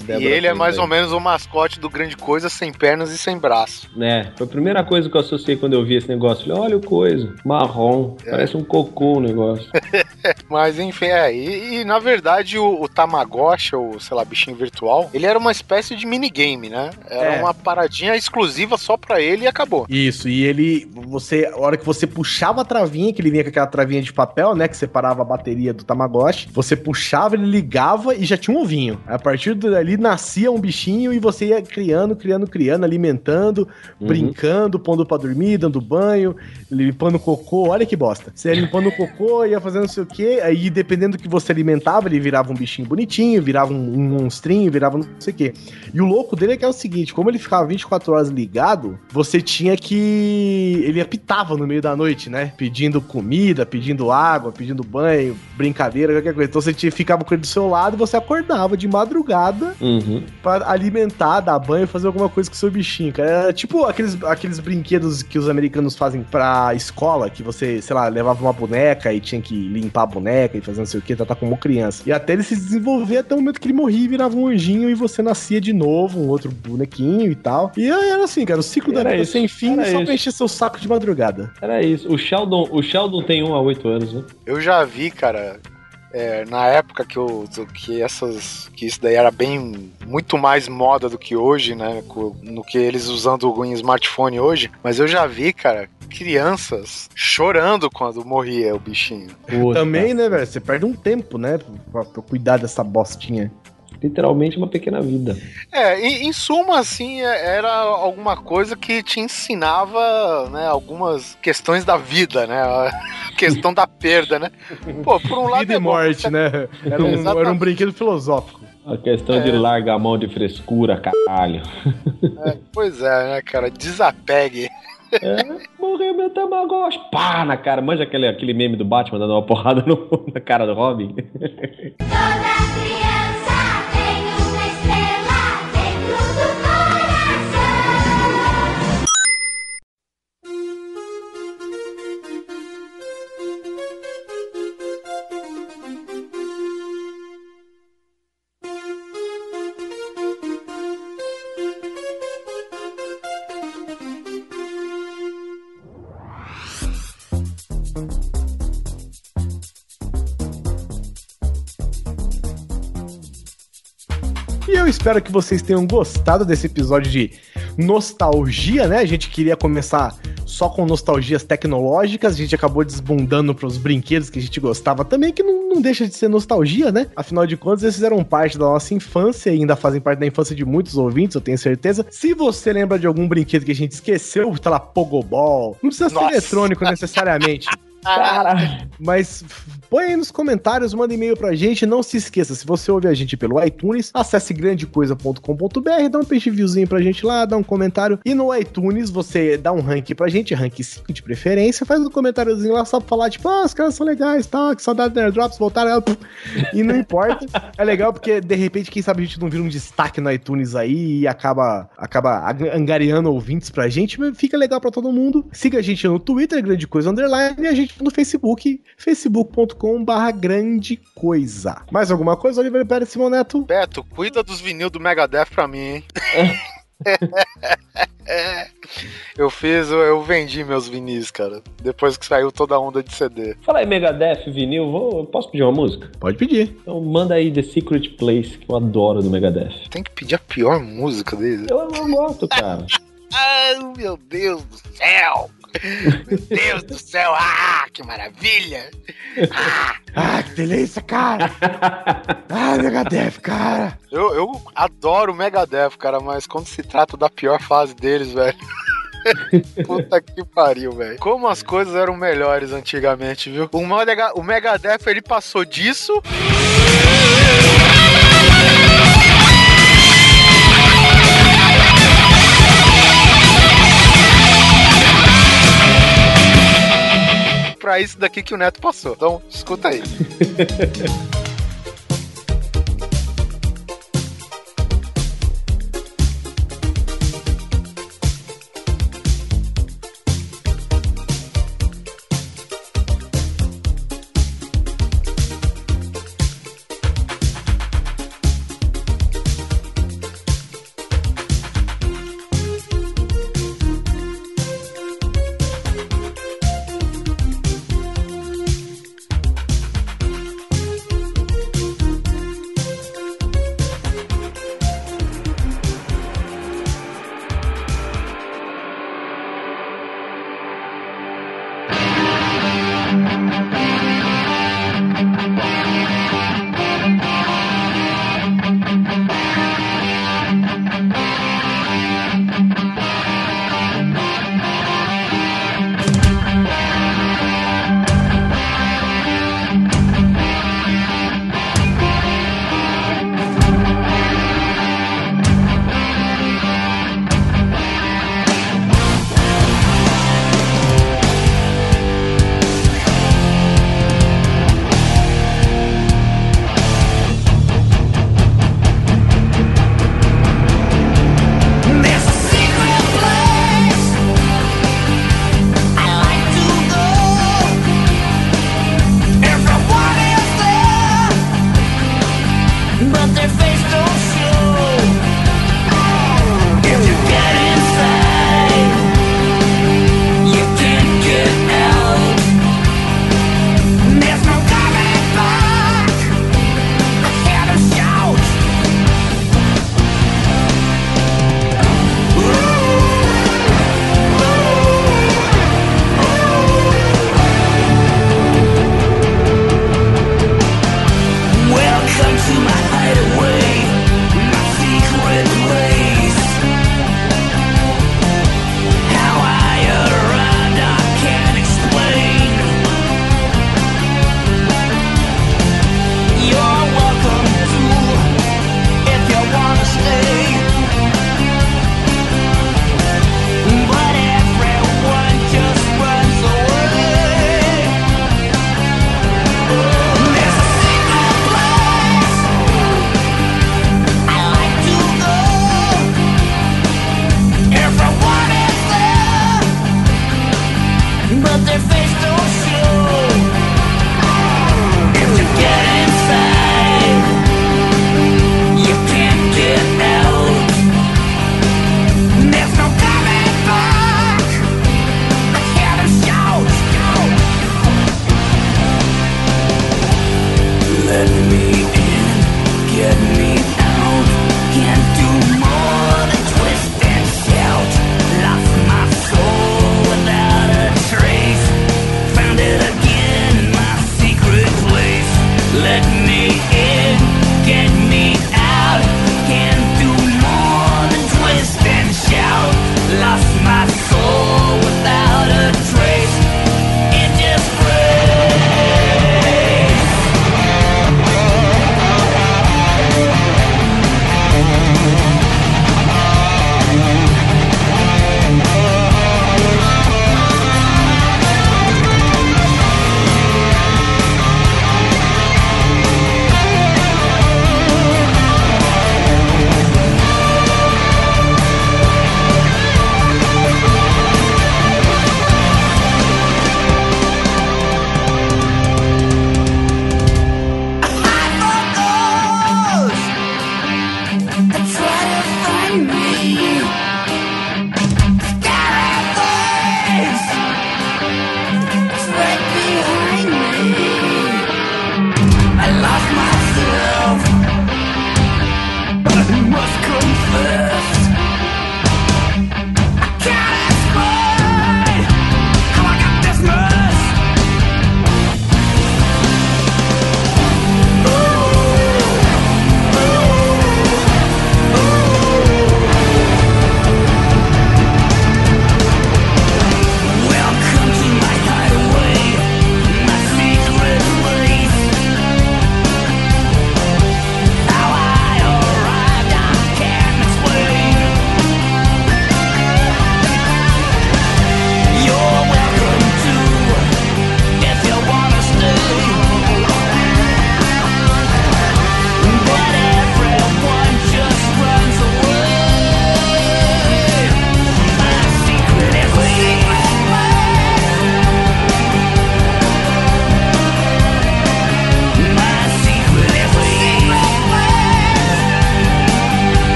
A E Débora ele é mais aí. ou menos o mascote do Grande Coisa, sem pernas e sem braço. É, foi a primeira coisa que eu associei quando eu vi esse negócio. Falei, olha o coisa, marrom, É. parece um cocô o negócio. Mas enfim, é. E, e, na verdade o, o Tamagotchi, ou sei lá, bichinho virtual, ele era uma espécie de minigame, né? Era É. uma paradinha exclusiva só pra ele e acabou. Isso, e ele, você, a hora que você puxava a travinha, que ele vinha com aquela travinha de papel, né, que separava a bateria do Tamagotchi, você puxava, ele ligava e já tinha um ovinho. A partir dali nascia um bichinho e você ia criando, criando, criando, alimentando, Uhum. brincando, pondo pra dormir, dando banho, limpando cocô, olha que bosta. Você ia limpando cocô, ia fazendo não sei o quê, aí dependendo do que você alimentava, ele virava um bichinho bonitinho, virava um, um monstrinho, virava não sei o quê. E o louco dele é que é o seguinte, como ele ficava 24 horas ligado, você tinha que... ele apitava no meio da noite, né? Pedindo comida, pedindo água, pedindo banho, brincadeira, qualquer coisa. Então você ficava com ele do seu lado e você acordava de madrugada Uhum. pra alimentar, dar banho, fazer alguma coisa com o seu bichinho, cara. Era tipo aqueles, aqueles brinquedos que os americanos fazem pra escola, que você, sei lá, levava uma boneca e tinha que limpar a boneca e fazer não sei o que, tratar como criança. E até ele se desenvolver até o momento que ele morria e virava um anjinho e você nascia de novo, um outro bonequinho e tal. E era assim, cara, o ciclo da Era vida isso, sem fim era só isso. pra encher seu saco de madrugada. Era isso. O Sheldon, o Sheldon tem um a oito anos, né? Eu já vi, cara, é, na época que, eu, que essas. que isso daí era bem. muito mais moda do que hoje, né? No que eles usando em smartphone hoje. Mas eu já vi, cara, crianças chorando quando morria o bichinho. Puta, Também, né, velho? Você perde um tempo, né, pra, pra cuidar dessa bostinha. Literalmente uma pequena vida. É, em, em suma, assim, é- era alguma coisa que te ensinava, né, algumas questões da vida, né? A questão da perda, né? Pô, por um lado Vida é e bom, morte, né? Era um, era um brinquedo filosófico. A questão de É. largar a mão de frescura, caralho. Pois é, né, cara? Desapegue. É, morreu meu Tamagotchi. Pá, na cara. Manja aquele, aquele meme do Batman dando uma porrada no- na cara do Robin? Toda criança espero que vocês tenham gostado desse episódio de nostalgia, né? A gente queria começar só com nostalgias tecnológicas, a gente acabou desbundando pros brinquedos que a gente gostava também, que não, não deixa de ser nostalgia, né? Afinal de contas, esses eram parte da nossa infância e ainda fazem parte da infância de muitos ouvintes, eu tenho certeza. Se você lembra de algum brinquedo que a gente esqueceu, tá lá, Pogobol, não precisa ser Nossa. eletrônico necessariamente. Cara, Mas põe aí nos comentários, manda e-mail pra gente. Não se esqueça, se você ouve a gente pelo iTunes, acesse grandecoisa.com.br, dá um peixe viewzinho pra gente lá, dá um comentário. E no iTunes você dá um rank pra gente, rank 5 de preferência, faz um comentáriozinho lá só pra falar, tipo, ah, os caras são legais, tá? Que saudade do Airdrops, voltaram. E não importa. É legal porque, de repente, quem sabe a gente não vira um destaque no iTunes aí e acaba, acaba angariando ouvintes pra gente, fica legal pra todo mundo. Siga a gente no Twitter, Grande Coisa Underline, e a gente no Facebook, facebook.com barra grande coisa. Mais alguma coisa, Oliveira Pérez Simão Neto? Beto, cuida dos vinil do Megadeth pra mim, hein? eu fiz, eu, eu vendi meus vinis, cara. Depois que saiu toda a onda de CD. Fala aí, Megadeth, vinil, vou, posso pedir uma música? Pode pedir. Então manda aí The Secret Place, que eu adoro do Megadeth. Tem que pedir a pior música deles. Eu não gosto, cara. Ai, meu Deus do céu! Meu Deus do céu! Ah, que maravilha! Ah, que delícia, cara! ah, Megadeth, cara! Eu, eu adoro o Megadeth, cara, mas quando se trata da pior fase deles, velho. Puta que pariu, velho. Como as coisas eram melhores antigamente, viu? O, Mega, o Megadeth, ele passou disso. Pra isso daqui que o Neto passou. Então, escuta aí.